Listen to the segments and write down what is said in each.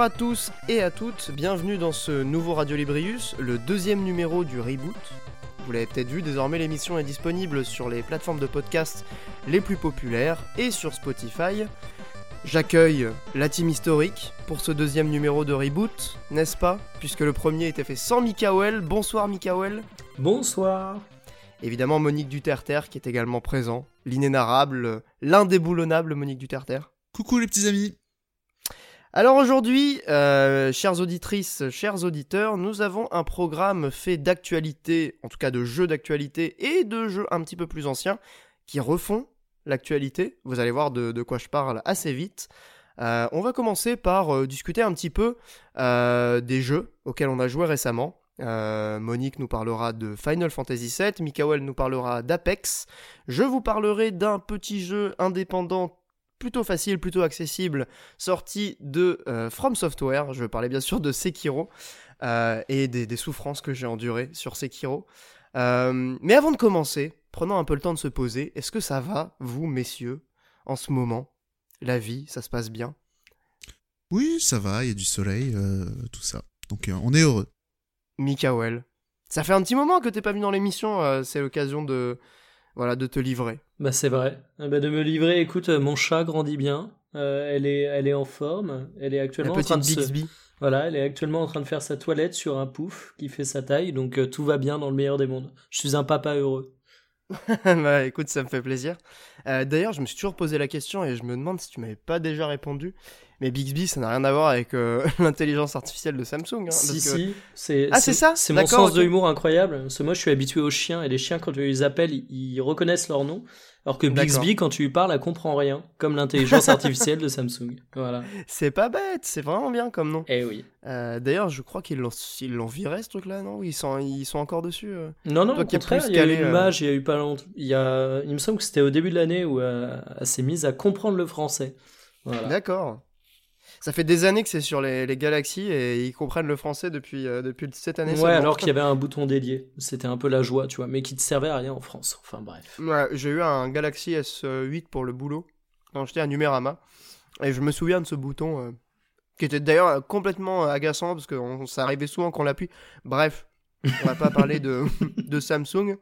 Bonjour à tous et à toutes, bienvenue dans ce nouveau Radio Librius, le deuxième numéro du Reboot. Vous l'avez peut-être vu, désormais l'émission est disponible sur les plateformes de podcast les plus populaires et sur Spotify. J'accueille la team historique pour ce deuxième numéro de Reboot, n'est-ce pas? Puisque le premier était fait sans Mikael. Bonsoir Mikael. Bonsoir. Évidemment Monique Duterter qui est également présent, l'inénarrable, l'indéboulonnable Monique Duterter. Coucou les petits amis. Alors aujourd'hui, euh, chères auditrices, chers auditeurs, nous avons un programme fait d'actualité, en tout cas de jeux d'actualité et de jeux un petit peu plus anciens, qui refont l'actualité. Vous allez voir de, quoi je parle assez vite. Euh, on va commencer par euh, discuter un petit peu des jeux auxquels on a joué récemment. Monique nous parlera de Final Fantasy VII, Mikael nous parlera d'Apex. Je vous parlerai d'un petit jeu indépendant plutôt facile, plutôt accessible, sorti de From Software. Je parlais bien sûr de Sekiro et des, des, souffrances que j'ai endurées sur Sekiro. mais avant de commencer, prenons un peu le temps de se poser. Est-ce que ça va, vous, messieurs, en ce moment? La vie, ça se passe bien? Oui, ça va, il y a du soleil, euh, tout ça. Donc euh, on est heureux. Mikael, ça fait un petit moment que t'es pas venu dans l'émission, euh, c'est l'occasion de, voilà, de te livrer. Bah c'est vrai. Bah, de me livrer, écoute, mon chat grandit bien. elle, est, elle est en forme. Elle est actuellement en train de Bixby. Voilà, elle est actuellement en train de faire sa toilette sur un pouf qui fait sa taille, donc tout va bien dans le meilleur des mondes. Je suis un papa heureux. bah écoute, ça me fait plaisir. Euh, d'ailleurs, je me suis toujours posé la question et je me demande si tu m'avais pas déjà répondu. Mais Bixby, ça n'a rien à voir avec euh, l'intelligence artificielle de Samsung. Hein, si, si. C'est, ah, c'est ça C'est mon sens de humour incroyable. Parce que moi, je suis habitué aux chiens et les chiens, quand tu les appelles, ils reconnaissent leur nom. Alors que Bixby, quand tu lui parles, elle comprend rien, comme l'intelligence artificielle de Samsung. Voilà. C'est pas bête, c'est vraiment bien comme nom. Eh oui. Euh, d'ailleurs, je crois qu'ils l'ont, viré ce truc-là, non? Ils sont, ils sont encore dessus. Euh? Non, non, au contraire, il y a eu une euh. il y a eu pas longtemps. Il, y a... il me semble que c'était au début de l'année où elle s'est mise à comprendre le français. Voilà. D'accord. Ça fait des années que c'est sur les, galaxies et ils comprennent le français depuis, euh, depuis cette année. Ouais, alors qu'il y avait un bouton dédié. C'était un peu la joie, tu vois, mais qui te servait à rien en France. Enfin bref. Ouais, j'ai eu un Galaxy S8 pour le boulot quand j'étais à Numérama. Et je me souviens de ce bouton euh, qui était d'ailleurs complètement agaçant parce que ça arrivait souvent qu'on l'appuie. Bref, on va pas parler de, de Samsung.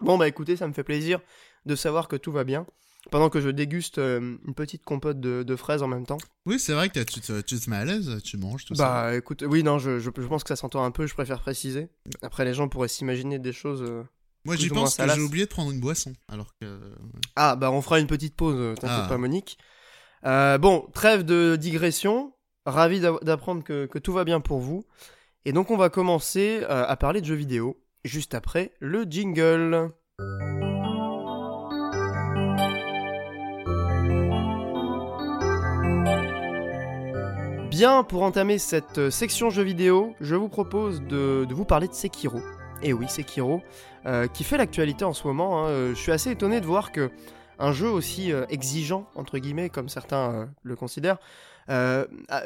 Bon, bah écoutez, ça me fait plaisir de savoir que tout va bien pendant que je déguste euh, une petite compote de, fraises en même temps. Oui, c'est vrai que tu te, tu te mets à l'aise, tu manges tout ça. Bah écoute, oui, non, je, je, pense que ça s'entend un peu, je préfère préciser. Après, les gens pourraient s'imaginer des choses. Euh, Moi, j'y pense que j'ai oublié de prendre une boisson. Alors que. Ah, bah on fera une petite pause, euh, t'inquiète ah. pas, Monique. bon, trêve de digression. Ravi d'apprendre que, que, tout va bien pour vous. Et donc, on va commencer à parler de jeux vidéo, juste après le jingle. Bien, pour entamer cette euh, section jeux vidéo, je vous propose de, vous parler de Sekiro. Et oui, Sekiro, euh, qui fait l'actualité en ce moment. Hein. Euh, je suis assez étonné de voir que un jeu aussi exigeant, entre guillemets, comme certains le considèrent,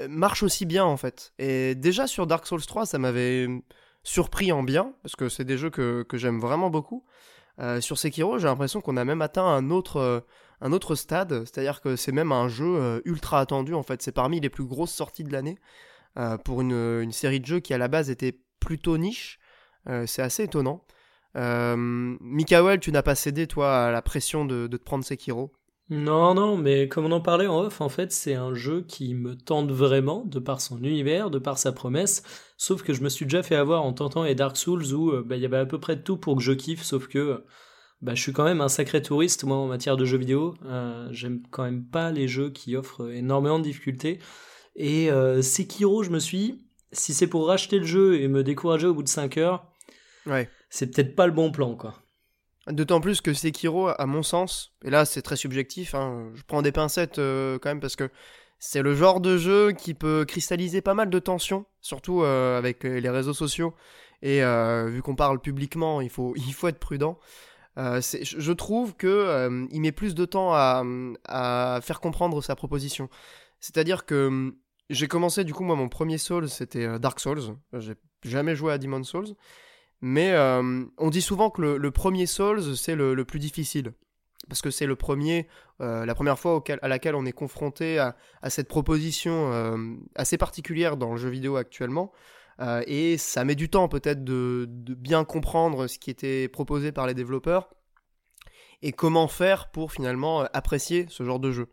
marche aussi bien en fait. Et déjà sur Dark Souls 3, ça m'avait surpris en bien, parce que c'est des jeux que, que j'aime vraiment beaucoup. sur Sekiro, j'ai l'impression qu'on a même atteint un autre un autre stade, c'est-à-dire que c'est même un jeu euh, ultra attendu en fait, c'est parmi les plus grosses sorties de l'année euh, pour une, série de jeux qui à la base était plutôt niche, euh, c'est assez étonnant. Euh, tu n'as pas cédé toi à la pression de, de te prendre Sekiro? Non, non, mais comme on en parlait en off, en fait, c'est un jeu qui me tente vraiment, de par son univers, de par sa promesse, sauf que je me suis déjà fait avoir en tentant les Dark Souls où bah, il y avait à peu près tout pour que je kiffe, sauf que bah, je suis quand même un sacré touriste, moi, en matière de jeux vidéo. Euh, j'aime quand même pas les jeux qui offrent énormément de difficultés. Et euh, Sekiro, je me suis dit, si c'est pour racheter le jeu et me décourager au bout de 5 heures, ouais. c'est peut-être pas le bon plan, quoi. D'autant plus que Sekiro, à mon sens, et là c'est très subjectif, hein, je prends des pincettes euh, quand même parce que c'est le genre de jeu qui peut cristalliser pas mal de tensions, surtout avec les réseaux sociaux. Et vu qu'on parle publiquement, il faut, il faut être prudent. Euh, je trouve que euh, il met plus de temps à, faire comprendre sa proposition. C'est-à-dire que hum, j'ai commencé du coup moi mon premier Souls c'était euh, Dark Souls. J'ai jamais joué à Demon Souls, mais on dit souvent que le, premier Souls c'est le, plus difficile. parce que c'est le premier, la première fois à laquelle on est confronté à, cette proposition assez particulière dans le jeu vidéo actuellement. Et ça met du temps peut-être de, bien comprendre ce qui était proposé par les développeurs et comment faire pour finalement apprécier ce genre de jeu.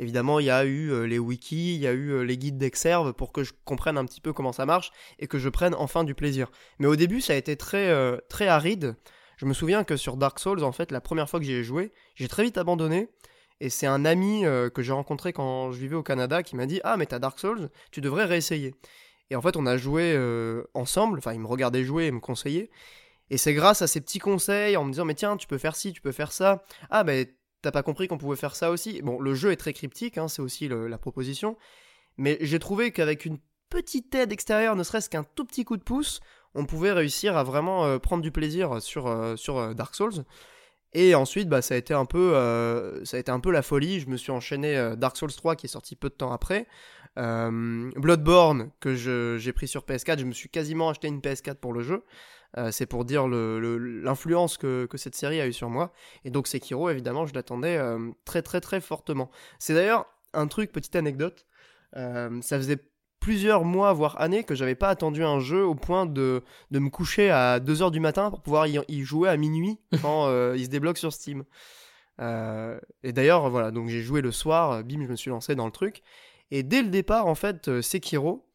Évidemment, il y a eu euh, les wikis, il y a eu euh, les guides d'Exerve pour que je comprenne un petit peu comment ça marche et que je prenne enfin du plaisir. Mais au début, ça a été très, euh, très aride. Je me souviens que sur Dark Souls, en fait, la première fois que j'y ai joué, j'ai très vite abandonné. Et c'est un ami que j'ai rencontré quand je vivais au Canada qui m'a dit Ah, mais t'as Dark Souls, tu devrais réessayer. Et en fait, on a joué ensemble, enfin, il me regardait jouer et me conseillait. Et c'est grâce à ces petits conseils, en me disant Mais tiens, tu peux faire ci, tu peux faire ça. Ah, mais T'as pas compris qu'on pouvait faire ça aussi Bon, le jeu est très cryptique, hein, c'est aussi la proposition. Mais j'ai trouvé qu'avec une petite aide extérieure, ne serait-ce qu'un tout petit coup de pouce, on pouvait réussir à vraiment euh, prendre du plaisir sur, euh, sur euh, Dark Souls. Et ensuite, bah, ça, a été un peu, ça a été un peu la folie. Je me suis enchaîné Dark Souls 3 qui est sorti peu de temps après. Bloodborne que j'ai pris sur PS4. Je me suis quasiment acheté une PS4 pour le jeu. Euh, c'est pour dire l'influence que, cette série a eu sur moi. Et donc Sekiro, évidemment, je l'attendais euh, très très très fortement. C'est d'ailleurs un truc, petite anecdote, euh, ça faisait plusieurs mois, voire années, que j'avais pas attendu un jeu au point de, me coucher à 2h du matin pour pouvoir y, jouer à minuit quand il se débloque sur Steam. et d'ailleurs, voilà, donc j'ai joué le soir, bim, je me suis lancé dans le truc. Et dès le départ, en fait, Sekiro,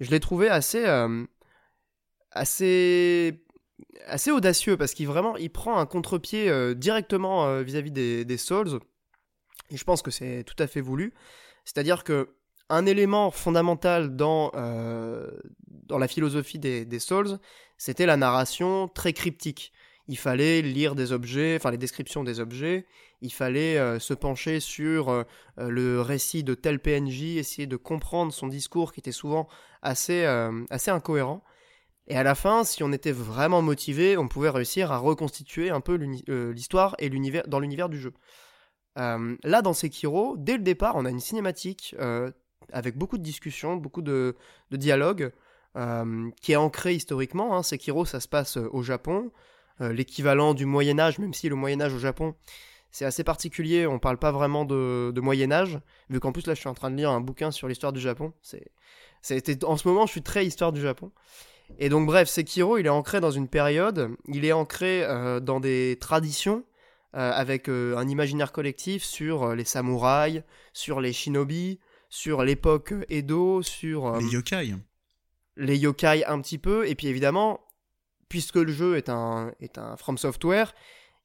je l'ai trouvé assez assez assez audacieux parce qu'il vraiment il prend un contre-pied euh, directement euh, vis-à-vis des, Souls et je pense que c'est tout à fait voulu c'est-à-dire que un élément fondamental dans, euh, dans la philosophie des, Souls c'était la narration très cryptique il fallait lire des objets, enfin les descriptions des objets, il fallait se pencher sur le récit de tel PNJ, essayer de comprendre son discours qui était souvent assez, assez incohérent. Et à la fin, si on était vraiment motivé, on pouvait réussir à reconstituer un peu euh, l'histoire et l'univers dans l'univers du jeu. Euh, là, dans Sekiro, dès le départ, on a une cinématique euh, avec beaucoup de discussions, beaucoup de, dialogues, qui est ancrée historiquement. Hein. Sekiro, ça se passe au Japon, l'équivalent du Moyen Âge, même si le Moyen Âge au Japon, c'est assez particulier, on parle pas vraiment de, Moyen Âge, vu qu'en plus là, je suis en train de lire un bouquin sur l'histoire du Japon. C'est, en ce moment, je suis très histoire du Japon. Et donc bref, Sekiro, il est ancré dans une période, il est ancré euh, dans des traditions, euh, avec euh, un imaginaire collectif sur les samouraïs, sur les shinobi, sur l'époque Edo, sur... les yokai. Les yokai un petit peu, et puis évidemment, puisque le jeu est un, est un From Software,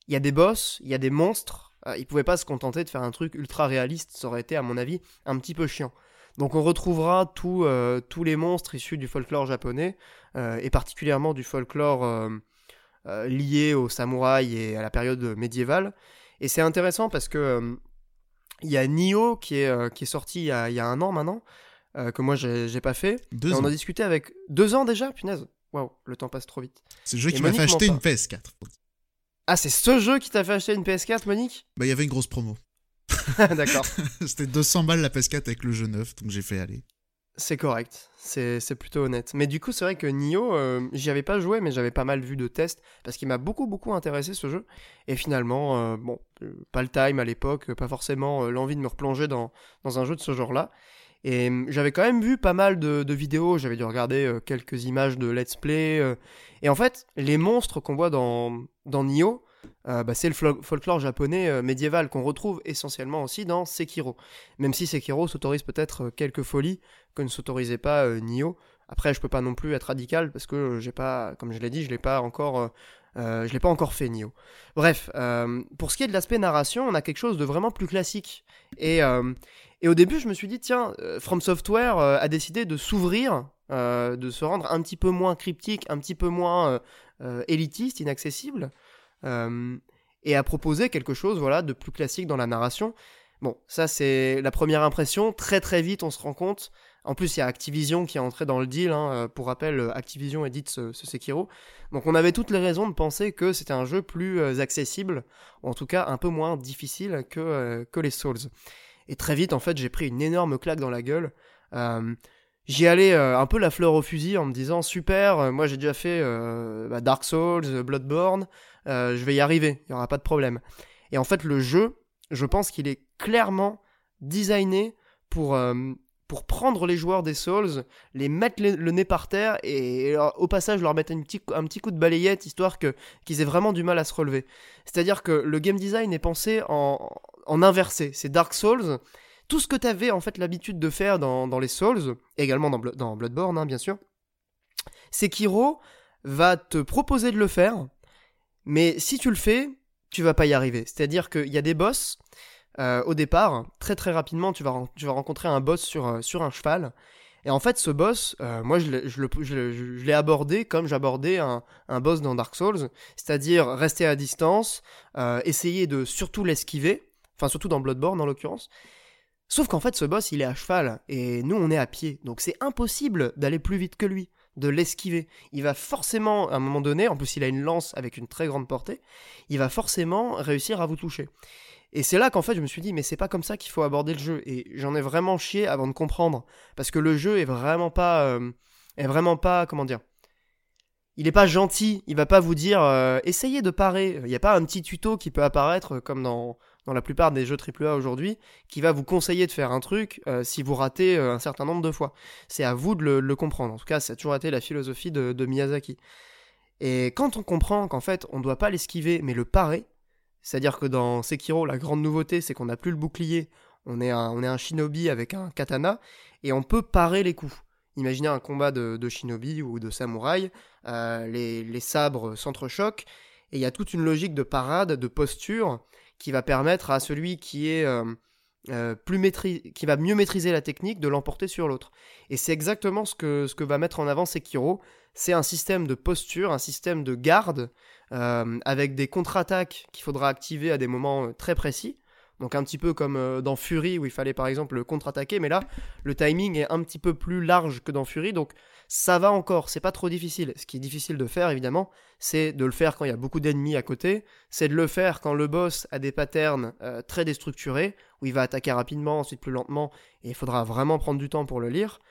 il y a des boss, il y a des monstres, ils pouvaient pas se contenter de faire un truc ultra réaliste, ça aurait été à mon avis un petit peu chiant. Donc on retrouvera euh, tous les monstres issus du folklore japonais, euh, et particulièrement du folklore euh, lié aux samouraïs et à la période médiévale. Et c'est intéressant parce que il y a Nioh qui est, qui est sorti il y, a, il y a un an maintenant, que moi j'ai pas fait. Deux On a discuté avec... Deux ans déjà Punaise Waouh, le temps passe trop vite. C'est le jeu qui m'a fait acheter une PS4. Ah, c'est ce jeu qui t'a fait acheter une PS4, Monique? Bah, il y avait une grosse promo. D'accord. C'était 200 balles la PS4 avec le jeu neuf, donc j'ai fait aller. C'est correct, c'est plutôt honnête. Mais du coup, c'est vrai que Nioh, euh, j'y avais pas joué, mais j'avais pas mal vu de tests, parce qu'il m'a beaucoup, beaucoup intéressé ce jeu. Et finalement, euh, bon, euh, pas le time à l'époque, pas forcément l'envie de me replonger dans, un jeu de ce genre-là. Et j'avais quand même vu pas mal de, de vidéos, j'avais dû regarder quelques images de let's play. et en fait, les monstres qu'on voit dans, dans Nioh, euh, bah, c'est le folklore japonais euh, médiéval qu'on retrouve essentiellement aussi dans Sekiro. Même si Sekiro s'autorise peut-être euh, quelques folies que ne s'autorisait pas Nioh. Après, je peux pas non plus être radical parce que j'ai pas, comme je l'ai dit, je l'ai pas encore, je l'ai pas encore fait Nioh. Bref, pour ce qui est de l'aspect narration, on a quelque chose de vraiment plus classique. Et, et au début, je me suis dit, tiens, From Software a décidé de s'ouvrir, de se rendre un petit peu moins cryptique, un petit peu moins élitiste, inaccessible. Euh, et à proposer quelque chose voilà de plus classique dans la narration. Bon, ça c'est la première impression. Très très vite, on se rend compte. En plus, il y a Activision qui est entré dans le deal. Hein. Euh, pour rappel, euh, Activision édite ce, ce, Sekiro. Donc on avait toutes les raisons de penser que c'était un jeu plus accessible, ou en tout cas un peu moins difficile que, que les Souls. Et très vite, en fait, j'ai pris une énorme claque dans la gueule. J'y allais un peu la fleur au fusil en me disant super, moi j'ai déjà fait bah, Dark Souls, Bloodborne, euh, je vais y arriver, il n'y aura pas de problème. Et en fait, le jeu, je pense qu'il est clairement designé pour, euh, pour prendre les joueurs des Souls, les mettre le, nez par terre et, au passage leur mettre un petit, un petit coup de balayette histoire que, qu'ils aient vraiment du mal à se relever. C'est-à-dire que le game design est pensé en, inversé. C'est Dark Souls. Tout ce que tu avais en fait l'habitude de faire dans, dans les Souls, également dans, dans Bloodborne, hein, bien sûr, Sekiro va te proposer de le faire, mais si tu le fais, tu vas pas y arriver. C'est-à-dire qu'il y a des boss, euh, au départ, très très rapidement, tu vas, tu vas rencontrer un boss sur, euh, sur un cheval. Et en fait, ce boss, euh, moi, je l'ai abordé comme j'abordais un, un boss dans Dark Souls, c'est-à-dire rester à distance, essayer de surtout l'esquiver, enfin surtout dans Bloodborne en l'occurrence. Sauf qu'en fait, ce boss, il est à cheval, et nous, on est à pied. Donc c'est impossible d'aller plus vite que lui, de l'esquiver. Il va forcément, à un moment donné, en plus il a une lance avec une très grande portée, il va forcément réussir à vous toucher. Et c'est là qu'en fait je me suis dit mais c'est pas comme ça qu'il faut aborder le jeu et j'en ai vraiment chié avant de comprendre parce que le jeu est vraiment pas euh, est vraiment pas comment dire il est pas gentil, il va pas vous dire euh, essayez de parer, il n'y a pas un petit tuto qui peut apparaître comme dans dans la plupart des jeux AAA aujourd'hui qui va vous conseiller de faire un truc euh, si vous ratez euh, un certain nombre de fois. C'est à vous de le, comprendre. En tout cas, ça a toujours été la philosophie de, Miyazaki. Et quand on comprend qu'en fait on ne doit pas l'esquiver mais le parer, c'est-à-dire que dans Sekiro, la grande nouveauté, c'est qu'on n'a plus le bouclier, on est, un, on est un shinobi avec un katana, et on peut parer les coups. Imaginez un combat de, de shinobi ou de samouraï, euh, les, les sabres s'entrechoquent, et il y a toute une logique de parade, de posture, qui va permettre à celui euh, euh, qui va mieux maîtriser la technique de l'emporter sur l'autre. Et c'est exactement ce que, va mettre en avant Sekiro, c'est un système de posture, un système de garde, euh, avec des contre-attaques qu'il faudra activer à des moments très précis. Donc un petit peu comme dans Fury où il fallait par exemple contre-attaquer, mais là le timing est un petit peu plus large que dans Fury, donc ça va encore, c'est pas trop difficile. Ce qui est difficile de faire évidemment, c'est de le faire quand il y a beaucoup d'ennemis à côté, c'est de le faire quand le boss a des patterns euh, très déstructurés, où il va attaquer rapidement, ensuite plus lentement, et il faudra vraiment prendre du temps pour le lire.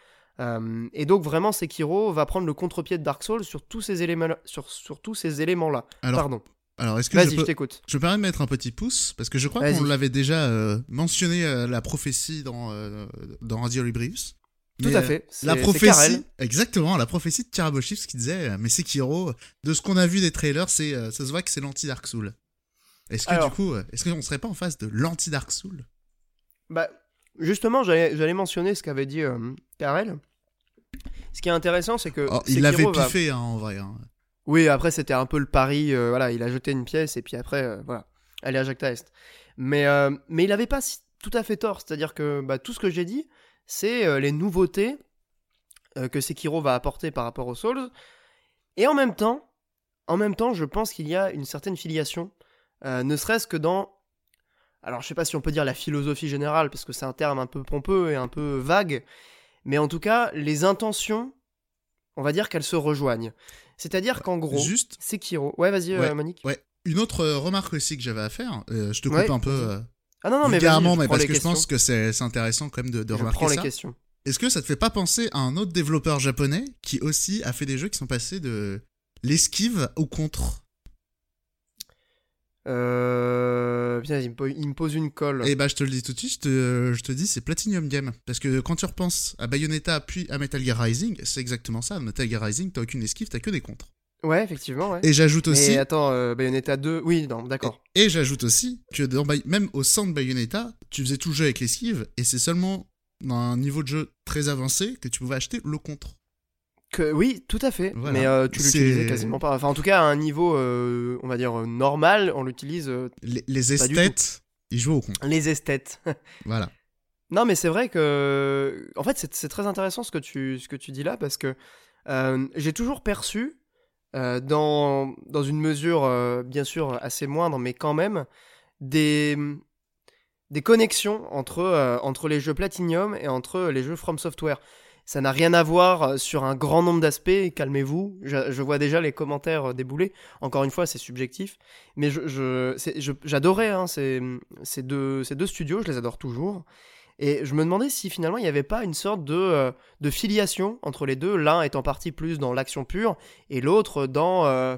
Euh, et donc vraiment Sekiro va prendre le contre-pied de Dark Souls sur tous ces éléments sur, sur tous ces éléments là. Alors, Pardon. alors est-ce que Vas-y, je je peux... t'écoute. Je me permets de mettre un petit pouce? Parce que je crois Vas-y. qu'on l'avait déjà euh, mentionné euh, la prophétie dans euh, dans Radio Librius. Tout Mais, à euh, fait. La C'est- c'est prophétie, exactement, la prophétie de Karaboshif qui disait, euh, mais Sekiro, de ce qu'on a vu des trailers, c'est, euh, ça se voit que c'est l'anti-Dark Soul. Est-ce que Alors. du coup, euh, est-ce qu'on serait pas en face de l'anti-Dark Soul? Bah, justement, j'allais mentionner ce qu'avait dit euh, Karel. Ce qui est intéressant, c'est que Oh, Il l'avait va- piffé hein, en vrai. hein. Oui, après c'était un peu le pari. euh, voilà, il a jeté une pièce et puis après, euh, voilà, elle est à Jacta Est. Mais euh, mais il avait pas tout à fait tort. C'est-à-dire que bah, tout ce que j'ai dit, c'est euh, les nouveautés euh, que Sekiro va apporter par rapport aux Souls. Et en même temps, en même temps, je pense qu'il y a une certaine filiation, euh, ne serait-ce que dans alors je sais pas si on peut dire la philosophie générale parce que c'est un terme un peu pompeux et un peu vague, mais en tout cas les intentions, on va dire qu'elles se rejoignent. C'est-à-dire qu'en gros, Juste, Sekiro. Ouais, vas-y, euh. Monique. ouais. Une autre remarque aussi que j'avais à faire, euh, je te coupe Ouais, un peu Ah non, non, mais je mais parce que je pense que c'est c'est intéressant quand même de, de je remarquer prends les ça. questions. Est-ce que ça te fait pas penser à un autre développeur japonais qui aussi a fait des jeux qui sont passés de l'esquive au contre? Euh... Putain, il me, po- il me pose une colle. Et bah je te le dis tout de suite, je te, je te dis c'est Platinum Game. Parce que quand tu repenses à Bayonetta puis à Metal Gear Rising, c'est exactement ça. Metal Gear Rising, t'as aucune esquive, t'as que des contres. Ouais, effectivement, ouais. Et j'ajoute Mais aussi, attends, euh, Bayonetta 2, oui, non, d'accord. et, j'ajoute aussi que dans Bay- même au sein de Bayonetta, tu faisais tout le jeu avec l'esquive et c'est seulement dans un niveau de jeu très avancé que tu pouvais acheter le contre. Que, oui, tout à fait. Voilà. Mais euh, tu l'utilisais quasiment pas. Enfin, en tout cas, à un niveau, euh, on va dire, normal, on l'utilise Les, les esthètes, ils jouent au contre. les esthètes. Voilà. Non, mais c'est vrai que. En fait, c'est très intéressant ce que tu, ce que tu dis là, parce que j'ai toujours perçu, euh, dans, dans une mesure euh, bien sûr assez moindre, mais quand même, des, des connexions entre, euh, entre les jeux Platinum et entre les jeux From Software. Ça n'a rien à voir sur un grand nombre d'aspects, calmez-vous. Je, vois déjà les commentaires débouler. Encore une fois, c'est subjectif. Mais je, je, je- j'adorais hein, ces, ces, deux, ces deux studios, je les adore toujours. Et je me demandais si finalement il n'y avait pas une sorte de, euh, de filiation entre les deux, l'un étant parti plus dans l'action pure et l'autre dans, euh,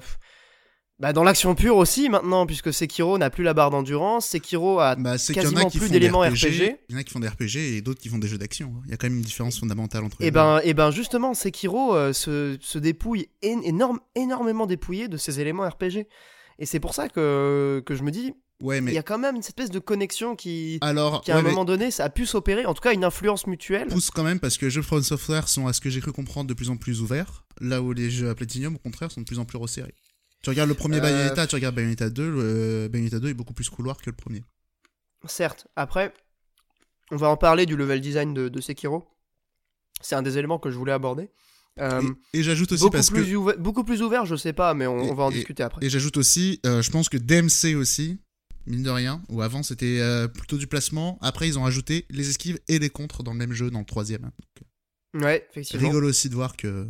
Bah dans l'action pure aussi maintenant, puisque Sekiro n'a plus la barre d'endurance, Sekiro a Bah, quasiment plus d'éléments RPG, RPG. Il y en a qui font des RPG et d'autres qui font des jeux d'action. hein. Il y a quand même une différence fondamentale entre les Et deux. ben, et ben justement, Sekiro euh, se, se dépouille énorme, énormément dépouillé de ses éléments RPG. Et c'est pour ça que, que je me dis, Ouais, il y a quand même cette espèce de connexion qui, alors, qui à ouais, un mais moment donné, ça a pu s'opérer, en tout cas une influence mutuelle. pousse quand même parce que les jeux From Software sont, à ce que j'ai cru comprendre, de plus en plus ouverts. Là où les jeux à Platinum, au contraire, sont de plus en plus resserrés. Tu regardes le premier Euh, Bayonetta, tu regardes Bayonetta 2, le Bayonetta 2 est beaucoup plus couloir que le premier. Certes, après, on va en parler du level design de, de Sekiro. C'est un des éléments que je voulais aborder. Euh, et et j'ajoute aussi beaucoup, parce que beaucoup plus ouvert, je sais pas, mais on, Et- on va en et- discuter après. Et j'ajoute aussi, euh, je pense que DMC aussi, mine de rien, ou avant c'était euh, plutôt du placement. Après, ils ont ajouté les esquives et les contres dans le même jeu, dans le troisième. Ouais, C'est effectivement. rigolo aussi de voir que.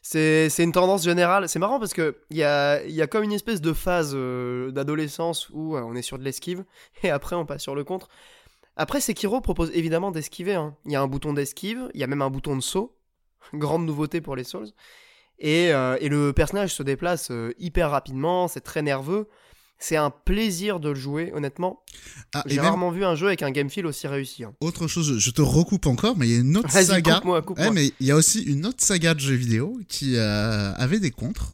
C'est c'est une tendance générale. C'est marrant parce que il y a, y a comme une espèce de phase euh, d'adolescence où euh, on est sur de l'esquive et après on passe sur le contre. Après, Sekiro propose évidemment d'esquiver. hein. Il y a un bouton d'esquive, il y a même un bouton de saut. Grande nouveauté pour les Souls. Et, euh, et le personnage se déplace hyper rapidement, c'est très nerveux. C'est un plaisir de le jouer, honnêtement. Ah, J'ai même, rarement vu un jeu avec un game feel aussi réussi. hein. autre chose, je- te recoupe encore, mais il y a une autre saga. coupe-moi. Ouais, mais il y a aussi une autre saga de jeux vidéo qui euh, avait des contres.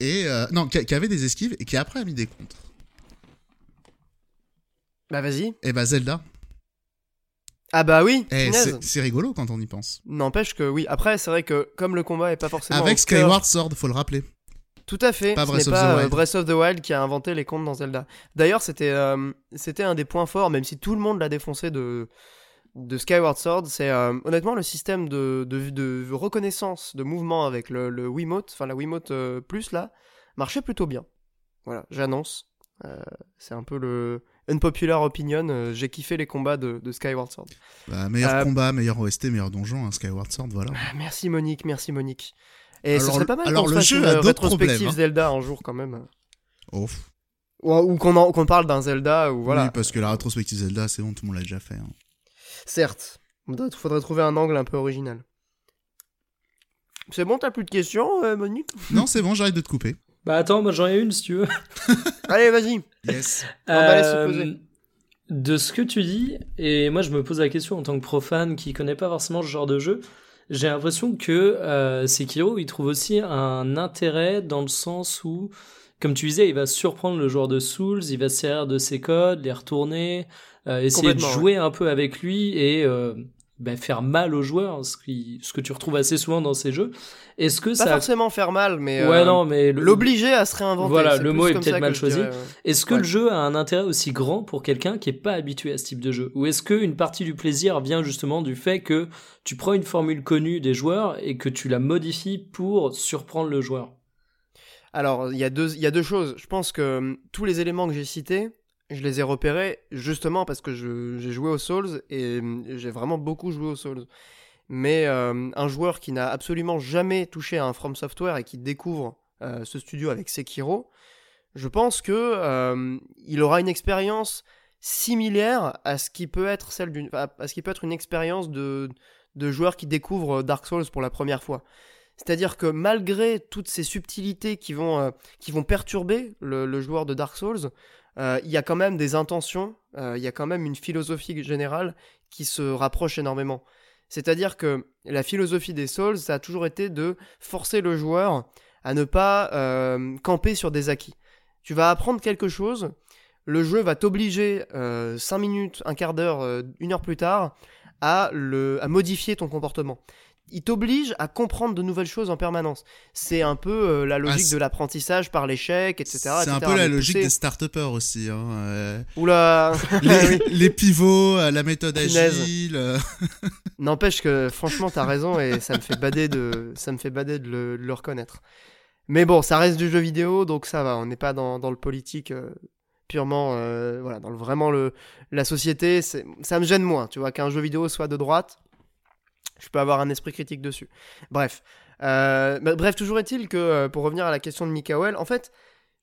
Et. euh, non, qui, qui avait des esquives et qui après a mis des contres. Bah vas-y. Et bah Zelda. Ah bah oui, Eh, c'est rigolo quand on y pense. N'empêche que oui. Après, c'est vrai que comme le combat est pas forcément Avec au cœur- Skyward Sword, faut le rappeler. Tout à fait. Pas ce Breath n'est of the pas euh, Wild. Breath of the Wild qui a inventé les contes dans Zelda. D'ailleurs, c'était euh, c'était un des points forts, même si tout le monde l'a défoncé de de Skyward Sword. C'est euh, honnêtement le système de, de, de reconnaissance de mouvement avec le, le Wiimote, enfin la Wiimote euh, Plus là, marchait plutôt bien. Voilà, j'annonce. Euh, c'est un peu le unpopular opinion. euh, J'ai kiffé les combats de, de Skyward Sword. Bah, meilleur Euh, combat, meilleur OST, meilleur donjon, hein, Skyward Sword, voilà. Ah, Merci Monique, merci Monique. Et ce Alors, serait pas mal alors, le fasse jeu une a d'autres rétrospective problèmes, hein. Zelda un jour quand même. Oh. Ou, ou qu'on en- qu'on parle d'un Zelda ou voilà. Oui, parce que la rétrospective Zelda, c'est bon, tout le monde l'a déjà fait. hein. Certes, il faudrait trouver un angle un peu original. C'est bon, t'as plus de questions, euh, Monique? Non, c'est bon, j'arrête de te couper. Bah attends, moi j'en ai une si tu veux. Allez, vas-y. Yes. On va laisser Euh, poser. de ce que tu dis, et moi je me pose la question en tant que profane qui connaît pas forcément ce genre de jeu, j'ai l'impression que euh, Sekiro il trouve aussi un intérêt dans le sens où, comme tu disais, il va surprendre le joueur de Souls, il va se servir de ses codes, les retourner, euh, essayer de jouer un peu avec lui et euh, bah, faire mal aux joueurs, ce, qui, ce que tu retrouves assez souvent dans ces jeux. Est-ce que Pas ça forcément faire mal, mais Ouais, euh, non, mais l'obliger à se réinventer. Voilà, le mot est peut-être mal que choisi. ouais. Est-ce que Ouais. le jeu a un intérêt aussi grand pour quelqu'un qui est pas habitué à ce type de jeu? Ou est-ce qu'une partie du plaisir vient justement du fait que tu prends une formule connue des joueurs et que tu la modifies pour surprendre le joueur? Alors, il y, a deux- il y a deux choses. Je pense que hum, tous les éléments que j'ai cités, je les ai repérés justement parce que j'ai joué aux Souls et hum, j'ai vraiment beaucoup joué aux Souls. Mais euh, un joueur qui n'a absolument jamais touché à un From Software et qui découvre euh, ce studio avec Sekiro, je pense que euh, il aura une expérience similaire à ce qui peut être une expérience de joueur qui découvre Dark Souls pour la première fois. C'est-à-dire que malgré toutes ces subtilités qui vont, perturber le, joueur de Dark Souls, il y a quand même des intentions, euh, il y a quand même une philosophie générale qui se rapproche énormément. C'est-à-dire que la philosophie des Souls, ça a toujours été de forcer le joueur à ne pas euh, camper sur des acquis. Tu vas apprendre quelque chose, le jeu va t'obliger 5 minutes, un quart d'heure, euh, une heure plus tard à, le, à modifier ton comportement. Il t'oblige à comprendre de nouvelles choses en permanence. C'est un peu euh, la logique c'est- de l'apprentissage par l'échec, etc. C'est un peu la logique poussé- des start-upers aussi. Hein. euh, Oula les, Oui. les pivots, euh, la méthode agile. euh, N'empêche que franchement t'as raison et ça me fait bader de ça me fait bader de le, de le reconnaître. Mais bon, ça reste du jeu vidéo donc ça va. On n'est pas dans, dans le politique purement voilà dans le, vraiment le la société. Ça me gêne moins. Tu vois qu'un jeu vidéo soit de droite, je peux avoir un esprit critique dessus. Bref, Euh, bref toujours est-il que euh, pour revenir à la question de Mikael, en fait.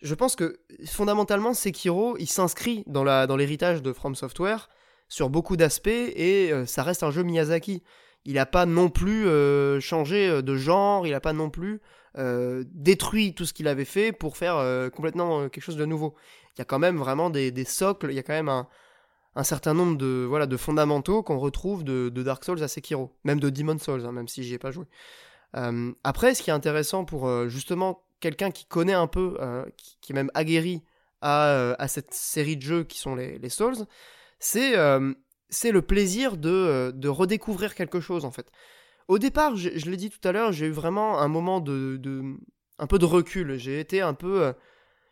Je pense que fondamentalement Sekiro, il s'inscrit dans dans l'héritage de From Software sur beaucoup d'aspects et euh, ça reste un jeu Miyazaki. il n'a pas non plus changé de genre, il n'a pas non plus détruit tout ce qu'il avait fait pour faire complètement quelque chose de nouveau. Il y a quand même vraiment des, des socles, il y a quand même un, un certain nombre de, voilà, de fondamentaux qu'on retrouve de, Dark Souls à Sekiro, même de Demon Souls, hein, même si j'y ai pas joué. Euh, après, ce qui est intéressant pour euh, justement quelqu'un qui connaît un peu, euh, qui, est même aguerri à, à, cette série de jeux qui sont les, les Souls, c'est le plaisir de, de, redécouvrir quelque chose en fait. Au départ, je, je l'ai dit tout à l'heure, j'ai eu vraiment un moment de, de, un peu de recul. J'ai été un peu,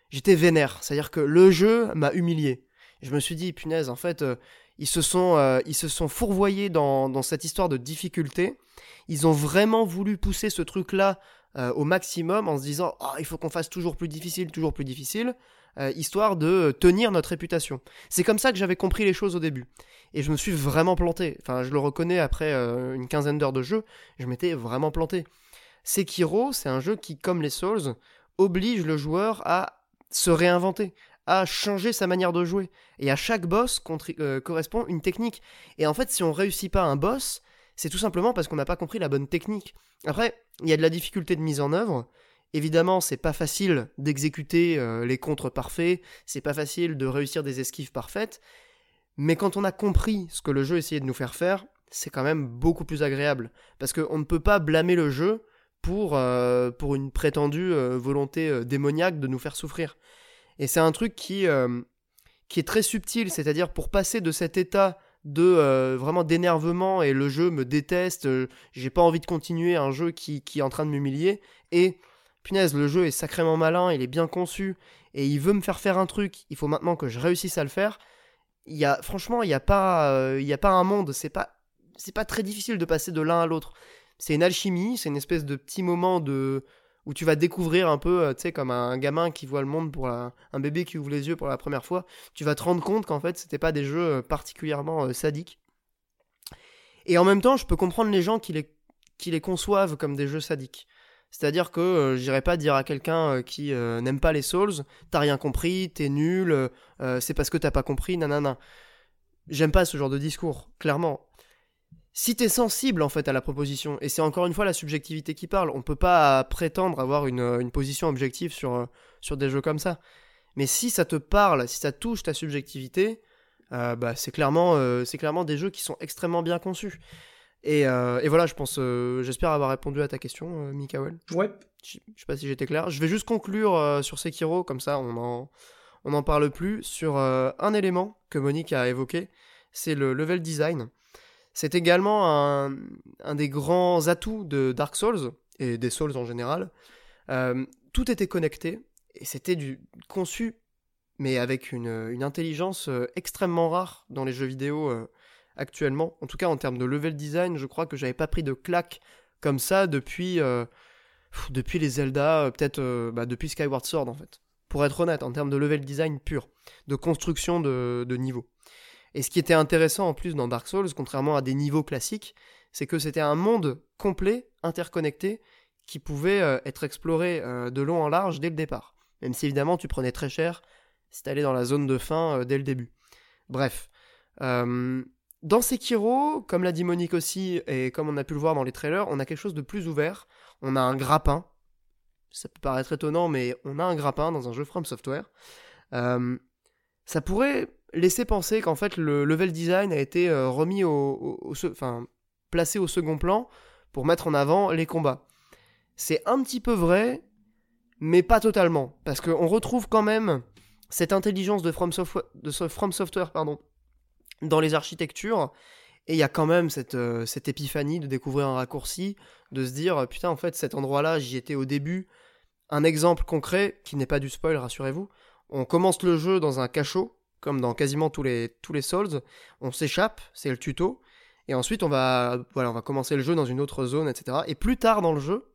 j'étais vénère, c'est-à-dire que le jeu m'a humilié je me suis dit, punaise, en fait, euh, ils, se sont, euh, ils se sont fourvoyés dans, cette histoire de difficulté. Ils ont vraiment voulu pousser ce truc-là euh, au maximum en se disant, oh, il faut qu'on fasse toujours plus difficile, toujours plus difficile, histoire de tenir notre réputation. C'est comme ça que j'avais compris les choses au début. Et je me suis vraiment planté. Enfin, je le reconnais après une quinzaine d'heures de jeu, je m'étais vraiment planté. Sekiro, c'est un jeu qui, comme les Souls, oblige le joueur à se réinventer, à changer sa manière de jouer. Et à chaque boss euh, correspond une technique. Et en fait, si on réussit pas un boss, c'est tout simplement parce qu'on n'a pas compris la bonne technique. Après, il y a de la difficulté de mise en œuvre. Évidemment, c'est pas facile d'exécuter euh, les contres parfaits, c'est pas facile de réussir des esquives parfaites, mais quand on a compris ce que le jeu essayait de nous faire faire, c'est quand même beaucoup plus agréable. Parce qu'on ne peut pas blâmer le jeu pour, euh, pour une prétendue volonté démoniaque de nous faire souffrir. Et c'est un truc qui, euh, qui est très subtil, c'est-à-dire pour passer de cet état de euh, vraiment d'énervement et le jeu me déteste, euh, j'ai pas envie de continuer un jeu qui, qui est en train de m'humilier, et punaise, le jeu est sacrément malin, il est bien conçu, et il veut me faire faire un truc, il faut maintenant que je réussisse à le faire. Il y a, franchement, il n'y a, pas, a pas un monde, c'est pas, c'est pas très difficile de passer de l'un à l'autre. C'est une alchimie, c'est une espèce de petit moment de, où tu vas découvrir un peu, euh, tu sais, comme un gamin qui voit le monde pour un bébé qui ouvre les yeux pour la première fois, tu vas te rendre compte qu'en fait, c'était pas des jeux euh, particulièrement euh, sadiques. Et en même temps, je peux comprendre les gens qui les, conçoivent comme des jeux sadiques. C'est-à-dire que je j'irai pas dire à quelqu'un qui n'aime pas les Souls, t'as rien compris, t'es nul, c'est parce que t'as pas compris, nanana. J'aime pas ce genre de discours, clairement si t'es sensible en fait à la proposition, et c'est encore une fois la subjectivité qui parle, on peut pas prétendre avoir une, une position objective sur, euh, sur des jeux comme ça. Mais si ça te parle, si ça touche ta subjectivité, euh, bah, c'est clairement, euh, c'est clairement des jeux qui sont extrêmement bien conçus. Et, et voilà, je pense, j'espère avoir répondu à ta question, Mikael. Ouais. Je, sais pas si j'étais clair. Je vais juste conclure sur Sekiro, comme ça on en, on en parle plus, sur un élément que Monique a évoqué, c'est le level design. C'est également un, des grands atouts de Dark Souls, et des Souls en général. Euh, tout était connecté, et c'était du conçu, mais avec une, intelligence euh, extrêmement rare dans les jeux vidéo euh, actuellement. En tout cas, en termes de level design, je crois que j'avais pas pris de claque comme ça depuis, depuis les Zelda, peut-être bah, depuis Skyward Sword en fait. Pour être honnête, en termes de level design pur, de construction de, de niveau. Et ce qui était intéressant en plus dans Dark Souls, contrairement à des niveaux classiques, c'est que c'était un monde complet, interconnecté, qui pouvait euh, être exploré euh, de long en large dès le départ. Même si évidemment tu prenais très cher si t'allais dans la zone de fin euh, dès le début. Bref. dans Sekiro, comme l'a dit Monique aussi, et comme on a pu le voir dans les trailers, on a quelque chose de plus ouvert. On a un grappin. Ça peut paraître étonnant, mais on a un grappin dans un jeu From Software. ça pourrait laisser penser qu'en fait le level design a été euh, remis au, enfin placé au second plan pour mettre en avant les combats. C'est un petit peu vrai, mais pas totalement, parce qu'on retrouve quand même cette intelligence de From, Software, From Software pardon, dans les architectures, et il y a quand même cette, euh, cette épiphanie de découvrir un raccourci, de se dire putain en fait cet endroit-là j'y étais au début. Un exemple concret qui n'est pas du spoil, rassurez-vous. On commence le jeu dans un cachot comme dans quasiment tous les, tous les Souls, on s'échappe, c'est le tuto, et ensuite on va, voilà, on va commencer le jeu dans une autre zone, etc. Et plus tard dans le jeu,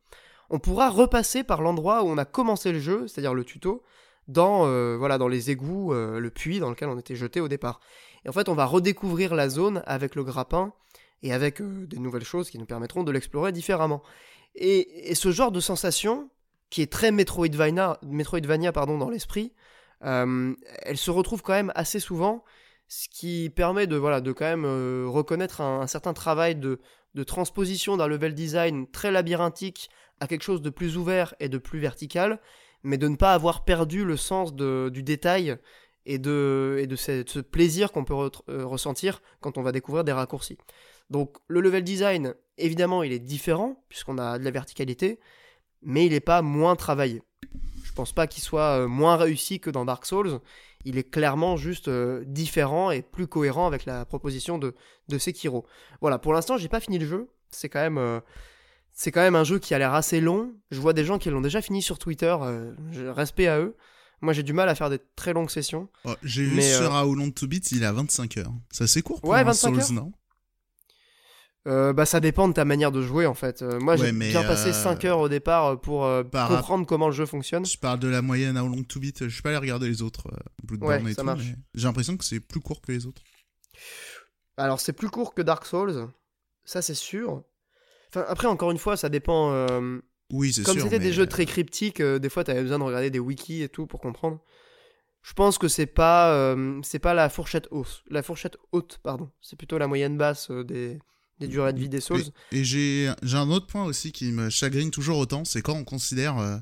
on pourra repasser par l'endroit où on a commencé le jeu, c'est-à-dire le tuto, dans, euh, voilà, dans les égouts, euh, le puits dans lequel on était jeté au départ. Et en fait, on va redécouvrir la zone avec le grappin et avec euh, des nouvelles choses qui nous permettront de l'explorer différemment. Et, et, ce genre de sensation, qui est très Metroidvania, Metroidvania pardon, dans l'esprit, euh, elle se retrouve quand même assez souvent, ce qui permet de, voilà, de quand même euh, reconnaître un, certain travail de, transposition d'un level design très labyrinthique à quelque chose de plus ouvert et de plus vertical, mais de ne pas avoir perdu le sens du détail et de, et ce, plaisir qu'on peut euh, ressentir quand on va découvrir des raccourcis. Donc le level design, évidemment, il est différent, puisqu'on a de la verticalité, mais il n'est pas moins travaillé. Je pense pas qu'il soit euh, moins réussi que dans Dark Souls. Il est clairement juste euh, différent et plus cohérent avec la proposition de, de Sekiro. Voilà, pour l'instant, j'ai pas fini le jeu. C'est quand même. euh, c'est quand même un jeu qui a l'air assez long. Je vois des gens qui l'ont déjà fini sur Twitter. euh, respect à eux. Moi, j'ai du mal à faire des très longues sessions. Oh, J'ai vu sur euh, How Long to Beat, il est à 25 heures. C'est assez court pour Ouais, un 25 Souls, heures. non? Euh, bah, ça dépend de ta manière de jouer en fait. Euh, moi, Ouais, j'ai bien passé euh, 5 heures au départ euh, pour euh, par comprendre comment le jeu fonctionne. Je parle de la moyenne How Long to Beat. Je suis pas allé regarder les autres, euh, Bloodborne Ouais, et ça tout, marche. mais j'ai l'impression que c'est plus court que les autres. Alors, c'est plus court que Dark Souls, ça c'est sûr. Enfin, après, encore une fois, ça dépend. euh, Oui, c'est sûr. Comme c'était mais, des jeux euh, très cryptiques, euh, des fois, t'avais besoin de regarder des wikis et tout pour comprendre. Je pense que c'est pas, euh, c'est pas la fourchette haute, la fourchette haute, pardon. C'est plutôt la moyenne basse euh, des, des durées de vie des Souls. Et j'ai j'ai un autre point aussi qui me chagrine toujours autant, c'est quand on considère, euh,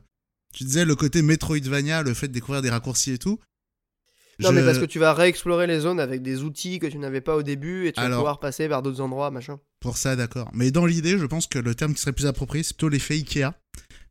tu disais le côté Metroidvania, le fait de découvrir des raccourcis et tout. Non, Je- mais parce que tu vas réexplorer les zones avec des outils que tu n'avais pas au début et tu vas pouvoir passer vers d'autres endroits, machin. Pour ça, d'accord. Mais dans l'idée, je pense que le terme qui serait plus approprié, c'est plutôt l'effet Ikea.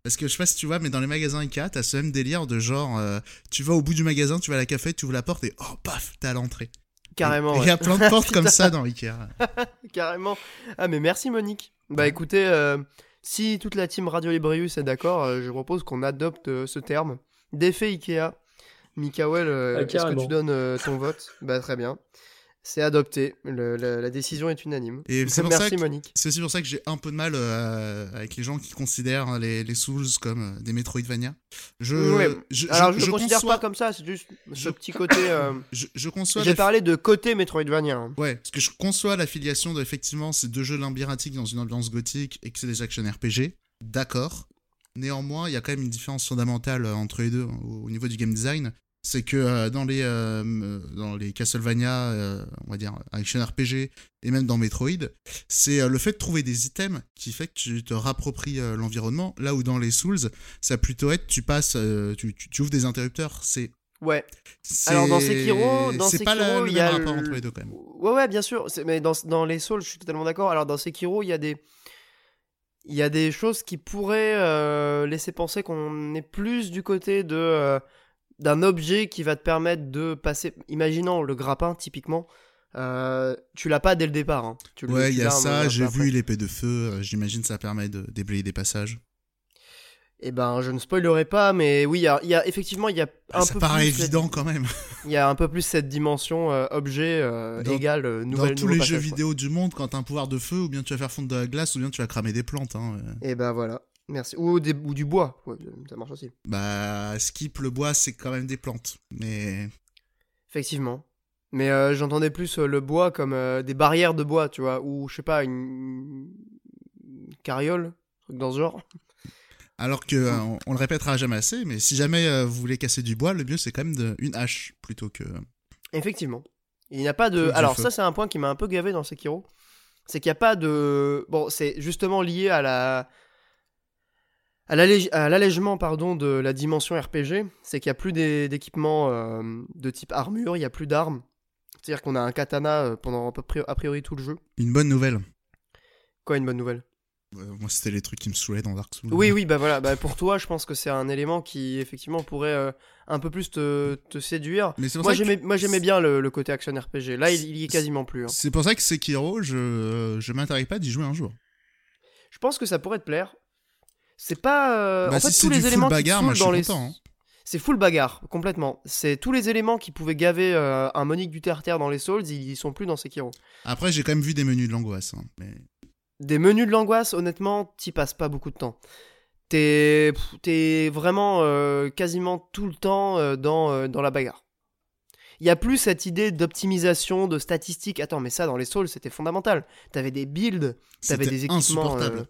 Parce que je sais pas si tu vois, mais dans les magasins Ikea, t'as ce même délire de genre, euh, tu vas au bout du magasin, tu vas à la café, tu ouvres la porte et oh, paf, t'es à l'entrée. Carrément. Il ouais. y a plein de portes comme ça dans Ikea. Carrément. Ah, mais merci Monique. Bah écoutez, euh, si toute la team Radio Librius est d'accord, euh, je propose qu'on adopte euh, ce terme d'effet Ikea. Mikael, euh, Ah, est-ce que tu donnes euh, ton vote? Bah très bien. C'est adopté. Le- la décision est unanime. Et c'est merci que- Monique. C'est aussi pour ça que j'ai un peu de mal euh, avec les gens qui considèrent les, les Souls comme euh, des Metroidvania. Je, Ouais. je, Alors je ne considère conçois, pas comme ça, c'est juste ce je- petit côté. euh, je, je conçois J'ai la- parlé de côté Metroidvania. hein. Ouais, parce que je conçois l'affiliation de effectivement ces deux jeux labyrinthiques dans une ambiance gothique et que c'est des action RPG. D'accord. Néanmoins, il y a quand même une différence fondamentale entre les deux au niveau du game design. C'est que euh, dans les euh, dans les Castlevania, euh, on va dire action RPG et même dans Metroid, c'est le fait de trouver des items qui fait que tu te rappropries l'environnement. Là où dans les Souls, ça plutôt être tu passes, tu, tu, tu ouvres des interrupteurs. C'est Ouais. Alors dans Sekiro, dans c'est pas la- le il y même a rapport le- entre les deux quand même. Ouais, ouais, bien sûr. Mais dans, dans les Souls, je suis totalement d'accord. Alors, dans Sekiro, il y a des. Il y a des choses qui pourraient laisser penser qu'on est plus du côté de d'un objet qui va te permettre de passer. Imaginons le grappin, typiquement. euh, tu l'as pas dès le départ. hein. Tu Ouais, il y a un- ça, un j'ai vu l'épée de feu, euh, j'imagine ça permet de déblayer des passages. Eh ben, je ne spoilerai pas, mais oui, il y a, il y a- effectivement, il y a un Ah, ça peu paraît plus évident cette- quand même. Il y a un peu plus cette dimension euh, objet euh, Dans- égale euh, Dans nouvelle. tous les passage, jeux quoi. vidéo du monde, quand t'as un pouvoir de feu, ou bien tu vas faire fondre de la glace, ou bien tu vas cramer des plantes. Hein. Et ben voilà. Merci. Ou, des- ou du bois. Ouais, ça marche aussi. Bah, skip le bois, c'est quand même des plantes. Mais Effectivement. Mais euh, j'entendais plus euh, le bois comme euh, des barrières de bois, tu vois, ou je sais pas, une, une carriole, truc dans ce genre. alors que euh, on, on le répétera jamais assez, mais si jamais vous voulez casser du bois, le mieux c'est quand même de, une hache plutôt que. Effectivement. Il n'y a pas de. Alors, ça, c'est un point qui m'a un peu gavé dans Sekiro. C'est qu'il n'y a pas de. Bon, c'est justement lié à la. À l'allège- à l'allègement pardon de la dimension RPG, c'est qu'il n'y a plus d'équipements euh, de type armure, il n'y a plus d'armes. C'est-à-dire qu'on a un katana euh, pendant a priori tout le jeu. Une bonne nouvelle. Quoi, une bonne nouvelle? Euh, moi, c'était les trucs qui me saoulaient dans Dark Souls. Oui, oui, bah voilà, bah pour toi, je pense que c'est un élément qui effectivement pourrait euh, un peu plus te, te séduire. Mais Moi j'aimais, moi j'aimais bien le, le côté action RPG. Là, il, il y est quasiment plus. hein. c'est pour ça que Sekiro, je, je m'intéresse pas d'y jouer un jour. Je pense que ça pourrait te plaire. C'est pas. euh, bah, en fait, tous les full éléments bagarre, qui dans les. content. hein. C'est full bagarre, complètement. C'est tous les éléments qui pouvaient gaver euh, un Monique du Terre-Terre dans les Souls, ils y sont plus dans Sekiro. Après, j'ai quand même vu des menus de l'angoisse. hein, mais... Des menus de l'angoisse, honnêtement, t'y passes pas beaucoup de temps. T'es, vraiment euh, quasiment tout le temps dans, dans la bagarre. Il y a plus cette idée d'optimisation, de statistiques. Attends, mais ça, dans les Souls, c'était fondamental. T'avais des builds, t'avais des équipements. insupportable.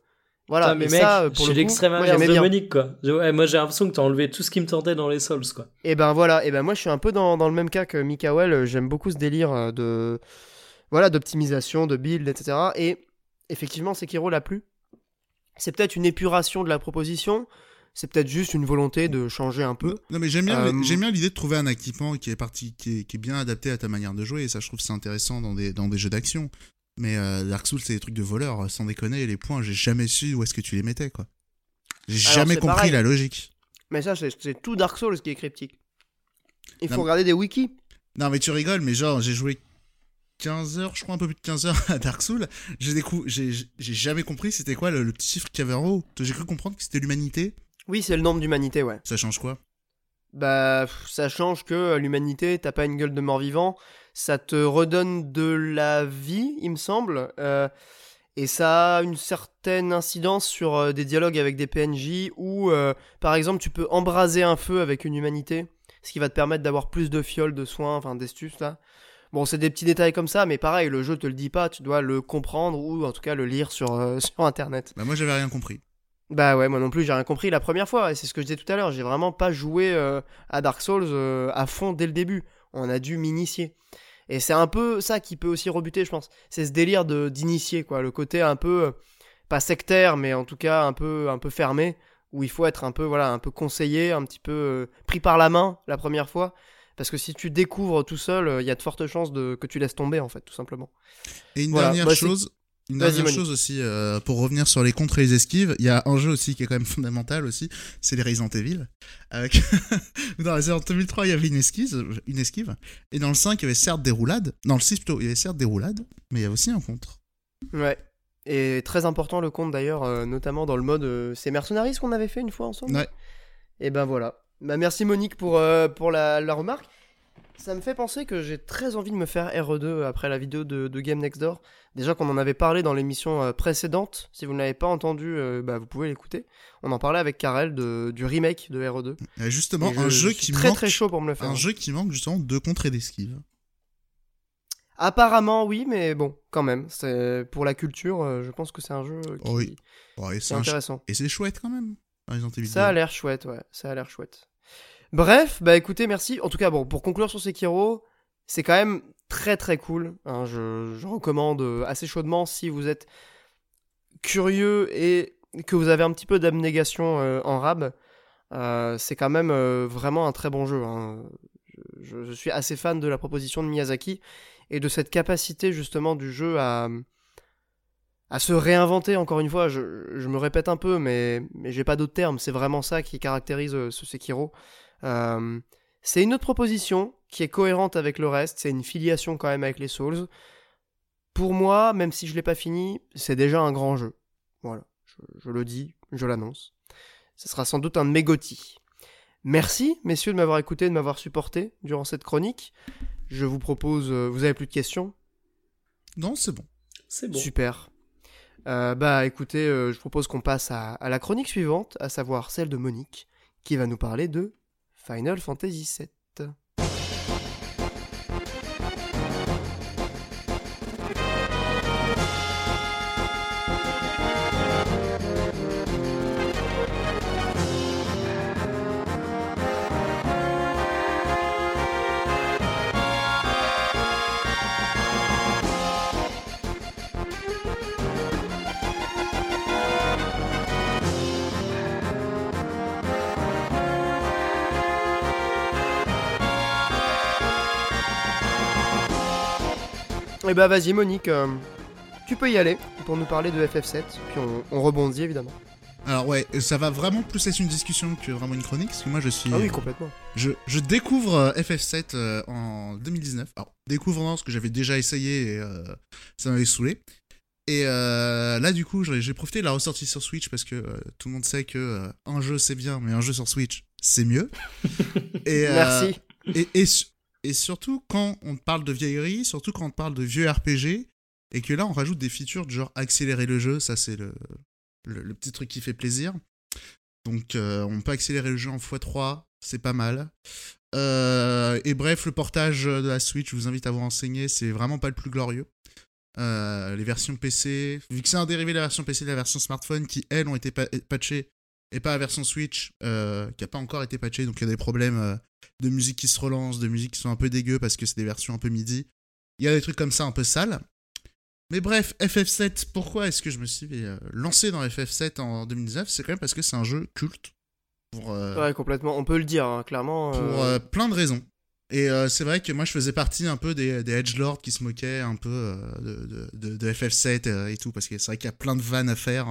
Voilà, Ah, mais et mec, ça, euh, pour j'ai le l'extrême moi, inverse de. Monique, quoi. Je- ouais, moi, j'ai l'impression que t'as enlevé tout ce qui me tentait dans les Souls, quoi. Et ben voilà, et ben moi je suis un peu dans, dans le même cas que Mikael, euh, j'aime beaucoup ce délire euh, de voilà d'optimisation, de build, etc. Et effectivement, Sekiro l'a plu. C'est peut-être une épuration de la proposition, c'est peut-être juste une volonté de changer un peu. Non, mais j'aime bien, Euh, j'aime bien l'idée de trouver un équipement qui est, parti, qui, est, qui est bien adapté à ta manière de jouer, et ça, je trouve que c'est intéressant dans des, dans des jeux d'action. Mais euh, Dark Souls, c'est des trucs de voleurs, sans déconner, les points, j'ai jamais su où est-ce que tu les mettais, quoi. J'ai jamais compris pareil. la logique. Mais ça, c'est tout Dark Souls qui est cryptique. Il faut regarder des wikis. Non, mais tu rigoles, mais genre, j'ai joué 15 heures, je crois un peu plus de 15 heures à Dark Souls. J'ai jamais compris c'était quoi le, le petit chiffre qu'il y avait en haut. J'ai cru comprendre que c'était l'humanité. Oui, c'est le nombre d'humanité, ouais. Ça change quoi? Bah, ça change que euh, l'humanité, t'as pas une gueule de mort-vivant, ça te redonne de la vie, il me semble, euh, et ça a une certaine incidence sur euh, des dialogues avec des PNJ où, euh, par exemple, tu peux embraser un feu avec une humanité, ce qui va te permettre d'avoir plus de fioles de soins, enfin d'estus là. Bon, c'est des petits détails comme ça, mais pareil, le jeu te le dit pas, tu dois le comprendre ou en tout cas le lire sur, euh, sur internet. Bah, moi, j'avais rien compris. Bah ouais, moi non plus, j'ai rien compris la première fois, et c'est ce que je disais tout à l'heure, j'ai vraiment pas joué à Dark Souls à fond dès le début. On a dû m'initier. Et c'est un peu ça qui peut aussi rebuter, je pense. C'est ce délire de d'initier, quoi. Le côté un peu, euh, pas sectaire, mais en tout cas un peu, un peu fermé, où il faut être un peu, voilà, un peu conseillé, un petit peu euh, pris par la main la première fois. Parce que si tu découvres tout seul, euh, il y a de fortes chances de, que tu laisses tomber, en fait, tout simplement. Et une Voilà, dernière bah, chose, une dernière chose aussi, euh, pour revenir sur les contres et les esquives, il y a un jeu aussi qui est quand même fondamental aussi, c'est les Resident Evil. Avec... dans Resident Evil 3, il y avait une esquive, une esquive, et dans le 5, il y avait certes des roulades, dans le 6 plutôt, il y avait certes des roulades, mais il y avait aussi un contre. Ouais. Et très important le compte d'ailleurs, euh, notamment dans le mode euh, c'est Mercenaries qu'on avait fait une fois ensemble? Ouais. Et ben voilà. Bah, merci Monique pour, pour la, la remarque. Ça me fait penser que j'ai très envie de me faire RE2 après la vidéo de, de Game Next Door. Déjà qu'on en avait parlé dans l'émission euh, précédente. Si vous ne l'avez pas entendu, euh, bah, vous pouvez l'écouter. On en parlait avec Karel de, du remake de RE2. Et justement, Et un je jeu qui très manque, très chaud pour me le faire. un jeu qui manque justement de contre et d'esquive. Apparemment oui, mais bon, quand même. C'est pour la culture, euh, je pense que c'est un jeu euh, qui, Oh oui. Est ch- intéressant. Et c'est chouette quand même, Resident Evil Ça a 2. l'air chouette, ouais. Ça a l'air chouette. Bref, bah écoutez, merci. En tout cas, bon, pour conclure sur Sekiro, c'est quand même très très cool. hein. je, recommande euh, assez chaudement si vous êtes curieux et que vous avez un petit peu d'abnégation euh, en rab. euh, c'est quand même vraiment un très bon jeu. hein. Je, suis assez fan de la proposition de Miyazaki et de cette capacité justement du jeu à, à se réinventer encore une fois. Je, je me répète un peu, mais, mais j'ai pas d'autres termes. C'est vraiment ça qui caractérise ce Sekiro. Euh, c'est une autre proposition qui est cohérente avec le reste. C'est une filiation quand même avec les Souls. Pour moi, même si je l'ai pas fini, c'est déjà un grand jeu. Voilà, je, je le dis, je l'annonce. Ce sera sans doute un de mes GOTY. Merci, messieurs, de m'avoir écouté, de m'avoir supporté durant cette chronique. Je vous propose. euh, vous avez plus de questions? Non, c'est bon. C'est bon. Super. Euh, bah écoutez, euh, je propose qu'on passe à, à la chronique suivante, à savoir celle de Monique, qui va nous parler de Final Fantasy VII. Eh bah vas-y Monique, euh, tu peux y aller pour nous parler de FF7, puis on, on rebondit évidemment. Alors ouais, ça va vraiment plus être une discussion que vraiment une chronique, parce que moi je suis... Ah oui, complètement. Je, je découvre euh, FF7 euh, en 2019. Alors, découvrant parce que j'avais déjà essayé et euh, ça m'avait saoulé. Et euh, là, du coup, j'ai profité de la ressortie sur Switch parce que euh, tout le monde sait que euh, un jeu c'est bien, mais un jeu sur Switch c'est mieux. et, euh, Merci. et, et, su- et surtout quand on parle de vieillerie, surtout quand on parle de vieux RPG, et que là on rajoute des features de genre accélérer le jeu, ça c'est le, petit truc qui fait plaisir. Donc euh, on peut accélérer le jeu en x3, c'est pas mal. Euh, et bref, le portage de la Switch, je vous invite à vous renseigner, c'est vraiment pas le plus glorieux. Euh, les versions PC, vu que c'est un dérivé de la version PC et de la version smartphone qui, elles, ont été pa- patchées, et pas la version Switch, euh, qui a pas encore été patchée, donc il y a des problèmes euh, de musique qui se relance, de musique qui sont un peu dégueu parce que c'est des versions un peu MIDI. Il y a des trucs comme ça un peu sales. Mais bref, FF7, pourquoi est-ce que je me suis euh, lancé dans FF7 en 2019 C'est quand même parce que c'est un jeu culte. Pour, Ouais, complètement. On peut le dire, hein, clairement. pour plein de raisons. Et c'est vrai que moi je faisais partie un peu des, des edgelords qui se moquaient un peu de, de- de FF7 euh, et tout, parce que c'est vrai qu'il y a plein de vannes à faire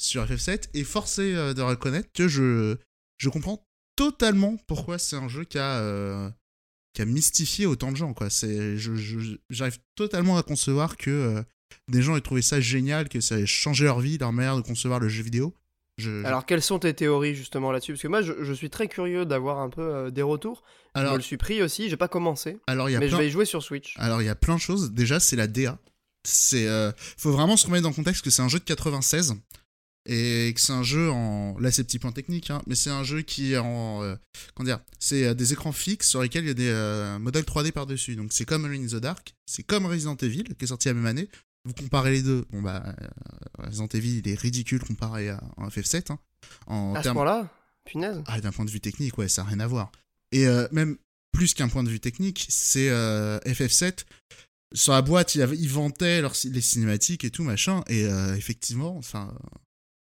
sur FF7, et forcé euh, de reconnaître que je, je comprends totalement pourquoi c'est un jeu qui a, euh, qui a mystifié autant de gens. quoi. C'est, je, je- j'arrive totalement à concevoir que euh, des gens aient trouvé ça génial, que ça ait changé leur vie, leur manière de concevoir le jeu vidéo. Je, je- Alors, quelles sont tes théories justement là-dessus? Parce que moi, je, je suis très curieux d'avoir un peu euh, des retours. je alors, me le suis pris aussi, j'ai pas commencé, alors y a mais plein... je vais y jouer sur Switch. Alors il y a plein de choses. Déjà c'est la DA. C'est euh, faut vraiment se remettre dans le contexte que c'est un jeu de 96 et que c'est un jeu en là c'est petit point technique hein, mais c'est un jeu qui est en euh, comment dire c'est euh, des écrans fixes sur lesquels il y a des euh, modèles 3D par dessus donc c'est comme Alone in the Dark c'est comme Resident Evil qui est sorti la même année vous comparez les deux bon bah euh, Resident Evil il est ridicule comparé à, à FF7 hein, en à ce termes point-là Punaise. ah, d'un point de vue technique, ouais, ça n'a rien à voir. Et même plus qu'un point de vue technique, c'est euh, FF7. Sur la boîte, ils, ils vantaient leurs- les cinématiques et tout, machin. Et effectivement, enfin,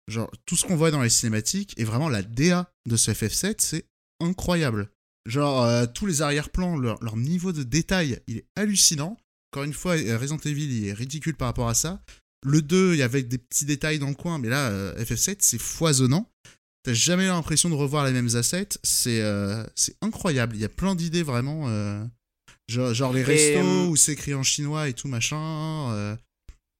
genre, tout ce qu'on voit dans les cinématiques et vraiment la DA de ce FF7, c'est incroyable. Genre, euh, tous les arrière-plans, leur, leur niveau de détail, il est hallucinant. Encore une fois, euh, Resident Evil, il est ridicule par rapport à ça. Le 2, il y avait des petits détails dans le coin, mais là, euh, FF7, c'est foisonnant. T'as jamais l'impression de revoir les mêmes assets. C'est euh, c'est incroyable. Il y a plein d'idées vraiment. genre, genre les restos où c'est écrit en chinois et tout machin.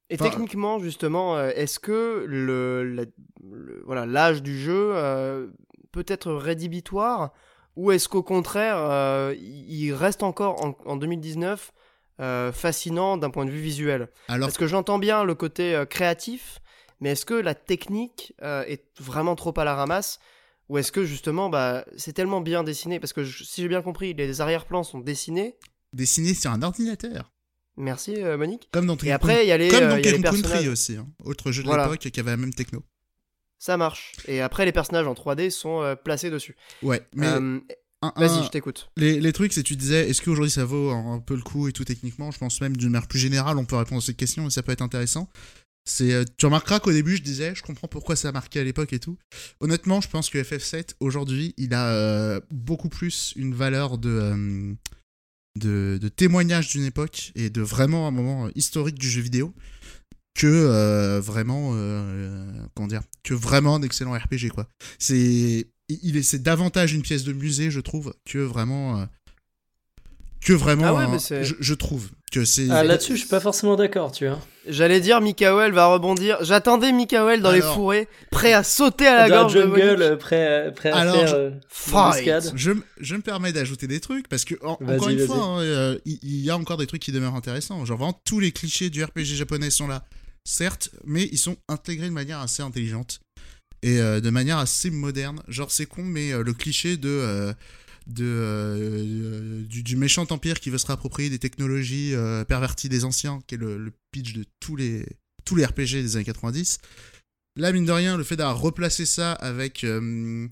Et Enfin, techniquement, justement, euh, est-ce que le, la- le- voilà l'âge du jeu euh, peut être rédhibitoire ou est-ce qu'au contraire, euh, il reste encore en, en 2019 euh, fascinant d'un point de vue visuel? Alors, Parce que j'entends bien le côté créatif, mais est-ce que la technique est vraiment trop à la ramasse ou est-ce que justement, bah, c'est tellement bien dessiné? Parce que je- si j'ai bien compris, les arrière-plans sont dessinés. dessiné sur un ordinateur. Merci euh, Monique. Comme dans Et après, il y a les, Comme euh, dans il y a les Donkey Kong personnages. Country aussi. hein. Autre jeu de Voilà. l'époque qui avait la même techno. Ça marche. Et après, les personnages en 3D sont euh, placés dessus. Ouais, mais Euh, Vas-y, je t'écoute. les, les trucs, c'est tu disais, est-ce qu'aujourd'hui ça vaut un, un peu le coup et tout techniquement? Je pense même d'une manière plus générale, on peut répondre à cette question et ça peut être intéressant. C'est, euh, tu remarqueras qu'au début, je disais, je comprends pourquoi ça a marqué à l'époque et tout. Honnêtement, je pense que FF7, aujourd'hui, il a euh, beaucoup plus une valeur de, euh, de, de témoignage d'une époque et de vraiment un moment historique du jeu vidéo que euh, vraiment, euh, comment dire, que vraiment d'excellents RPG, quoi. C'est, il est, c'est davantage une pièce de musée, je trouve, que vraiment, euh, que vraiment, Ah ouais, un- je trouve que c'est. Ah, là-dessus, je suis pas forcément d'accord, tu vois. J'allais dire, Mikael va rebondir. J'attendais Mikael dans Alors- les fourrés, prêt à sauter à la Dans gorge Jungle, Monique. euh, prêt, à- prêt à Alors, faire je- euh. Je, je me permets d'ajouter des trucs parce que, en- encore une fois, hein, euh, il y, a encore des trucs qui demeurent intéressants. Genre, vraiment, tous les clichés du RPG japonais sont là, certes, mais ils sont intégrés de manière assez intelligente et euh, de manière assez moderne. Genre, c'est con, mais euh, le cliché de. Euh, de, euh, du, du méchant empire qui veut se réapproprier des technologies euh, perverties des anciens, qui est le, le pitch de tous les, tous les RPG des années 90. Là, mine de rien, le fait d'avoir replacé ça avec, euh,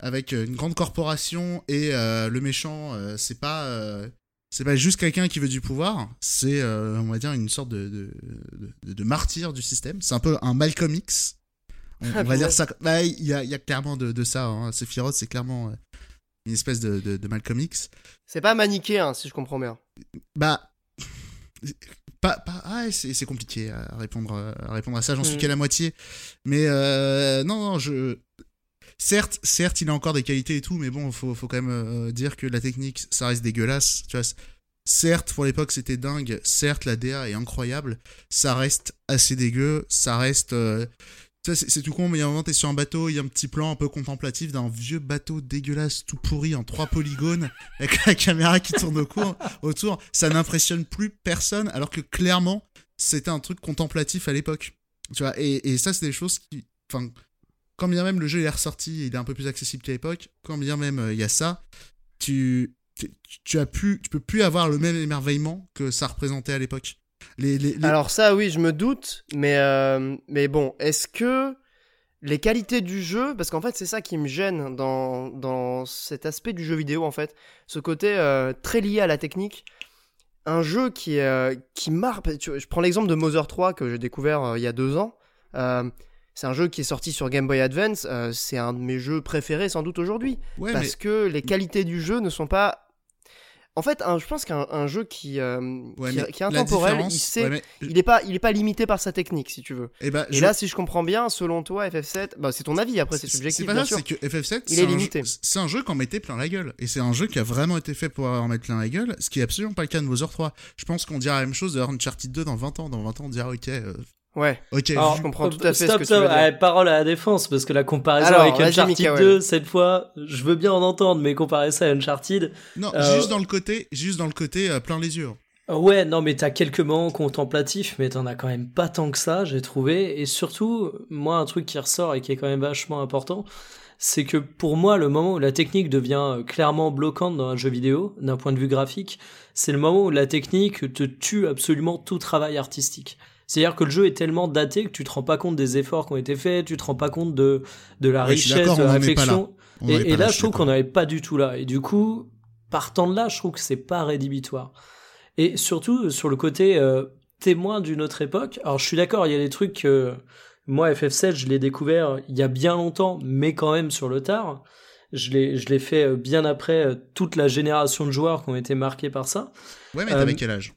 avec euh, une grande corporation et euh, le méchant, euh, c'est pas, euh, c'est pas juste quelqu'un qui veut du pouvoir, c'est, euh, on va dire, une sorte de, de, de- de martyr du système. C'est un peu un Malcolm X. On, Ah, on va dire ça. Bah, Il y, a, y a clairement de, ça. Hein. Sephiroth, c'est clairement euh, une espèce de, de, de Malcolm X. C'est pas manichéen, si je comprends bien. Bah. Pas, pas, ah, c'est compliqué à répondre, à répondre à ça, j'en suis Mm. qu'à la moitié. Mais euh, non, non, je. Certes, certes, il a encore des qualités et tout, mais bon, faut, faut quand même euh, dire que la technique, ça reste dégueulasse. Tu vois, certes, pour l'époque, c'était dingue. Certes, la DA est incroyable. Ça reste assez dégueu. Ça reste. euh, c'est tout con, mais il y a un moment, t'es sur un bateau, il y a un petit plan un peu contemplatif d'un vieux bateau dégueulasse, tout pourri, en trois polygones, avec la caméra qui tourne au cours, autour. Ça n'impressionne plus personne, alors que clairement, c'était un truc contemplatif à l'époque. Et, ça, c'est des choses qui. Quand bien même le jeu est ressorti il est un peu plus accessible qu'à l'époque, quand bien même euh, il y a ça, tu, tu, as tu peux plus avoir le même émerveillement que ça représentait à l'époque. Les, les, les- Alors ça, oui, je me doute, mais, euh, mais bon, est-ce que les qualités du jeu, parce qu'en fait c'est ça qui me gêne dans, dans cet aspect du jeu vidéo en fait, ce côté euh, très lié à la technique, un jeu qui, euh, qui marque. Je prends l'exemple de Mother 3 que j'ai découvert il y a deux ans. C'est un jeu qui est sorti sur Game Boy Advance. c'est un de mes jeux préférés sans doute aujourd'hui. parce que les qualités du jeu ne sont pas en fait, je pense qu'un jeu qui, euh, qui, est intemporel, il sait, il est pas, il est pas limité par sa technique, si tu veux. Eh ben, Et, là, si je comprends bien, selon toi, FF7, bah, c'est ton avis. Après, c'est subjectif. C'est pas ça, c'est que FF7, il est, limité. C'est un jeu qu'on mettait plein la gueule, et c'est un jeu qui a vraiment été fait pour en mettre plein la gueule, ce qui est absolument pas le cas de Mother 3. Je pense qu'on dira la même chose de Uncharted 2 dans 20 ans. Dans 20 ans, on dira ok, euh, Ouais. Ok. je comprends tout à fait ce que tu veux dire. parole à la défense parce que la comparaison avec Uncharted 2 cette fois, je veux bien en entendre, mais comparer ça à Uncharted. Non, euh, juste dans le côté, juste dans le côté euh, plein les yeux. Ouais, non, mais t'as quelques moments contemplatifs, mais t'en as quand même pas tant que ça, j'ai trouvé. Et surtout, moi, un truc qui ressort et qui est quand même vachement important, c'est que pour moi, le moment où la technique devient euh, clairement bloquante dans un jeu vidéo, d'un point de vue graphique, c'est le moment où la technique te tue absolument tout travail artistique. C'est-à-dire que le jeu est tellement daté que tu te rends pas compte des efforts qui ont été faits, tu te rends pas compte de, de la richesse, de la réflexion. Et, là, je trouve qu'on n'avait pas du tout là. Et du coup, partant de là, je trouve que c'est pas rédhibitoire. Et surtout, sur le côté euh, témoin d'une autre époque, alors je suis d'accord, il y a des trucs que moi, FF7, je l'ai découvert il y a bien longtemps, mais quand même sur le tard. Je l'ai, je l'ai fait euh, bien après euh, toute la génération de joueurs qui ont été marqués par ça. Ouais, mais t'avais quel âge?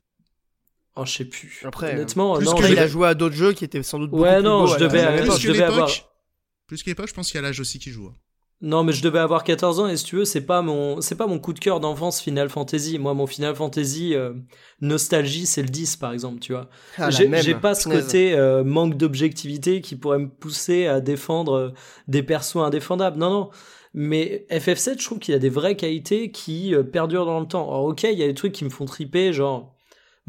Oh, je sais plus. Après, honnêtement, plus non, il a joué à d'autres jeux qui étaient sans doute beaucoup ouais, non, je devais, plus je devais avoir. Plus qu'époque, je pense qu'il y a l'âge aussi qui joue. Hein. Non, mais je devais avoir 14 ans et si tu veux, c'est pas mon, c'est pas mon coup de cœur d'enfance Final Fantasy. Moi, mon Final Fantasy euh, nostalgie, c'est le 10 par exemple, tu vois. Ah, j'ai pas ce côté euh, manque d'objectivité qui pourrait me pousser à défendre euh, des persos indéfendables. Non, non. Mais FF7, je trouve qu'il y a des vraies qualités qui perdurent dans le temps. Alors, ok, il y a des trucs qui me font triper, genre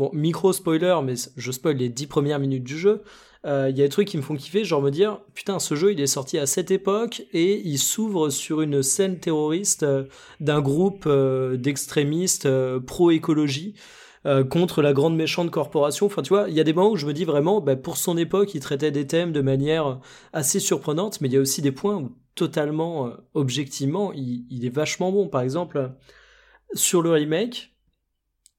Bon, micro spoiler, mais je spoil les 10 premières minutes du jeu. Il euh, y a des trucs qui me font kiffer, genre me dire, putain, ce jeu il est sorti à cette époque et il s'ouvre sur une scène terroriste euh, d'un groupe euh, d'extrémistes pro-écologie. contre la grande méchante corporation. Enfin, tu vois, il y a des moments où je me dis vraiment, bah, pour son époque, il traitait des thèmes de manière assez surprenante, mais il y a aussi des points où, totalement, objectivement, il, il, est vachement bon. Par exemple, sur le remake,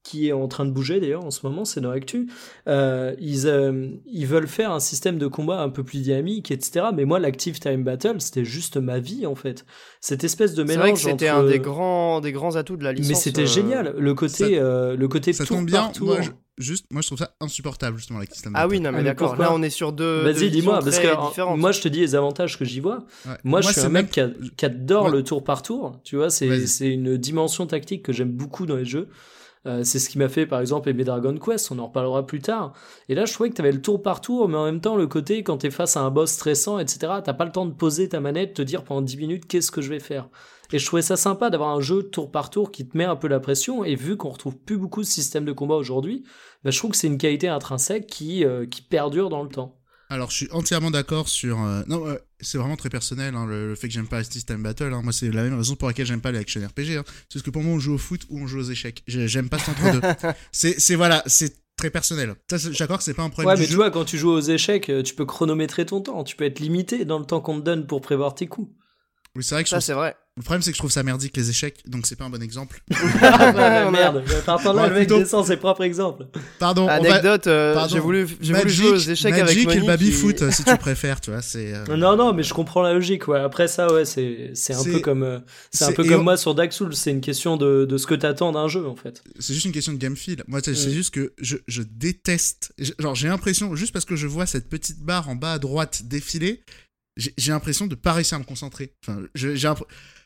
qui est en train de bouger d'ailleurs en ce moment, c'est dans l'actu. Euh, ils, euh, ils veulent faire un système de combat un peu plus dynamique, etc. Mais moi, l'active time battle, c'était juste ma vie en fait. Cette espèce de mélange. C'est vrai que c'était un des grands, des grands atouts de la licence. Mais c'était euh, génial, le côté, le côté ça tombe bien. Moi, je, juste, moi, je trouve ça insupportable justement l'active time Ah oui, non mais ah, d'accord. Là, on est sur deux. Vas-y, dis-moi, parce que moi, je te dis les avantages que j'y vois. Moi, je suis un mec qui, adore le tour par tour. Tu vois, c'est une dimension tactique que j'aime beaucoup dans les jeux. Euh, c'est ce qui m'a fait par exemple aimer Dragon Quest, on en reparlera plus tard. Et là je trouvais que t'avais le tour par tour, mais en même temps le côté quand t'es face à un boss stressant, etc., t'as pas le temps de poser ta manette, te dire pendant 10 minutes qu'est-ce que je vais faire. Et je trouvais ça sympa d'avoir un jeu tour par tour qui te met un peu la pression, et vu qu'on retrouve plus beaucoup de systèmes de combat aujourd'hui, bah, je trouve que c'est une qualité intrinsèque qui, euh, qui perdure dans le temps. Alors, je suis entièrement d'accord sur. Euh, non, euh, c'est vraiment très personnel, hein, le, fait que j'aime pas System Battle. Hein. Moi, c'est la même raison pour laquelle j'aime pas les action RPG. Hein. C'est parce que pour moi, on joue au foot ou on joue aux échecs. J'aime pas ce entre deux. c'est voilà, c'est très personnel. Ça, d'accord, c'est pas un problème. Ouais, mais tu vois, quand tu joues aux échecs, euh, tu peux chronométrer ton temps. Tu peux être limité dans le temps qu'on te donne pour prévoir tes coups. Oui, c'est vrai que ça, c'est vrai. Le problème, c'est que je trouve ça merdique les échecs, donc c'est pas un bon exemple. ah, merde, partant là, le mec descend ses propres exemples. Pardon. Anecdote, euh, j'ai voulu, voulu, jouer aux échecs Magic avec Magic et le baby foot, si tu préfères, tu vois, c'est. Euh, non, non, mais je comprends la logique, ouais. Après ça, ouais, c'est, c'est un peu comme, euh, c'est un peu comme moi sur Dark Souls. C'est une question de, de ce que t'attends d'un jeu, en fait. C'est juste une question de game feel. Moi, c'est mm. juste que je, je déteste. Genre, j'ai l'impression, juste parce que je vois cette petite barre en bas à droite défiler, j'ai l'impression de pas réussir à me concentrer. Enfin, j'ai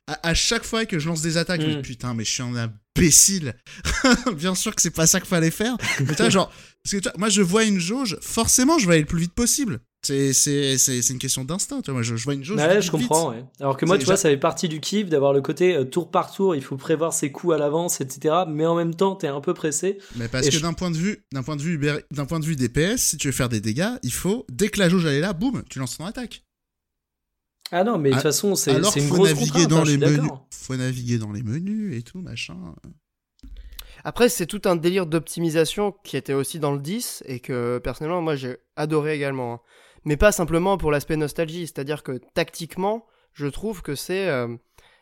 à, chaque fois que je lance des attaques, je me dis mm. putain, mais je suis un imbécile. Bien sûr que c'est pas ça qu'il fallait faire. Mais toi, genre, parce que moi, je vois une jauge, forcément, je vais aller le plus vite possible. C'est, une question d'instinct, tu vois. Moi, je, vois une jauge. Ouais, je comprends, ouais. Alors que moi, tu vois, ça fait partie du kiff d'avoir le côté euh, tour par tour, il faut prévoir ses coups à l'avance, etc. Mais en même temps, t'es un peu pressé. Mais parce que d'un point de vue, d'un point de vue, d'un point de vue DPS, si tu veux faire des dégâts, il faut, dès que la jauge elle est là, boum, tu lances ton attaque. Ah non, mais de toute ah, façon, c'est une grosse naviguer dans hein, les menus. Faut naviguer dans les menus et tout, machin. Après, c'est tout un délire d'optimisation qui était aussi dans le 10 et que personnellement, moi, j'ai adoré également. Hein. Mais pas simplement pour l'aspect nostalgie, c'est-à-dire que tactiquement, je trouve que c'est. Euh,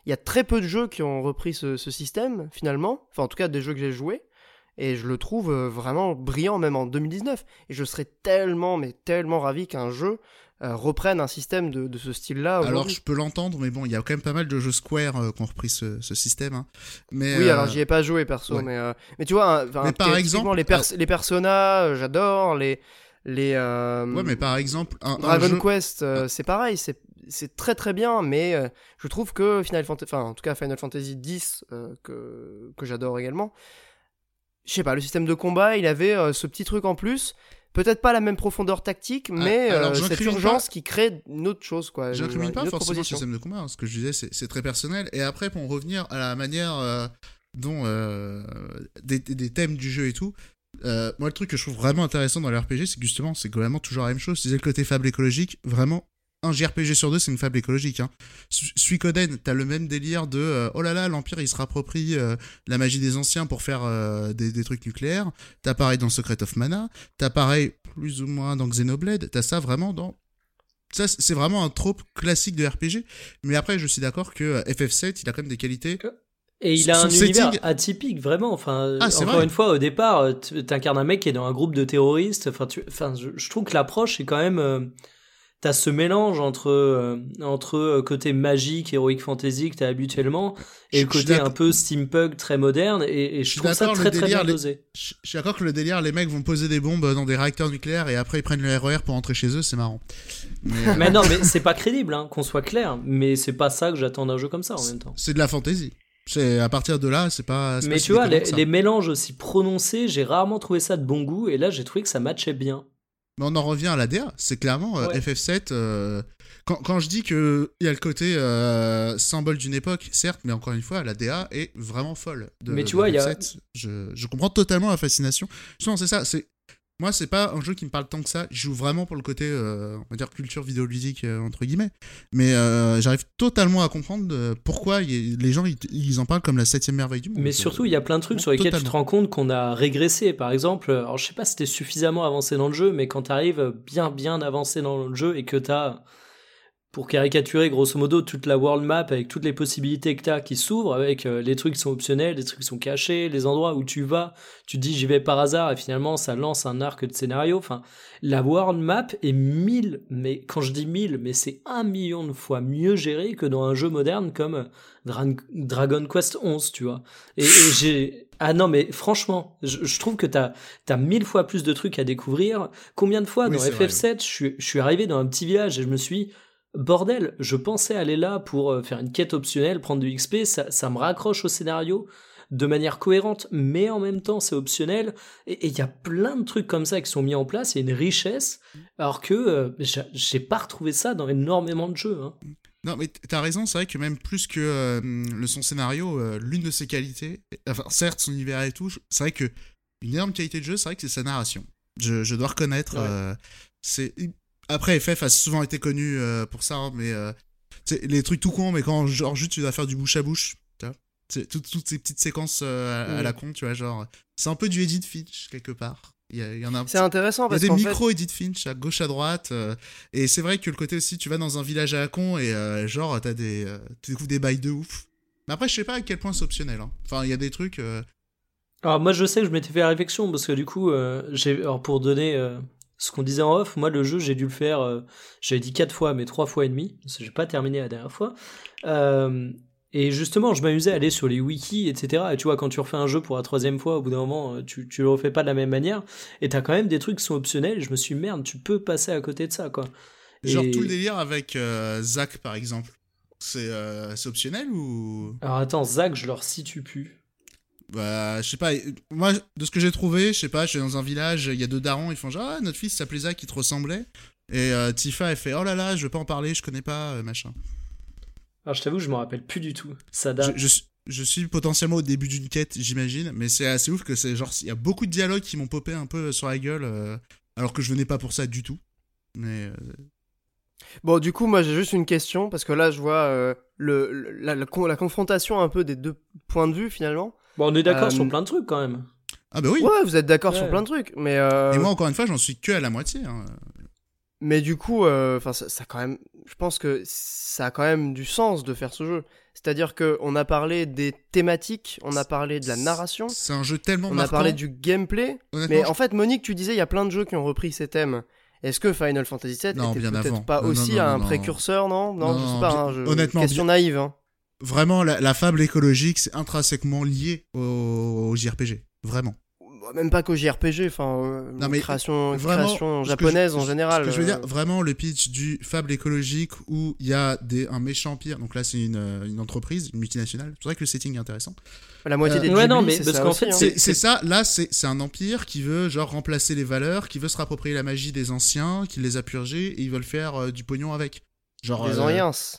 il y a très peu de jeux qui ont repris ce, ce, système, finalement. Enfin, en tout cas, des jeux que j'ai joués. et je le trouve euh, vraiment brillant même en 2019. Et je serais tellement, mais tellement ravi qu'un jeu euh, reprenne un système de, de ce style-là. Alors je peux l'entendre, mais bon, il y a quand même pas mal de jeux Square euh, qui ont repris ce, ce système. hein. Mais, Oui, euh, alors j'y ai pas joué perso, ouais. mais, euh, mais tu vois, Mais par exemple, les, pers- les personas, euh, j'adore, les. les euh, Ouais, mais par exemple, un, un Dragon jeu- Quest, euh, c'est pareil, c'est c'est très très bien, mais euh, je trouve que Final Fantasy, enfin en tout cas Final Fantasy X euh, que que j'adore également. Je sais pas, le système de combat, il avait euh, ce petit truc en plus. Peut-être pas la même profondeur tactique, mais alors, euh, cette urgence qui crée une autre chose, quoi. J'incrimine pas forcément le système de combat. hein. Ce que je disais, c'est c'est très personnel. Et après, pour en revenir à la manière euh, dont euh, des, thèmes du jeu et tout, euh, moi, le truc que je trouve vraiment intéressant dans les RPG, c'est que justement, c'est globalement toujours la même chose. Disais le côté fable écologique, vraiment. Un JRPG sur deux, c'est une fable écologique. Hein. Su- Suikoden, t'as le même délire de euh, oh là là, l'Empire il se rapproprie euh, la magie des anciens pour faire euh, des, des trucs nucléaires. T'as pareil dans Secret of Mana. T'as pareil plus ou moins dans Xenoblade. T'as ça vraiment dans ça, c'est vraiment un trope classique de RPG. Mais après, je suis d'accord que euh, FF7, il a quand même des qualités. Et il a Son un univers atypique, vraiment. Enfin, Ah, encore vrai. une fois, au départ, euh, tu incarnes un mec qui est dans un groupe de terroristes. Enfin, tu... enfin je, je trouve que l'approche est quand même. T'as ce mélange entre, euh, entre euh, côté magique, heroic fantasy que t'as habituellement, et Je- le je côté un peu steampunk très moderne, et, et je suis trouve ça très bien dosé. Je je suis d'accord que le délire, les mecs vont poser des bombes dans des réacteurs nucléaires et après ils prennent le RER pour rentrer chez eux, c'est marrant. Mais, euh, Mais non, mais c'est pas crédible, hein, qu'on soit clair. Mais c'est pas ça que j'attends d'un jeu comme ça en même temps. c'est de la fantaisie. C'est à partir de là, c'est pas. Mais pas tu vois, les, les mélanges aussi prononcés, j'ai rarement trouvé ça de bon goût, et là j'ai trouvé que ça matchait bien. Mais on en revient à la DA. C'est clairement euh, Ouais. FF7. euh, Quand, quand je dis que il y a le côté euh, symbole d'une époque, certes, mais encore une fois, la DA est vraiment folle. De, Mais tu de vois, il y a- FF7. Je, je comprends totalement la fascination. Justement, c'est ça. C'est moi, c'est pas un jeu qui me parle tant que ça. Je joue vraiment pour le côté, euh, on va dire, culture vidéoludique, euh, entre guillemets. Mais euh, j'arrive totalement à comprendre pourquoi les gens, ils, en parlent comme la septième merveille du monde. Mais surtout, il y a plein de trucs sur lesquels tu te rends compte qu'on a régressé. Par exemple, alors je sais pas si t'es suffisamment avancé dans le jeu, mais quand t'arrives bien bien avancé dans le jeu et que t'as, pour caricaturer grosso modo toute la world map avec toutes les possibilités que t'as qui s'ouvrent, avec euh, les trucs qui sont optionnels, les trucs qui sont cachés, les endroits où tu vas, tu dis j'y vais par hasard et finalement ça lance un arc de scénario. Enfin, la world map est mille, mais quand je dis mille, mais c'est un million de fois mieux géré que dans un jeu moderne comme Dra- Dragon Quest 11, tu vois. Et, et j'ai ah non mais franchement, je, je trouve que t'as as mille fois plus de trucs à découvrir. Combien de fois Oui, dans c'est vrai, FF7, je je suis arrivé dans un petit village et je me suis bordel, je pensais aller là pour euh, faire une quête optionnelle, prendre du XP, ça, ça me raccroche au scénario de manière cohérente, mais en même temps c'est optionnel. Et il y a plein de trucs comme ça qui sont mis en place, il y a une richesse, alors que euh, j'ai pas retrouvé ça dans énormément de jeux. hein. Non, mais t'as raison, c'est vrai que même plus que euh, le son scénario, euh, l'une de ses qualités, enfin, certes, son univers et tout, c'est vrai que une énorme qualité de jeu, c'est vrai que c'est sa narration. Je, je dois reconnaître. Ouais. c'est Après, FF a souvent été connu euh, pour ça, hein, mais euh, c'est les trucs tout cons, mais quand genre juste tu dois faire du bouche à bouche, tu vois, c'est toutes, toutes ces petites séquences euh, à, à Mm. la con, tu vois, genre, c'est un peu du Edith Finch quelque part. Il y, a- il y en a un C'est intéressant il y a parce des qu'en fait, micros Edith Finch à gauche à droite euh, et c'est vrai que le côté aussi tu vas dans un village à la con et euh, genre t'as des euh, tu découvres des bails de ouf mais après je sais pas à quel point c'est optionnel hein. enfin il y a des trucs euh, Alors moi je sais que je m'étais fait la réflexion parce que du coup euh, j'ai alors pour donner euh, ce qu'on disait en off, moi le jeu j'ai dû le faire, euh, j'avais dit quatre fois mais trois fois et demi parce que j'ai pas terminé la dernière fois. Euh, et justement je m'amusais à aller sur les wikis etc. Et tu vois quand tu refais un jeu pour la troisième fois au bout d'un moment euh, tu tu le refais pas de la même manière et t'as quand même des trucs qui sont optionnels. Et je me suis dit, merde tu peux passer à côté de ça quoi. genre tout le délire avec euh, Zach par exemple c'est c'est optionnel ou? Alors attends Zach je leur situe plus. Bah je sais pas moi de ce que j'ai trouvé je sais pas je suis dans un village il y a deux darons ils font genre ah notre fils s'appelait Zach il te ressemblait et euh, Tifa elle fait oh là là je veux pas en parler je connais pas euh, machin Alors je t'avoue je me rappelle plus du tout. Ça je, date. je suis- je suis potentiellement au début d'une quête, j'imagine, mais c'est assez ouf que c'est genre il y a beaucoup de dialogues qui m'ont popé un peu sur la gueule, euh, alors que je venais pas pour ça du tout. Mais euh, Bon, du coup, moi j'ai juste une question parce que là je vois euh, le, le- la, la la confrontation un peu des deux points de vue finalement. Bon on est d'accord Euh, sur plein de trucs quand même. ah bah oui. Ouais, vous êtes d'accord sur plein de trucs, mais euh, Et moi encore une fois, j'en suis que à la moitié. hein. Mais du coup, euh, enfin, ça, ça quand même, je pense que ça a quand même du sens de faire ce jeu. C'est-à-dire que on a parlé des thématiques, on a parlé de la narration, C'est un jeu tellement on a parlé du gameplay. Mais je- en fait, Monique, tu disais, il y a plein de jeux qui ont repris ces thèmes. Est-ce que Final Fantasy VII Non, était bien peut-être pas Non, aussi non, un non, précurseur, non? Non, Non, je sais pas. bien- hein, je- honnêtement, question naïve. Hein. Vraiment, la, la fable écologique, c'est intrinsèquement lié au, au JRPG. Vraiment. Bah, Même pas qu'au JRPG, enfin, euh, création, vraiment, japonaise je- en général. Ce que je veux dire, euh, vraiment, le pitch du fable écologique où il y a des, un méchant empire. Donc là, c'est une, euh, une entreprise, une multinationale. C'est vrai que le setting est intéressant. la moitié euh, des ouais, non, mais c'est parce ça aussi, fait, hein. c'est- C'est c'est ça, là, c'est c'est un empire qui veut genre remplacer les valeurs, qui veut se rapproprier la magie des anciens, qui les a purgés et ils veulent faire euh, du pognon avec. Genre, des euh.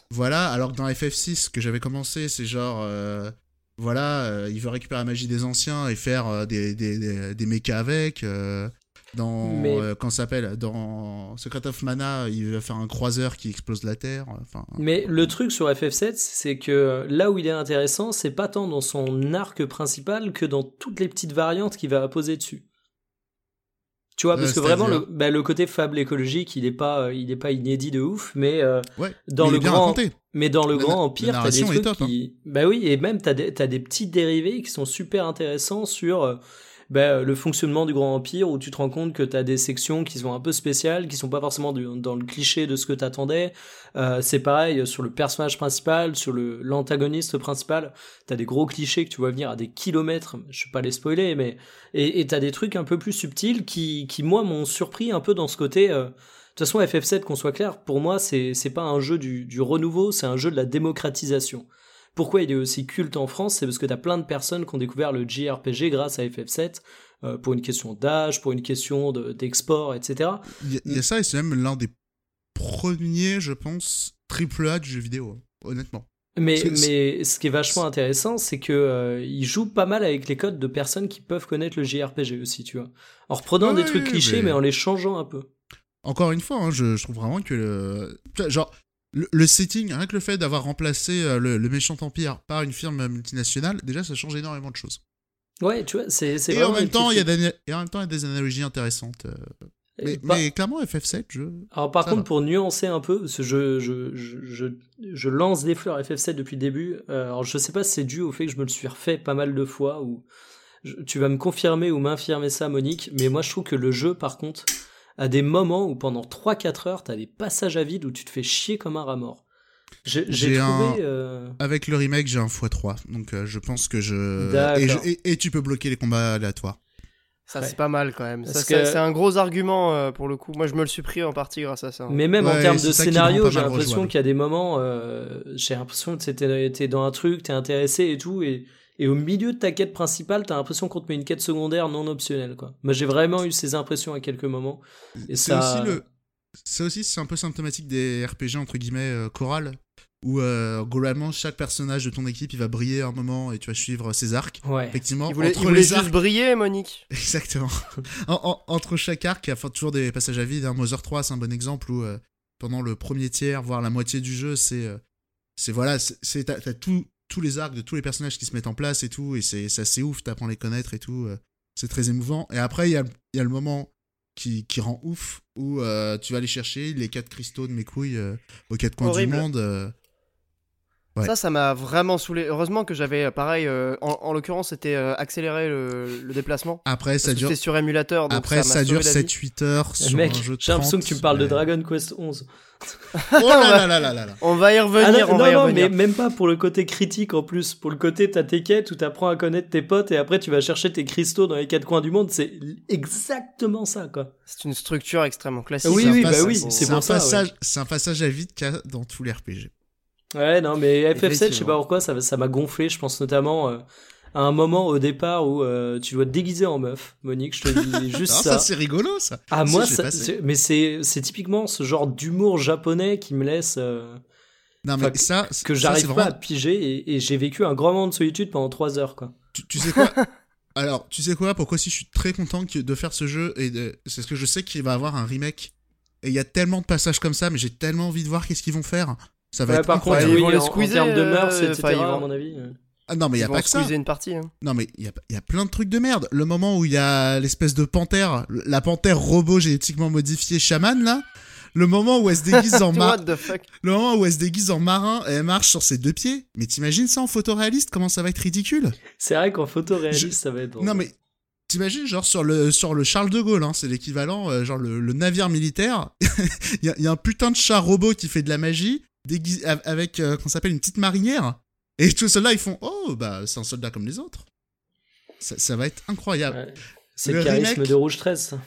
Voilà, alors que dans FF6 que j'avais commencé, c'est genre. euh, voilà, euh, il veut récupérer la magie des anciens et faire euh, des, des, des, des mechas avec. euh, dans. Mais- euh, s'appelle Dans Secret of Mana, il va faire un croiseur qui explose la Terre. Enfin. Mais le truc sur FF7, c'est que là où il est intéressant, c'est pas tant dans son arc principal que dans toutes les petites variantes qu'il va apposer dessus. Tu vois, parce Euh, que vraiment, le, bah, le côté fable écologique, il est pas, il est pas inédit de ouf, mais euh, Ouais, dans le grand, mais dans le La- grand empire, t'as des trucs top, hein. bah oui, et même t'as des, t'as des petits dérivés qui sont super intéressants sur euh, bah, le fonctionnement du grand empire, où tu te rends compte que t'as des sections qui sont un peu spéciales, qui sont pas forcément dans le cliché de ce que t'attendais. Euh, c'est pareil sur le personnage principal, sur le l'antagoniste principal. T'as des gros clichés que tu vois venir à des kilomètres. Je vais pas les spoiler, mais et t'as des trucs un peu plus subtils qui qui moi m'ont surpris un peu dans ce côté. euh, de toute façon, FF7, qu'on soit clair, pour moi, c'est pas un jeu du, du renouveau, c'est un jeu de la démocratisation. Pourquoi il est aussi culte en France C'est parce que t'as plein de personnes qui ont découvert le JRPG grâce à FF7, euh, pour une question d'âge, pour une question de- d'export, etc. Il y, a- il y a ça et c'est même l'un des premiers, je pense, triple A du jeu vidéo, hein, honnêtement. Mais, mais ce qui est vachement intéressant, c'est que euh, il joue pas mal avec les codes de personnes qui peuvent connaître le JRPG aussi, tu vois. En reprenant Ouais, des trucs clichés, mais- mais... en les changeant un peu. Encore une fois, hein, je, je trouve vraiment que le, genre le, le setting, rien que le fait d'avoir remplacé euh, le, le méchant empire par une firme multinationale, déjà ça change énormément de choses. Ouais, tu vois, c'est Et en même temps, il y a des, et en même temps, il y a des analogies intéressantes. euh. Mais, Et pas- mais clairement, FF7, je. Alors par Ça contre, va. pour nuancer un peu, parce que je, je, je, je, je lance des fleurs FF7 depuis le début, euh, alors je sais pas si c'est dû au fait que je me le suis refait pas mal de fois, ou tu vas me confirmer ou m'infirmer ça, Monique, mais moi je trouve que le jeu, par contre, a des moments où pendant 3-4 heures, t'as des passages à vide où tu te fais chier comme un rat mort. J'ai trouvé... un- euh, Avec le remake, j'ai un x3, donc euh, je pense que je. Et, je- et- et tu peux bloquer les combats aléatoires. Ça, Ouais. c'est pas mal quand même. C'est que- un gros argument euh, pour le coup. Moi, je me le suis pris en partie grâce à ça. Mais même en termes de scénario, j'ai l'impression qu'il y a des moments, euh, j'ai l'impression que t'es dans un truc, t'es intéressé et tout, et, et au milieu de ta quête principale, t'as l'impression qu'on te met une quête secondaire non optionnelle, quoi. Moi, j'ai vraiment eu ces impressions à quelques moments. Et ça- aussi le. Aussi c'est un peu symptomatique des RPG entre guillemets euh, chorales où euh, globalement chaque personnage de ton équipe il va briller un moment et tu vas suivre ses arcs. Ouais. Effectivement, Il voulait, entre il voulait les juste arcs, briller, Monique. exactement. En- en- entre chaque arc, il y a toujours des passages à vide. Hein. Mother 3, c'est un bon exemple où euh, pendant le premier tiers, voire la moitié du jeu, c'est euh, c'est voilà, c'est- t'as tout- tous les arcs de tous les personnages qui se mettent en place et tout, et c'est c'est assez ouf, t'apprends à les connaître et tout. euh, c'est très émouvant. Et après, il y a, il y a le moment qui, qui rend ouf où euh, tu vas aller chercher les quatre cristaux de mes couilles euh, aux quatre coins Horrible. du monde. euh. Ouais. Ça, ça m'a vraiment saoulé. Heureusement que j'avais, euh, pareil, euh, en, en l'occurrence, c'était euh, accéléré le, le déplacement. Après, ça dure, sur émulateur. Donc après, ça, dure sauvé la vie. 7-8 heures sur Mec, un jeu de j'ai l'impression que 30, tu me parles de Dragon Quest 11. Oh là là là là là là. On va y revenir. Ah non, on va non, y non, revenir. mais même pas pour le côté critique en plus. Pour le côté, t'as tes quêtes où t'apprends à connaître tes potes et après tu vas chercher tes cristaux dans les quatre coins du monde. C'est exactement ça, quoi. C'est une structure extrêmement classique. Oui, oui, pas- bah oui, c'est c'est un pour ça, ouais. passage, c'est un passage à vide qu'il y a dans tous les RPG. Ouais, non, mais FF7, je sais pas pourquoi, ça ça m'a gonflé. Je pense notamment euh, à un moment au départ où euh, tu dois te déguiser en meuf, Monique. Je te dis juste Alors ça. ça, c'est rigolo ça. Ah moi, ça- mais c'est c'est typiquement ce genre d'humour japonais qui me laisse euh, Non mais ça, que j'arrive pas vraiment- à piger et, et j'ai vécu un grand moment de solitude pendant trois heures quoi. Tu, tu sais quoi Alors, tu sais quoi Pourquoi si je suis très content de faire ce jeu et de... c'est parce que je sais qu'il va avoir un remake. Et il y a tellement de passages comme ça, mais j'ai tellement envie de voir qu'est-ce qu'ils vont faire. Ça va Ouais, être par contre, incroyable. ils oui, vont les en- en, squeezer, termes de mœurs, euh, etc. enfin, ils vont- à mon avis. euh. Ah non, mais il y Ils a pas que ça. squeezer une partie. hein. Non, mais il y a, y a plein de trucs de merde. Le moment où il y a l'espèce de panthère, la panthère robot génétiquement modifiée chaman là. le moment où elle se déguise en marin, What the fuck? le moment où elle se déguise en marin et elle marche sur ses deux pieds. Mais t'imagines ça en photoréaliste? Comment ça va être ridicule? C'est vrai qu'en photo réaliste, Je- ça va être drôle. Non mais t'imagines genre sur le sur le Charles de Gaulle, hein, c'est l'équivalent, euh, genre le, le navire militaire. Il y, y a un putain de char robot qui fait de la magie, déguisé avec euh, qu'on s'appelle une petite marinière. Et tous ceux-là ils font oh bah c'est un soldat comme les autres. Ça, ça va être incroyable. Ouais. C'est Le le charisme remake- de Rouge 13. ça.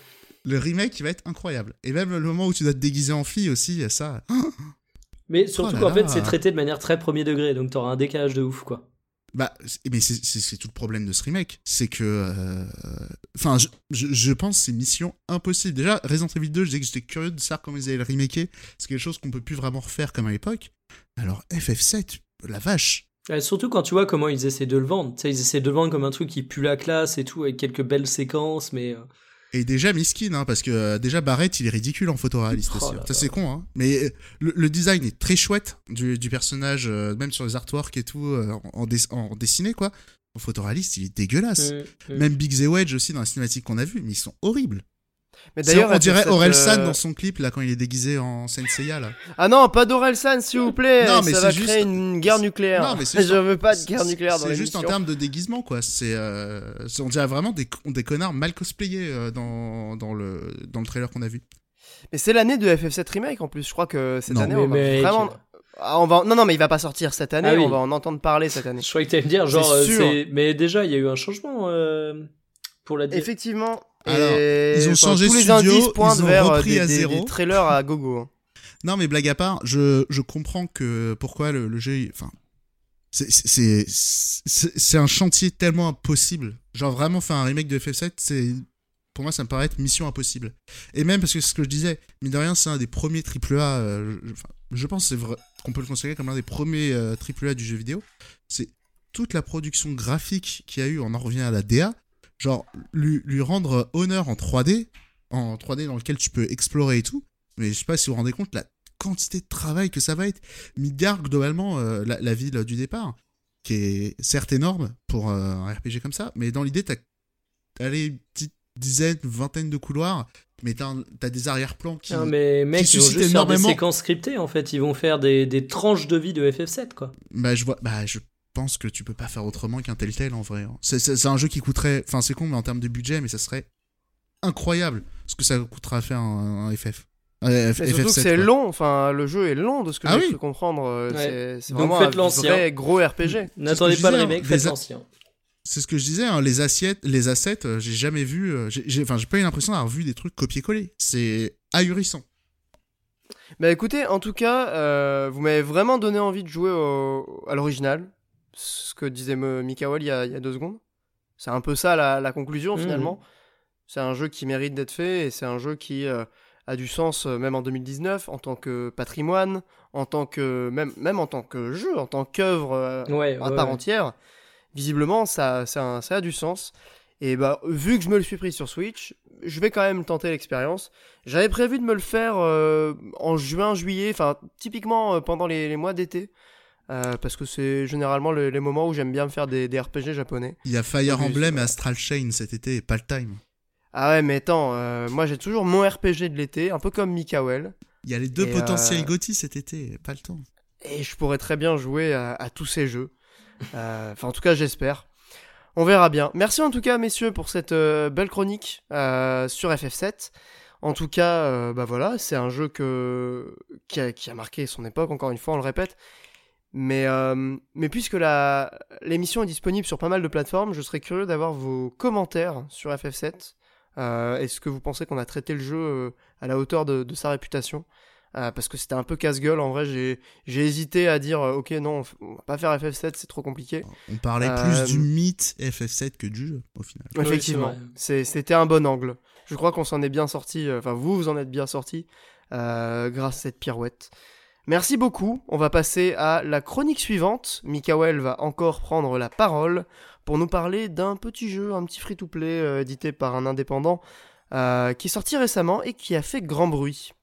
Le remake il va être incroyable. Et même le moment où tu dois te déguiser en fille aussi, ça. Mais surtout Oh qu'en fait, c'est traité de manière très premier degré, donc t'auras un décalage de ouf, quoi. Bah, mais c'est- tout le problème de ce remake. C'est que. euh, Enfin, je, je, je pense c'est mission impossible. Déjà, Resident Evil 2, je disais que j'étais curieux de savoir comment ils allaient le remaker. C'est quelque chose qu'on peut plus vraiment refaire comme à l'époque. Alors, FF7, la vache. Ouais, surtout quand tu vois comment ils essaient de le vendre. Tu sais, ils essaient de le vendre comme un truc qui pue la classe et tout, avec quelques belles séquences, mais. Et déjà miskin, hein, parce que euh, déjà Barrett, il est ridicule en photoréaliste Oh aussi. là Ça, c'est con, hein. Mais euh, le, le design est très chouette du, du personnage, euh, même sur les artworks et tout, euh, en, en dess- en dessiné, quoi. En photoréaliste, il est dégueulasse. Même Big Z Wedge aussi dans la cinématique qu'on a vue, mais ils sont horribles. Mais d'ailleurs, on dirait Aurel euh, San dans son clip là quand il est déguisé en Senseiya là. Ah non, pas d'Orelsan, s'il vous plaît. Non, mais ça c'est va juste- créer une guerre nucléaire. Non, mais Je veux pas de guerre nucléaire dans C'est juste en termes de déguisement quoi. C'est euh, c'est- on dirait vraiment des, des connards mal cosplayés euh, dans, dans le dans le trailer qu'on a vu. Mais c'est l'année de FF7 Remake en plus. Je crois que cette Non, année, mais on va mec. vraiment. Ah, on va... Non, non, mais il va pas sortir cette année. Ah oui. On va en entendre parler cette année. Je croyais que t'allais me dire, genre, euh. Mais déjà, il y a eu un changement euh, pour la di- Effectivement. Alors, et, ils ont changé tous les studio, indices pointent ils ont vers euh, repris des, à des- zéro. des trailers à gogo. hein. Non mais blague à part, je, je comprends que pourquoi le, le jeu, enfin, c'est- c'est c'est c'est un chantier tellement impossible. Genre vraiment faire un remake de FF7, c'est pour moi ça me paraît être mission impossible. Et même parce que c'est ce que je disais, mine de rien c'est un des premiers AAA, euh, je, enfin, je pense que c'est vrai qu'on peut le considérer comme l'un des premiers euh, AAA du jeu vidéo. C'est toute la production graphique qu'il y a eu, on en revient à la DA, genre lui, lui rendre honneur en 3D, en 3D dans lequel tu peux explorer et tout. Mais je sais pas si vous vous rendez compte la quantité de travail que ça va être. Midgard, globalement, euh, la, la ville du départ, qui est certes énorme pour euh, un RPG comme ça, mais dans l'idée, t'as allez, une petite dizaine, vingtaine de couloirs, mais t'as t'as des arrière-plans qui. Non, mais mec, qui ils vont juste faire des énormément- séquences scriptées, en fait. Ils vont faire des, des tranches de vie de FF7, quoi. Bah, je vois, bah, je pense que tu peux pas faire autrement qu'un tel tel en vrai. hein. C'est- un jeu qui coûterait, enfin, c'est con, mais en termes de budget, mais ça serait incroyable ce que ça coûtera à faire un, un FF. Euh, F- surtout que FF7, c'est long. Enfin, le jeu est long de ce que Ah j'ai oui. pu comprendre. euh, Ouais. C'est vraiment faites un vrai gros RPG. N'attendez pas le disais, remake, hein, faites les a- l'ancien. C'est ce que je disais, hein, les assiettes, les assets, euh, j'ai jamais vu, euh, j'ai- enfin, j'ai pas eu l'impression d'avoir vu des trucs copier-coller. C'est ahurissant. Bah écoutez, en tout cas, euh, vous m'avez vraiment donné envie de jouer au- à l'original. Ce que disait Mikael il y a, il y a deux secondes. C'est un peu ça la, la conclusion Mhm. finalement. C'est un jeu qui mérite d'être fait et c'est un jeu qui euh, a du sens euh, même en 2019 en tant que patrimoine, en tant que même, même en tant que jeu, en tant qu'œuvre euh, Ouais, à ouais, part ouais. entière. Visiblement, ça, ça, a- ça a du sens. Et bah, vu que je me le suis pris sur Switch, je vais quand même tenter l'expérience. J'avais prévu de me le faire en juin, juillet, enfin, typiquement pendant les, les mois d'été. Euh, parce que c'est généralement le- les moments où j'aime bien me faire des, des RPG japonais. Il y a Fire Emblem et Astral Chain cet été, et pas le time. Ah ouais, mais attends, euh, moi j'ai toujours mon RPG de l'été, un peu comme Mikael. Il y a les deux potentiels euh, GOTY cet été, pas le temps. Et je pourrais très bien jouer à, à tous ces jeux. Euh, Enfin, en tout cas, j'espère. On verra bien. Merci en tout cas, messieurs, pour cette belle chronique sur FF7. En tout cas, euh, bah voilà, c'est un jeu que, qui, a, qui a marqué son époque, encore une fois, on le répète. Mais, euh, mais puisque la, l'émission est disponible sur pas mal de plateformes, je serais curieux d'avoir vos commentaires sur FF7. Euh, Est-ce que vous pensez qu'on a traité le jeu euh, à la hauteur de, de sa réputation? Euh, Parce que c'était un peu casse-gueule, en vrai, j'ai, j'ai hésité à dire, ok, non, on va pas faire FF7, c'est trop compliqué. On parlait Euh, plus du mythe FF7 que du jeu, au final. Effectivement, c'était un bon angle. Je crois qu'on s'en est bien sorti, enfin vous, vous en êtes bien sorti euh, grâce à cette pirouette. Merci beaucoup. On va passer à la chronique suivante. Mikael va encore prendre la parole pour nous parler d'un petit jeu, un petit free-to-play euh, édité par un indépendant euh, qui est sorti récemment et qui a fait grand bruit.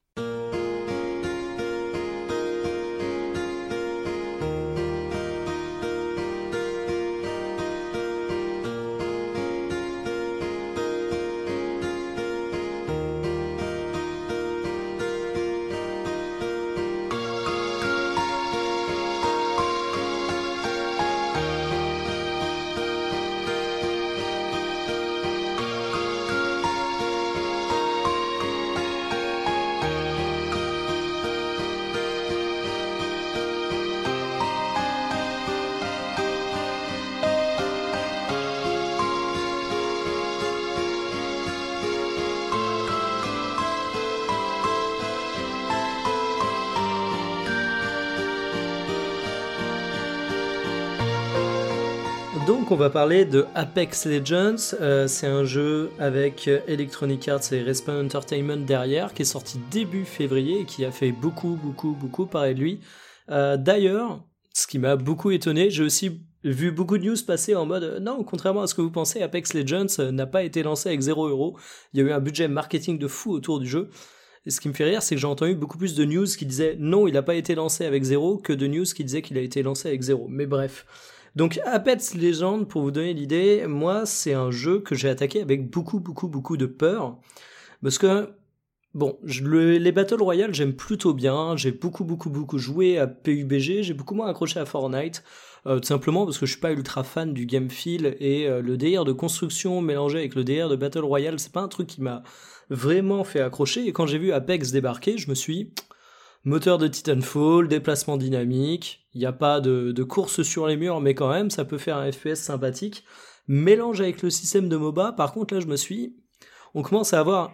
On va parler de Apex Legends, euh, c'est un jeu avec Electronic Arts et Respawn Entertainment derrière, qui est sorti début février et qui a fait beaucoup, beaucoup, beaucoup parler de lui. Euh, D'ailleurs, ce qui m'a beaucoup étonné, j'ai aussi vu beaucoup de news passer en mode non, contrairement à ce que vous pensez, Apex Legends n'a pas été lancé avec 0 euros. Il y a eu un budget marketing de fou autour du jeu. Et ce qui me fait rire, c'est que j'ai entendu beaucoup plus de news qui disaient non, il n'a pas été lancé avec 0 que de news qui disaient qu'il a été lancé avec 0. Mais bref. Donc Apex Legends, pour vous donner l'idée, moi c'est un jeu que j'ai attaqué avec beaucoup beaucoup beaucoup de peur. Parce que, bon, les Battle Royale j'aime plutôt bien, j'ai beaucoup beaucoup beaucoup joué à PUBG, j'ai beaucoup moins accroché à Fortnite. euh, tout simplement parce que je suis pas ultra fan du game feel et euh, le délire de construction mélangé avec le délire de Battle Royale, c'est pas un truc qui m'a vraiment fait accrocher. Et quand j'ai vu Apex débarquer, je me suis moteur de Titanfall, déplacement dynamique, il n'y a pas de, course sur les murs, mais quand même, ça peut faire un FPS sympathique. Mélange avec le système de MOBA, par contre, là, je me suis on commence à avoir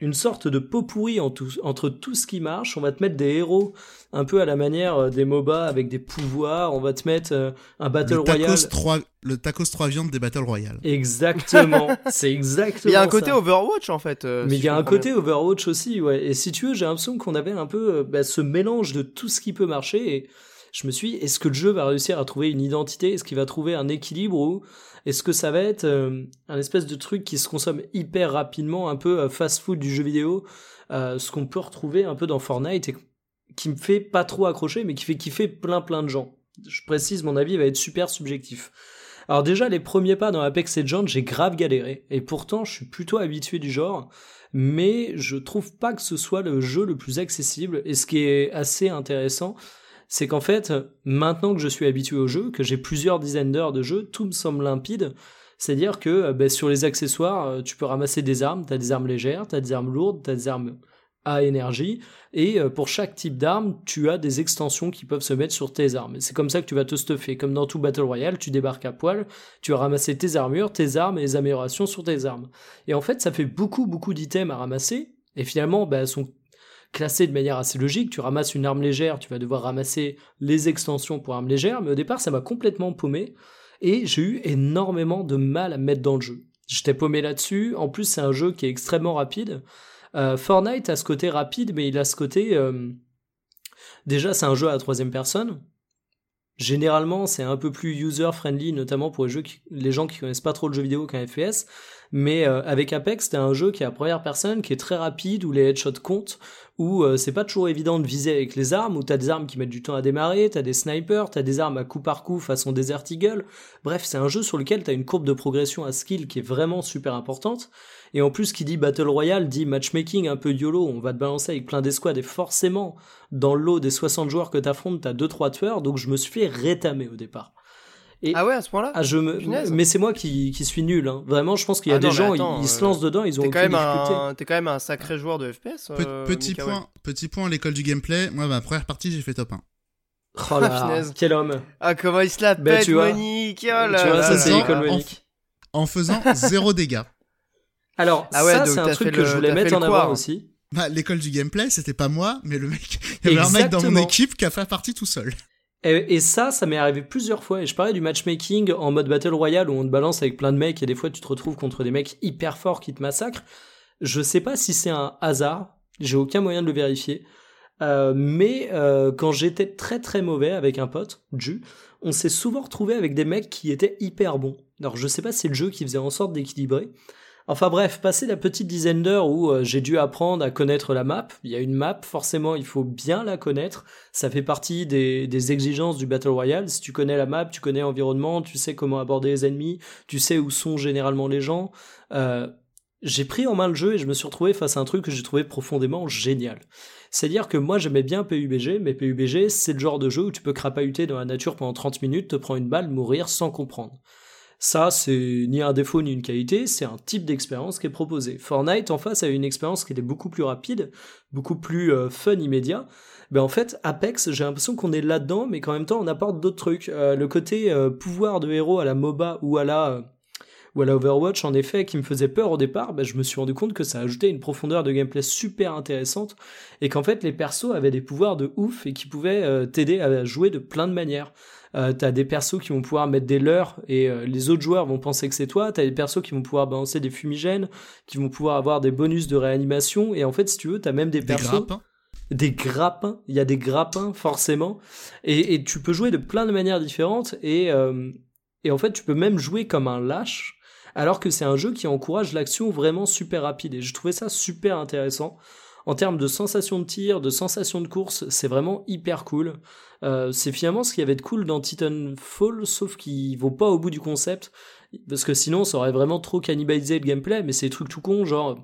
une sorte de pot pourri en tout- entre tout ce qui marche. On va te mettre des héros un peu à la manière euh, des MOBA avec des pouvoirs. On va te mettre euh, un Battle Le Royale. tacos, 3, le tacos 3 viandes des Battle Royale. Exactement, c'est exactement Il y a un ça. côté Overwatch en fait. euh, Mais si il y a un côté Overwatch aussi, ouais. Et si tu veux, j'ai l'impression qu'on avait un peu euh, bah, ce mélange de tout ce qui peut marcher. Et je me suis dit, est-ce que le jeu va réussir à trouver une identité? Est-ce qu'il va trouver un équilibre Ou est-ce que ça va être euh, un espèce de truc qui se consomme hyper rapidement, un peu euh, fast-food du jeu vidéo euh, Ce qu'on peut retrouver un peu dans Fortnite et qui me fait pas trop accrocher, mais qui fait kiffer plein plein de gens. Je précise, mon avis va être super subjectif. Alors déjà, les premiers pas dans Apex Legends, j'ai grave galéré. Et pourtant, je suis plutôt habitué du genre. Mais je trouve pas que ce soit le jeu le plus accessible. Et ce qui est assez intéressant, c'est qu'en fait, maintenant que je suis habitué au jeu, que j'ai plusieurs dizaines d'heures de jeu, tout me semble limpide. C'est-à-dire que euh, ben, sur les accessoires, euh, tu peux ramasser des armes, t'as des armes légères, t'as des armes lourdes, t'as des armes à énergie, et euh, pour chaque type d'arme, tu as des extensions qui peuvent se mettre sur tes armes. C'est comme ça que tu vas te stuffer. Comme dans tout Battle Royale, tu débarques à poil, tu vas ramasser tes armures, tes armes et les améliorations sur tes armes. Et en fait, ça fait beaucoup, beaucoup d'items à ramasser, et finalement, bah, sont classées de manière assez logique. Tu ramasses une arme légère, tu vas devoir ramasser les extensions pour armes légères, mais au départ, ça m'a complètement paumé, et j'ai eu énormément de mal à me mettre dans le jeu. J'étais paumé là-dessus, en plus c'est un jeu qui est extrêmement rapide. Euh, Fortnite a ce côté rapide, mais il a ce côté... euh, Déjà, c'est un jeu à la troisième personne. Généralement, c'est un peu plus user-friendly, notamment pour les, jeux qui- les gens qui connaissent pas trop le jeu vidéo qu'un FPS. Mais euh, avec Apex, c'est un jeu qui est à première personne, qui est très rapide, où les headshots comptent, où euh, c'est pas toujours évident de viser avec les armes, où t'as des armes qui mettent du temps à démarrer, t'as des snipers, t'as des armes à coup par coup façon Desert Eagle. Bref, c'est un jeu sur lequel t'as une courbe de progression à skill qui est vraiment super importante. Et en plus, qui dit Battle Royale dit matchmaking un peu YOLO, on va te balancer avec plein d'escouades, et forcément, dans le lot des 60 joueurs que t'affrontes, t'as 2-3 tueurs, donc je me suis fait rétamer au départ. Et Ah ouais, à ce point-là? ah, je me... Mais c'est moi qui, qui suis nul. hein. Vraiment, je pense qu'il y a Ah des non, gens, attends, ils, ils se euh, lancent dedans, ils ont T'es aucune quand, même difficulté. un... t'es quand même un sacré joueur de FPS. Pe- euh, petit, point, petit point à l'école du gameplay. Moi, ma première partie, j'ai fait top 1. Oh là, quel homme. Ah, comment il se la Ben, pète, tu vois. Monique oh tu là vois, là ça c'est l'école en- Monique. En faisant zéro dégâts. Alors, Ah ouais, ça, c'est un truc que le- je voulais mettre en avant quoi, aussi. Bah, l'école du gameplay, c'était pas moi, mais le mec. Il y avait un mec dans mon équipe qui a fait la partie tout seul. Et, et ça, ça m'est arrivé plusieurs fois. Et je parlais du matchmaking en mode Battle Royale où on te balance avec plein de mecs et des fois tu te retrouves contre des mecs hyper forts qui te massacrent. Je sais pas si c'est un hasard. J'ai aucun moyen de le vérifier. Euh, mais euh, quand j'étais très très mauvais avec un pote, Ju, on s'est souvent retrouvé avec des mecs qui étaient hyper bons. Alors je sais pas si c'est le jeu qui faisait en sorte d'équilibrer. Enfin bref, passé la petite dizaine d'heures où euh, j'ai dû apprendre à connaître la map, il y a une map, forcément il faut bien la connaître, ça fait partie des, des exigences du Battle Royale, si tu connais la map, tu connais l'environnement, tu sais comment aborder les ennemis, tu sais où sont généralement les gens. Euh, j'ai pris en main le jeu et je me suis retrouvé face à un truc que j'ai trouvé profondément génial. C'est-à-dire que moi j'aimais bien PUBG, mais PUBG c'est le genre de jeu où tu peux crapahuter dans la nature pendant 30 minutes, te prendre une balle, mourir sans comprendre. Ça, c'est ni un défaut ni une qualité, c'est un type d'expérience qui est proposé. Fortnite, en face, a une expérience qui était beaucoup plus rapide, beaucoup plus euh, fun immédiat. Ben en fait, Apex, j'ai l'impression qu'on est là-dedans, mais qu'en même temps, on apporte d'autres trucs. Euh, le côté euh, pouvoir de héros à la MOBA ou à la ou à la Overwatch en effet qui me faisait peur au départ, bah, je me suis rendu compte que ça ajoutait une profondeur de gameplay super intéressante et qu'en fait les persos avaient des pouvoirs de ouf et qui pouvaient t'aider à jouer de plein de manières. Euh, t'as des persos qui vont pouvoir mettre des leurres et euh, les autres joueurs vont penser que c'est toi. T'as des persos qui vont pouvoir balancer des fumigènes, qui vont pouvoir avoir des bonus de réanimation. Et en fait, si tu veux, t'as même des, Des persos. grappins. Des grappins. Il y a des grappins, forcément. Et, et tu peux jouer de plein de manières différentes. Et, euh, et en fait, tu peux même jouer comme un lâche. Alors que c'est un jeu qui encourage l'action vraiment super rapide. Et je trouvais ça super intéressant. En termes de sensation de tir, de sensation de course, c'est vraiment hyper cool. Euh, c'est finalement ce qu'il y avait de cool dans Titanfall, sauf qu'ils vont pas au bout du concept, parce que sinon ça aurait vraiment trop cannibalisé le gameplay, mais c'est des trucs tout con, genre,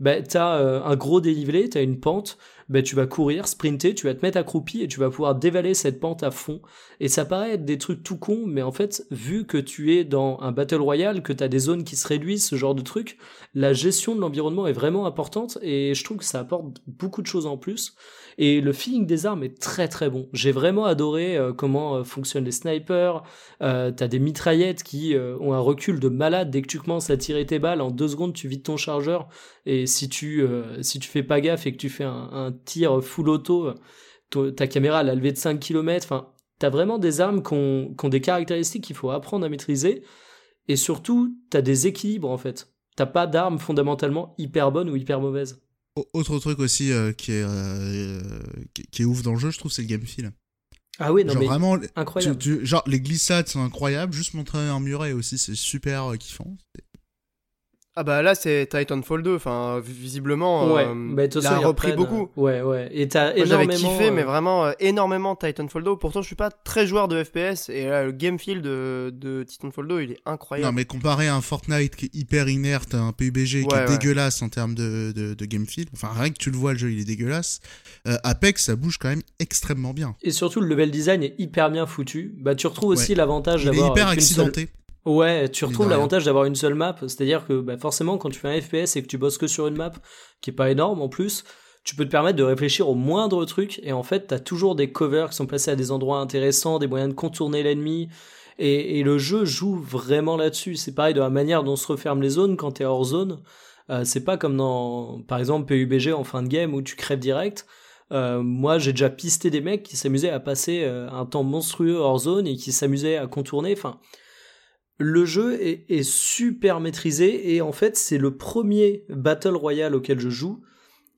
bah, t'as euh, un gros dénivelé, t'as une pente, bah, tu vas courir, sprinter, tu vas te mettre accroupi et tu vas pouvoir dévaler cette pente à fond. Et ça paraît être des trucs tout cons, mais en fait, vu que tu es dans un battle royale, que t'as des zones qui se réduisent, ce genre de trucs, la gestion de l'environnement est vraiment importante et je trouve que ça apporte beaucoup de choses en plus. Et le feeling des armes est très très bon. J'ai vraiment adoré euh, comment euh, fonctionnent les snipers. Euh, T'as des mitraillettes qui ont un recul de malade. Dès que tu commences à tirer tes balles, en deux secondes tu vides ton chargeur. Et si tu si tu fais pas gaffe et que tu fais un, tir full auto, to- ta caméra elle a levé de 5 km. T'as vraiment des armes qui ont des caractéristiques qu'il faut apprendre à maîtriser. Et surtout, t'as des équilibres en fait. T'as pas d'armes fondamentalement hyper bonnes ou hyper mauvaises. Au- Autre truc aussi euh, qui, est, euh, qui, qui est ouf dans le jeu, je trouve, c'est le game feel. Ah oui, non genre mais vraiment, incroyable. tu- genre les glissades sont incroyables. Juste montrer un muret aussi, c'est super euh, kiffant. Ah bah là c'est Titanfall 2, enfin vi- visiblement Ouais, euh, bah, de toute il a repris beaucoup. euh, Ouais, ouais. Et t'as Moi, J'avais énormément. kiffé, euh, mais vraiment euh, énormément Titanfall 2. Pourtant, je suis pas très joueur de FPS et là, le game feel de, de Titanfall 2, il est incroyable. Non, mais comparé à un Fortnite qui est hyper inerte, un PUBG qui Ouais, est ouais. dégueulasse en termes de, de, de game feel, enfin rien que tu le vois, le jeu il est dégueulasse. Euh, Apex, ça bouge quand même extrêmement bien. Et surtout, le level design est hyper bien foutu. Bah, tu retrouves aussi Ouais. l'avantage Il est d'avoir. hyper seule- accidenté. Ouais, tu retrouves l'avantage d'avoir une seule map. C'est-à-dire que, bah, forcément, quand tu fais un FPS et que tu bosses que sur une map, qui est pas énorme en plus, tu peux te permettre de réfléchir au moindre truc. Et en fait, t'as toujours des covers qui sont placés à des endroits intéressants, des moyens de contourner l'ennemi. Et, et le jeu joue vraiment là-dessus. C'est pareil de la manière dont se referment les zones quand t'es hors zone. Euh, c'est pas comme dans, par exemple, PUBG en fin de game où tu crèves direct. Euh, moi, j'ai déjà pisté des mecs qui s'amusaient à passer euh, un temps monstrueux hors zone et qui s'amusaient à contourner. Enfin, le jeu est, super maîtrisé et en fait, c'est le premier Battle Royale auquel je joue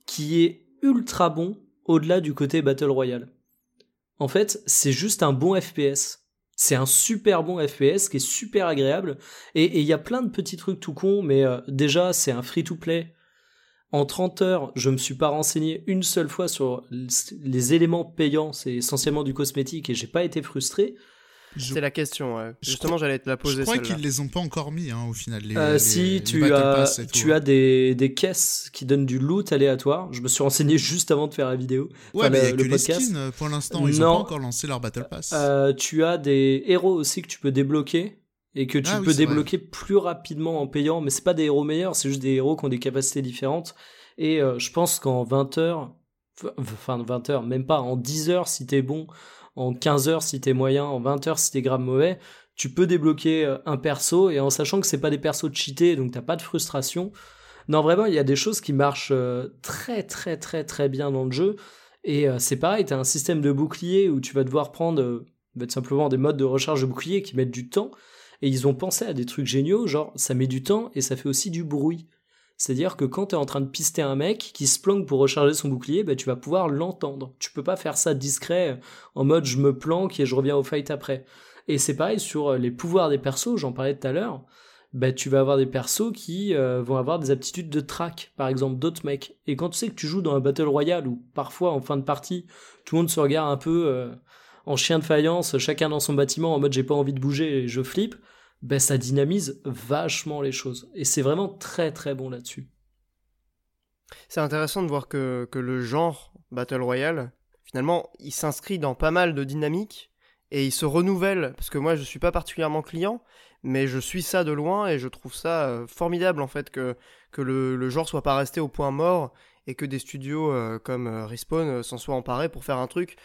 qui est ultra bon au-delà du côté Battle Royale. En fait, c'est juste un bon FPS. C'est un super bon FPS qui est super agréable. Et il y a plein de petits trucs tout cons, mais euh, déjà, c'est un free-to-play. En 30 heures, je me suis pas renseigné une seule fois sur les éléments payants, c'est essentiellement du cosmétique, et j'ai pas été frustré. Je, C'est la question, ouais. Je Justement, j'allais te la je poser crois celle-là. qu'ils les ont pas encore mis hein, au final. Les, Euh, les- si les tu as, tu hein. as des, des caisses qui donnent du loot aléatoire. Je me suis renseigné juste avant de faire la vidéo. Ouais, enfin, mais il y le- a que le les podcast. skins euh, pour l'instant. Ils Non. ont pas encore lancé leur Battle Pass. Euh, tu as des héros aussi que tu peux débloquer et que tu Ah oui, peux vrai. débloquer plus rapidement en payant. Mais c'est pas des héros meilleurs, c'est juste des héros qui ont des capacités différentes. Et euh, je pense qu'en 20 heures, enfin 20 heures, même pas, en 10 heures si t'es bon, en 15 heures si t'es moyen, en 20 heures si t'es grave mauvais, tu peux débloquer euh, un perso et en sachant que c'est pas des persos cheatés, donc t'as pas de frustration. Non, vraiment, il y a des choses qui marchent euh, très très très très bien dans le jeu. Et euh, c'est pareil, t'as un système de bouclier où tu vas devoir prendre bah, simplement des modes de recharge de bouclier qui mettent du temps. Et ils ont pensé à des trucs géniaux, genre ça met du temps et ça fait aussi du bruit. C'est-à-dire que quand t'es en train de pister un mec qui se planque pour recharger son bouclier, bah, tu vas pouvoir l'entendre. Tu peux pas faire ça discret en mode je me planque et je reviens au fight après. Et c'est pareil sur euh, les pouvoirs des persos, j'en parlais tout à l'heure. Bah, tu vas avoir des persos qui euh, vont avoir des aptitudes de track, par exemple d'autres mecs. Et quand tu sais que tu joues dans un battle royale où parfois en fin de partie tout le monde se regarde un peu euh, en chien de faïence, chacun dans son bâtiment en mode j'ai pas envie de bouger et je flippe, ben ça dynamise vachement les choses. Et c'est vraiment très très bon là-dessus. C'est intéressant de voir que, le genre Battle Royale, finalement, il s'inscrit dans pas mal de dynamiques et il se renouvelle. Parce que moi, je suis pas particulièrement client, mais je suis ça de loin et je trouve ça euh, formidable en fait que, le, le genre soit pas resté au point mort et que des studios euh, comme euh, Respawn s'en soient emparés pour faire un truc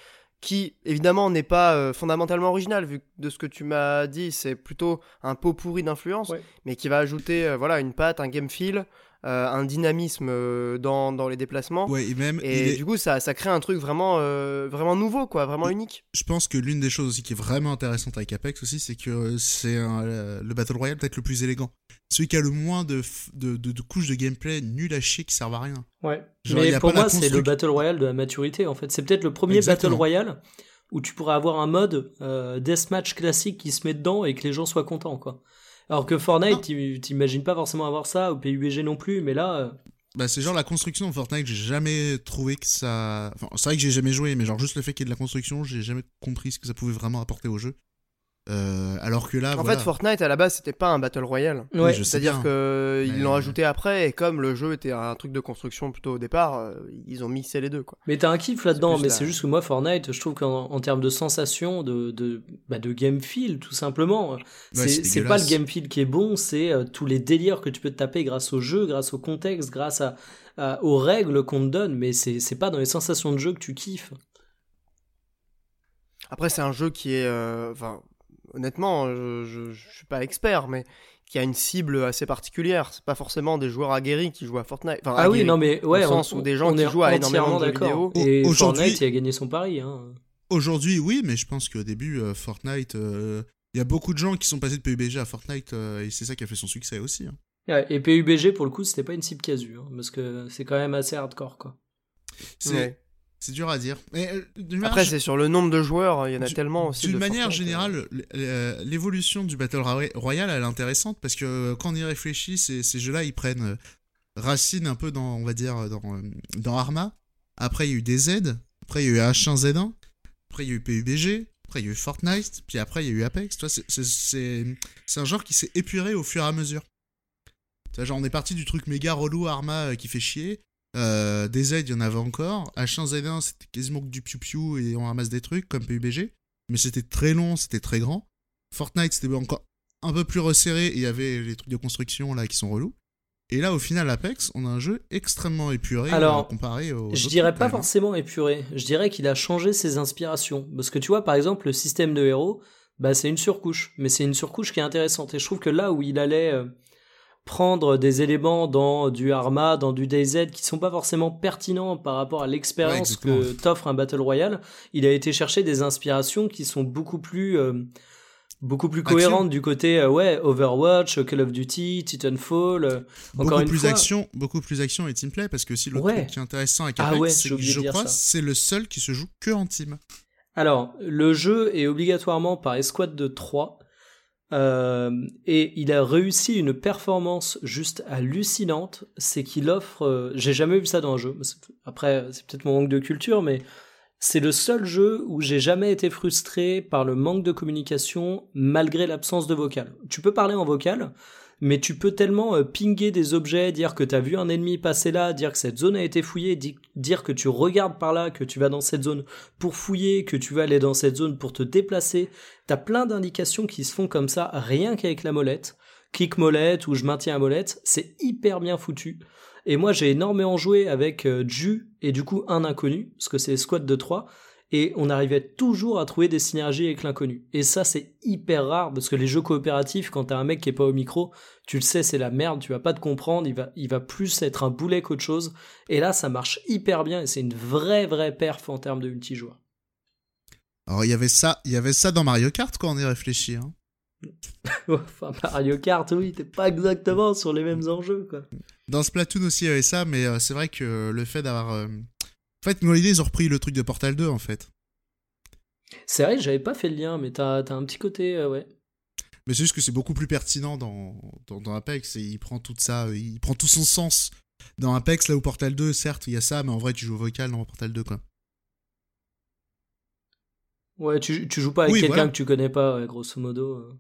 qui évidemment n'est pas euh, fondamentalement original vu que de ce que tu m'as dit c'est plutôt un pot pourri d'influence Ouais. mais qui va ajouter euh, voilà une patte un game feel euh, un dynamisme euh, dans, dans les déplacements Ouais, et même, est- du coup ça, ça crée un truc vraiment euh, vraiment nouveau quoi vraiment unique je pense que l'une des choses aussi qui est vraiment intéressante avec Apex aussi, c'est que c'est un- le Battle Royale peut-être le plus élégant. Celui qui a le moins de, de, de- de couches de gameplay nul à chier qui servent à rien. Ouais. Genre, y Mais pour moi, c'est le Battle Royale de la maturité, en fait. C'est peut-être le premier Exactement. Battle Royale où tu pourrais avoir un mode euh, deathmatch classique qui se met dedans et que les gens soient contents, quoi. Alors que. Fortnite, tu- t'imagines pas forcément avoir ça, ou PUBG non plus, mais là, euh, Bah, c'est genre la construction en Fortnite, j'ai jamais trouvé que ça. Enfin, c'est vrai que j'ai jamais joué, mais genre juste le fait qu'il y ait de la construction, j'ai jamais compris ce que ça pouvait vraiment apporter au jeu. Euh, alors que là, en voilà. fait Fortnite à la base c'était pas un battle royale ouais. c'est-à-dire que ils Mais- l'ont ajouté après et comme le jeu était un truc de construction plutôt au départ euh, ils ont mixé les deux quoi Mais t'as un kiff là-dedans, mais c'est juste que moi, Fortnite, je trouve qu'en en termes de sensation, de, de, bah, de game feel, tout simplement, c'est c'est pas le game feel qui est bon, c'est euh, tous les délires que tu peux te taper grâce au jeu, grâce au contexte, grâce à, à- aux règles qu'on te donne, mais c'est c'est pas dans les sensations de jeu que tu kiffes. Après, c'est un jeu qui est. euh, Enfin, honnêtement, je, je, je suis pas expert, mais qui a une cible assez particulière. C'est pas forcément des joueurs aguerris qui jouent à Fortnite. Enfin, Ah oui, non mais ouais, on, sens où des gens on qui est jouent à énormément entièrement de jeux d'accord. vidéo. Et Fortnite, il a gagné son pari. Hein. Aujourd'hui, oui, mais je pense qu'au début, euh, Fortnite, euh, il y a beaucoup de gens qui sont passés de PUBG à Fortnite, euh, et c'est ça qui a fait son succès aussi. hein. Ouais, et PUBG, pour le coup, c'était pas une cible casu, hein, parce que c'est quand même assez hardcore, quoi. C'est Ouais. C'est dur à dire. Mais, euh, Après, c'est sur le nombre de joueurs. Il y en a Du- tellement aussi. D'une manière euh. générale, l- euh, l'évolution du Battle Roy- Royale, elle est intéressante parce que euh, quand on y réfléchit, ces, ces jeux-là, ils prennent euh, racine un peu dans, on va dire, dans, euh, dans Arma. Après, il y a eu des Z. Après, il y a eu H1Z1. Après, il y a eu PUBG. Après, il y a eu Fortnite. Puis après, il y a eu Apex. C'est- un genre qui s'est épuré au fur et à mesure. Genre, on est parti du truc méga relou Arma euh, qui fait chier. Euh, des Z, il y en avait encore. H1Z1, c'était quasiment que du piou-piou et on ramasse des trucs comme PUBG. Mais c'était très long, c'était très grand. Fortnite, c'était encore un peu plus resserré et il y avait les trucs de construction là qui sont relous. Et là, au final, Apex, on a un jeu extrêmement épuré Alors, euh, comparé au. Je dirais pas forcément épuré, je dirais qu'il a changé ses inspirations. Parce que tu vois, par exemple, le système de héros, bah, c'est une surcouche, mais c'est une surcouche qui est intéressante. Et je trouve que là où il allait euh, prendre des éléments dans du Arma, dans du DayZ, qui sont pas forcément pertinents par rapport à l'expérience Ouais, que t'offre un Battle Royale, il a été chercher des inspirations qui sont beaucoup plus... euh, beaucoup plus Action. cohérentes du côté euh, ouais Overwatch, Call of Duty, Titanfall. euh, Beaucoup encore une plus fois, action, beaucoup plus action et teamplay parce que si le Ouais. truc qui est intéressant avec Ah Apex, ouais, c'est je crois c'est le seul qui se joue que en team. Alors, le jeu est obligatoirement par escouade de 3. Euh, et il a réussi une performance juste hallucinante. C'est qu'il offre. euh, J'ai jamais vu ça dans un jeu. Après, c'est peut-être mon manque de culture, mais c'est le seul jeu où j'ai jamais été frustré par le manque de communication malgré l'absence de vocal. Tu peux parler en vocal, mais tu peux tellement euh, pinguer des objets, dire que t'as vu un ennemi passer là, dire que cette zone a été fouillée, di- dire que tu regardes par là, que tu vas dans cette zone pour fouiller, que tu vas aller dans cette zone pour te déplacer. T'as plein d'indications qui se font comme ça, rien qu'avec la molette. Clic molette ou je maintiens la molette, c'est hyper bien foutu. Et moi j'ai énormément joué avec euh, Ju et du coup un inconnu, parce que c'est squad de 3, et on arrivait toujours à trouver des synergies avec l'inconnu. Et ça c'est hyper rare, parce que les jeux coopératifs, quand t'as un mec qui est pas au micro, tu le sais c'est la merde, tu vas pas te comprendre, il va, il va plus être un boulet qu'autre chose. Et là ça marche hyper bien, et c'est une vraie vraie perf en termes de multijoueur. Alors il y avait ça, il y avait ça dans Mario Kart quand on y réfléchit. Hein. enfin, Mario Kart, oui, t'es pas exactement sur les mêmes enjeux, quoi. Dans Splatoon aussi il y avait ça, mais euh, c'est vrai que le fait d'avoir. En fait, Molly, ils ont repris le truc de Portal 2 en fait. C'est vrai que j'avais pas fait le lien, mais t'as as un petit côté, euh, ouais. Mais c'est juste que c'est beaucoup plus pertinent dans, dans, dans Apex et il prend tout ça, euh, il prend tout son sens. Dans Apex, là où Portal 2, certes, il y a ça, mais en vrai, tu joues au vocal dans Portal 2, quoi. Ouais, tu, tu joues pas avec Oui, quelqu'un voilà. que tu connais pas, ouais, grosso modo. euh.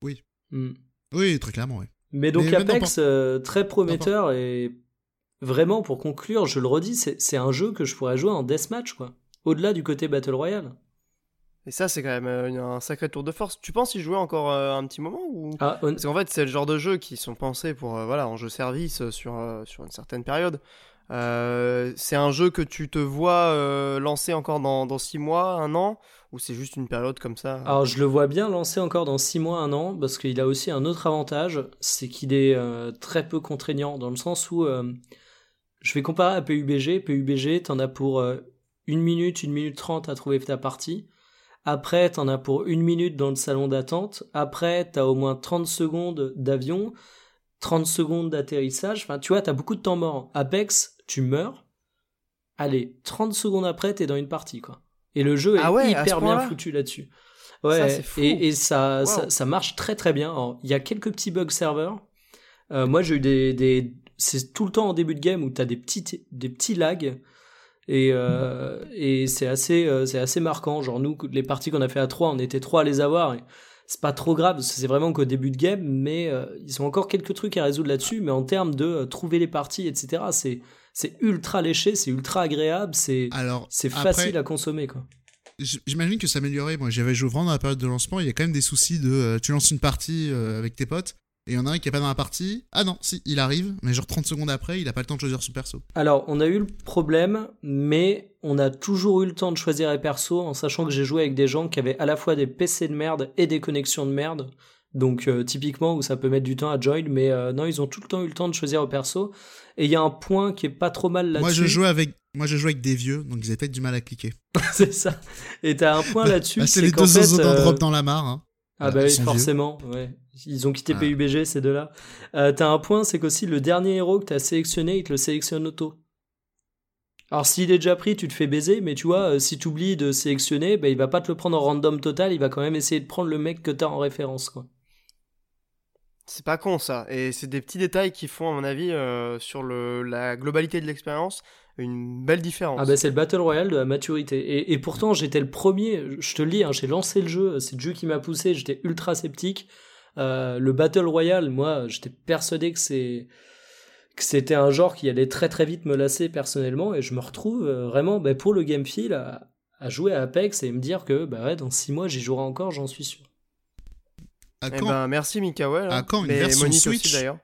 Oui. Hmm. Oui, très clairement, ouais. Mais donc Mais Apex, euh, très prometteur et vraiment pour conclure, je le redis, c'est un jeu que je pourrais jouer en deathmatch, quoi. Au-delà du côté Battle Royale. Et ça, c'est quand même euh, un sacré tour de force. Tu penses y jouer encore euh, un petit moment ou? Ah, hon- Parce qu'en fait, c'est le genre de jeux qui sont pensés pour euh, voilà en jeu service sur euh, sur une certaine période. Euh, c'est un jeu que tu te vois lancer encore dans 6 mois, un an? Ou c'est juste une période comme ça? Alors je le vois bien lancer encore dans 6 mois, un an, parce qu'il a aussi un autre avantage, c'est qu'il est, très peu contraignant, dans le sens où je vais comparer à PUBG, PUBG t'en as pour 1 minute, 1 minute 30 à trouver ta partie, après t'en as pour 1 minute dans le salon d'attente, après t'as au moins 30 secondes d'avion, 30 secondes d'atterrissage, enfin tu vois, t'as beaucoup de temps mort. Apex, tu meurs, allez, 30 secondes après, t'es dans une partie, quoi. Et le jeu est ah hyper bien foutu là-dessus. Ouais, et, ça, ça, marche très très bien. Il y a quelques petits bugs serveurs. Euh, moi, j'ai eu des, des... c'est tout le temps en début de game où t'as des petits, des petits lags. Et, euh, et c'est assez, euh, c'est assez marquant. Genre, nous, les parties qu'on a fait à 3, on était trois à les avoir. C'est pas trop grave, c'est vraiment qu'au début de game, mais euh, ils ont encore quelques trucs à résoudre là-dessus. Mais en termes de trouver les parties, etc., c'est c'est ultra léché, c'est ultra agréable, c'est c'est facile à consommer quoi. J'imagine que ça améliorait. Moi, j'avais joué vraiment dans la période de lancement. Il y a quand même des soucis de tu lances une partie avec tes potes et il y en a un qui est pas dans la partie. Ah non, si, il arrive, mais genre 30 secondes après, il a pas le temps de choisir son perso. Alors, on a eu le problème, mais on a toujours eu le temps de choisir les persos en sachant que j'ai joué avec des gens qui avaient à la fois des PC de merde et des connexions de merde. Donc euh, typiquement où ça peut mettre du temps à join, mais euh, non, ils ont tout le temps eu le temps de choisir le perso. Et il y a un point qui est pas trop mal là-dessus. Moi je jouais avec moi je jouais avec des vieux, donc ils avaient peut-être du mal à cliquer. c'est ça. Et t'as un point là-dessus. Bah, c'est les deux fait, euh... drop dans la mare. Hein. Ah bah oui, forcément, ouais. Ils ont quitté PUBG, ces deux-là. Euh, t'as un point, c'est qu'aussi le dernier héros que t'as sélectionné, il te le sélectionne auto. Alors s'il est déjà pris, tu te fais baiser, mais tu vois, euh, si tu oublies de sélectionner, bah, il va pas te le prendre en random total, il va quand même essayer de prendre le mec que t'as en référence, quoi. C'est pas con ça, et c'est des petits détails qui font, à mon avis, euh, sur le, la globalité de l'expérience, une belle différence. Ah bah c'est le Battle Royale de la maturité. Et, pourtant j'étais le premier, je te le dis, hein, j'ai lancé le jeu, c'est le jeu qui m'a poussé, j'étais ultra sceptique. Euh, le Battle Royale, moi j'étais persuadé que c'est que c'était un genre qui allait très très vite me lasser personnellement et je me retrouve euh, vraiment bah, pour le game feel à, jouer à Apex et me dire que bah ouais, dans 6 mois j'y jouerai encore, j'en suis sûr. À eh ben, merci Mikael. À quand une version Switch d'ailleurs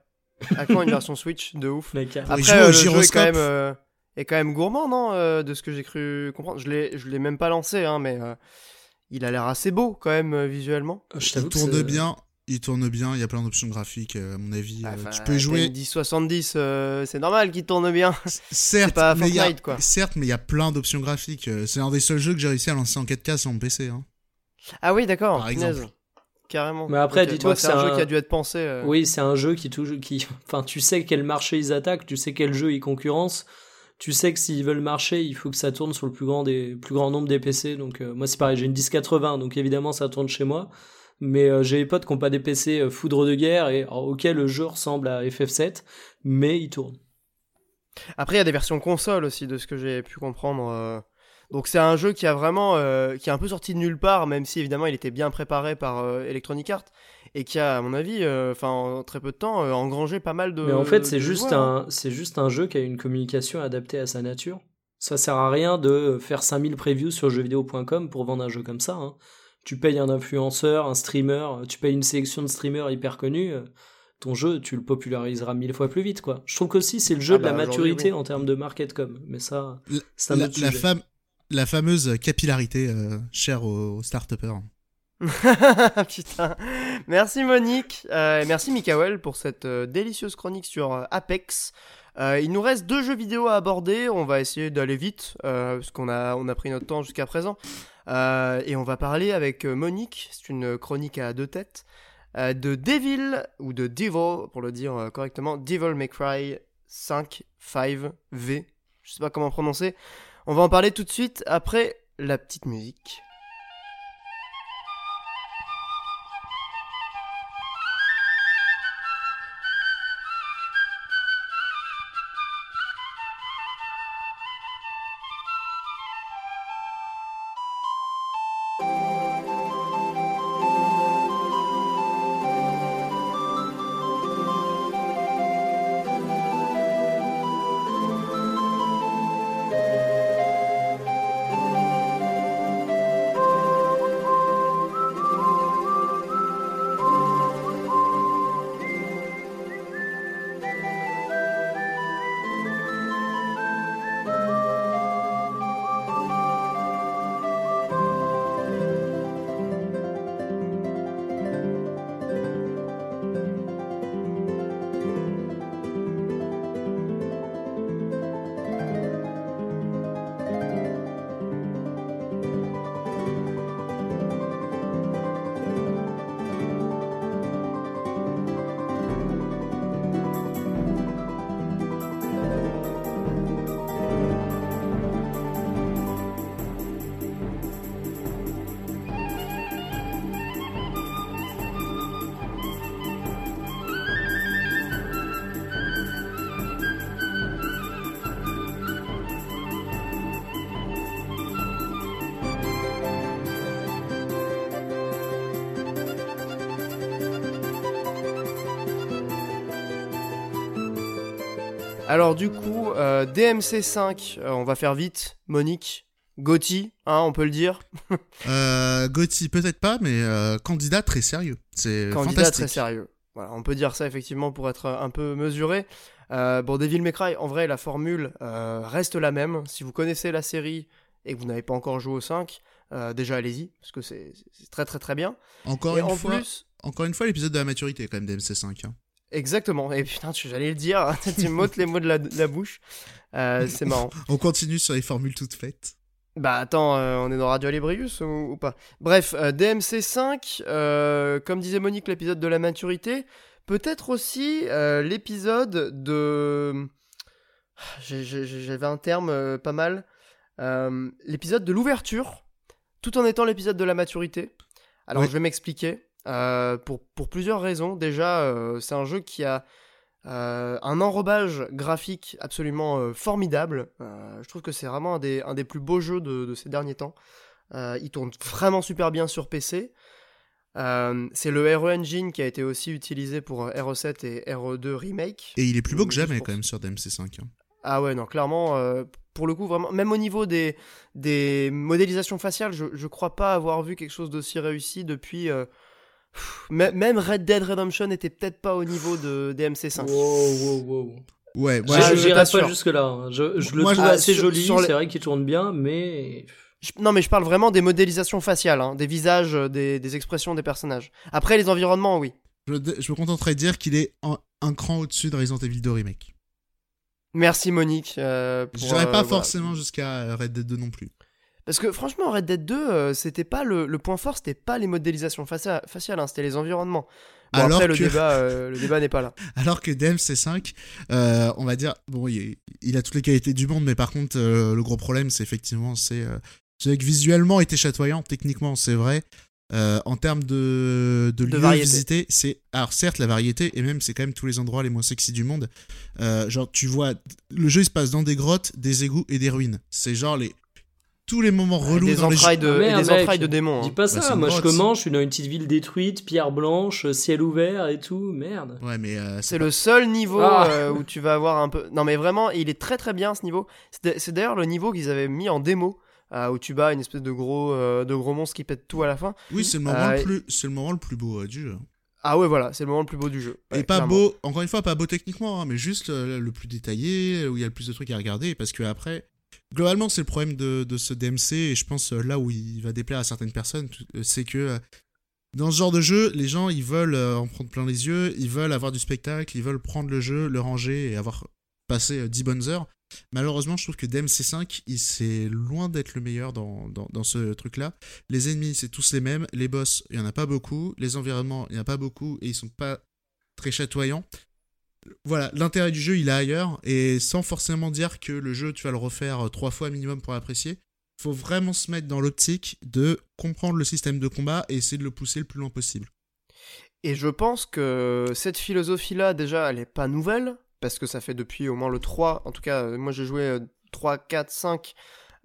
À quand une version Switch de ouf Après, euh, le jeu est quand même est quand même gourmand, non euh, De ce que j'ai cru comprendre. Je l'ai, je l'ai même pas lancé, hein, mais euh, il a l'air assez beau quand même euh, visuellement. Je il tourne bien. Il tourne bien, il y a plein d'options graphiques, à mon avis. tu peux jouer. 1070, c'est normal qu'il tourne bien. certes, pas mais Fortnite, quoi. certes, mais il y a plein d'options graphiques. C'est un des seuls jeux que j'ai réussi à lancer en 4K sur mon PC. Hein. Ah oui, d'accord. Par exemple. Carrément. Mais après, dis-toi que c'est un, jeu qui a dû être pensé. Oui, c'est un jeu qui, qui, enfin, tu sais quel marché ils attaquent, tu sais quel jeu ils concurrencent tu sais que s'ils veulent marcher, il faut que ça tourne sur le plus grand des plus nombre des PC. Donc euh, moi c'est pareil, j'ai une 1080, donc évidemment ça tourne chez moi. Mais euh, j'ai des potes qui n'ont pas des PC euh, foudre de guerre et auquel le jeu ressemble à FF7, mais il tourne. Après il y a des versions console aussi de ce que j'ai pu comprendre. Donc c'est un jeu qui a vraiment qui est un peu sorti de nulle part, même si évidemment il était bien préparé par Electronic Arts et qui a, à mon avis, euh, enfin en très peu de temps, euh, engrangé pas mal de. Mais en fait, c'est juste un, c'est juste un jeu qui a une communication adaptée à sa nature. Ça sert à rien de faire 5000 previews sur jeuxvideo.com pour vendre un jeu comme ça. Hein. Tu payes un influenceur, un streamer, tu payes une sélection de streamers hyper connus. Euh, ton jeu, tu le populariseras mille fois plus vite, quoi. Je trouve qu'aussi c'est le jeu ah de la bah, maturité en termes de market com. Mais ça, c'est un la, autre la, fame, la fameuse capillarité chère aux, aux start-upers. Putain. Merci Monique. Euh, merci Mikael pour cette euh, délicieuse chronique sur euh, Apex. il nous reste deux jeux vidéo à aborder. On va essayer d'aller vite parce qu'on a, a pris notre temps jusqu'à présent. et on va parler avec Monique. C'est une chronique à deux têtes. de Devil ou de Devil pour le dire correctement. Devil May Cry 5 5 V. Je sais pas comment prononcer. On va en parler tout de suite après la petite musique. Alors du coup, euh, DMC5, euh, on va faire vite. Monique, Gotti, hein, on peut le dire. Euh, Gotti, peut-être pas, mais euh, candidat très sérieux. C'est Candidat fantastique. très sérieux. Voilà, on peut dire ça effectivement pour être un peu mesuré. Bon, Devil May Cry, en vrai, la formule reste la même. Si vous connaissez la série et que vous n'avez pas encore joué au 5, euh, déjà allez-y, parce que c'est c'est très très très bien. Encore et une en fois, plus, encore une fois, l'épisode de la maturité quand même d'MC5. hein. Exactement. Et putain, j'allais le dire, tu m'ôtes les mots de la, de la bouche. Euh, c'est marrant. On continue sur les formules toutes faites. Bah attends, euh, on est dans Radio Librius ou, ou pas? Bref, euh, DMC5, euh, comme disait Monique, l'épisode de la maturité, peut-être aussi l'épisode de... J'avais un terme pas mal. L'épisode de l'ouverture, tout en étant l'épisode de la maturité. Alors je vais m'expliquer. Euh, pour, pour plusieurs raisons. Déjà, euh, c'est un jeu qui a euh, un enrobage graphique absolument formidable. Je trouve que c'est vraiment un des, un des plus beaux jeux de, de ces derniers temps. Il tourne vraiment super bien sur PC. C'est le RE Engine qui a été aussi utilisé pour euh, RE7 et RE2 Remake. Et il est plus beau que jamais quand même sur DMC5. hein. Ah ouais, non, clairement, pour le coup, vraiment, même au niveau des, des modélisations faciales, je, je crois pas avoir vu quelque chose d'aussi réussi depuis. Euh, même Red Dead Redemption était peut-être pas au niveau de DMC5. Wow, wow, wow. Ouais, Moi, je pas jusque là. Je, je le Moi, trouve je- assez sur- joli. les- C'est vrai qu'il tourne bien, mais non, mais je parle vraiment des modélisations faciales, hein, des visages, euh, des, des expressions des personnages. Après, les environnements, oui. je, je me contenterai de dire qu'il est en- un cran au-dessus de Resident Evil 2 Remake. Merci Monique. euh, pour, Je dirais euh, pas voilà. forcément jusqu'à Red Dead 2 non plus. Parce que franchement, Red Dead 2, euh, c'était pas le, le point fort, c'était pas les modélisations facia- faciales, hein, c'était les environnements. Bon, Alors après, le que- débat, euh, le débat n'est pas là. Alors que DMC5, euh, on va dire, bon, il, a toutes les qualités du monde, mais par contre, euh, le gros problème, c'est effectivement, c'est euh, que visuellement, il était chatoyant, techniquement, c'est vrai. En termes de, de, lieux variété. visités, c'est. Alors, certes, la variété, et même, c'est quand même tous les endroits les moins sexy du monde. Genre, tu vois, le jeu, il se passe dans des grottes, des égouts et des ruines. C'est genre les. Tous les moments relous des dans les entrailles de, Ah, merde, et des mec. entrailles de démons. dis hein. pas ça. Moi, je commence, je suis dans une petite ville détruite, pierre blanche, ciel ouvert et tout. Merde. Ouais, mais euh, C'est le seul niveau Ah. euh, où tu vas avoir un peu. Non, mais vraiment, il est très très bien ce niveau. C'est d'ailleurs le niveau qu'ils avaient mis en démo. euh, où tu bats une espèce de gros, euh, de gros monstre qui pète tout à la fin. Oui, c'est le moment Euh, le plus, c'est le moment le plus beau euh, du jeu. Ah ouais, voilà, c'est le moment le plus beau du jeu. et pas clairement. beau, encore une fois, pas beau techniquement, hein, mais juste euh, le plus détaillé, où il y a le plus de trucs à regarder, parce que après, globalement, c'est le problème de, ce DMC, et je pense euh, là où il va déplaire à certaines personnes, euh, c'est que euh, dans ce genre de jeu, les gens, ils veulent en prendre plein les yeux, ils veulent avoir du spectacle, ils veulent prendre le jeu, le ranger et avoir passé euh, 10 bonnes heures. Malheureusement, je trouve que DMC5, il c'est loin d'être le meilleur dans, ce truc-là. Les ennemis, c'est tous les mêmes. Les boss, il y en a pas beaucoup. Les environnements, il y en a pas beaucoup et ils sont pas très chatoyants. Voilà, l'intérêt du jeu, il est ailleurs et sans forcément dire que le jeu, tu vas le refaire euh, trois fois minimum pour l'apprécier. Faut vraiment se mettre dans l'optique de comprendre le système de combat et essayer de le pousser le plus loin possible. Et je pense que cette philosophie-là, déjà, elle est pas nouvelle, parce que ça fait depuis au moins le 3, en tout cas, euh, moi j'ai joué euh, 3, 4, 5,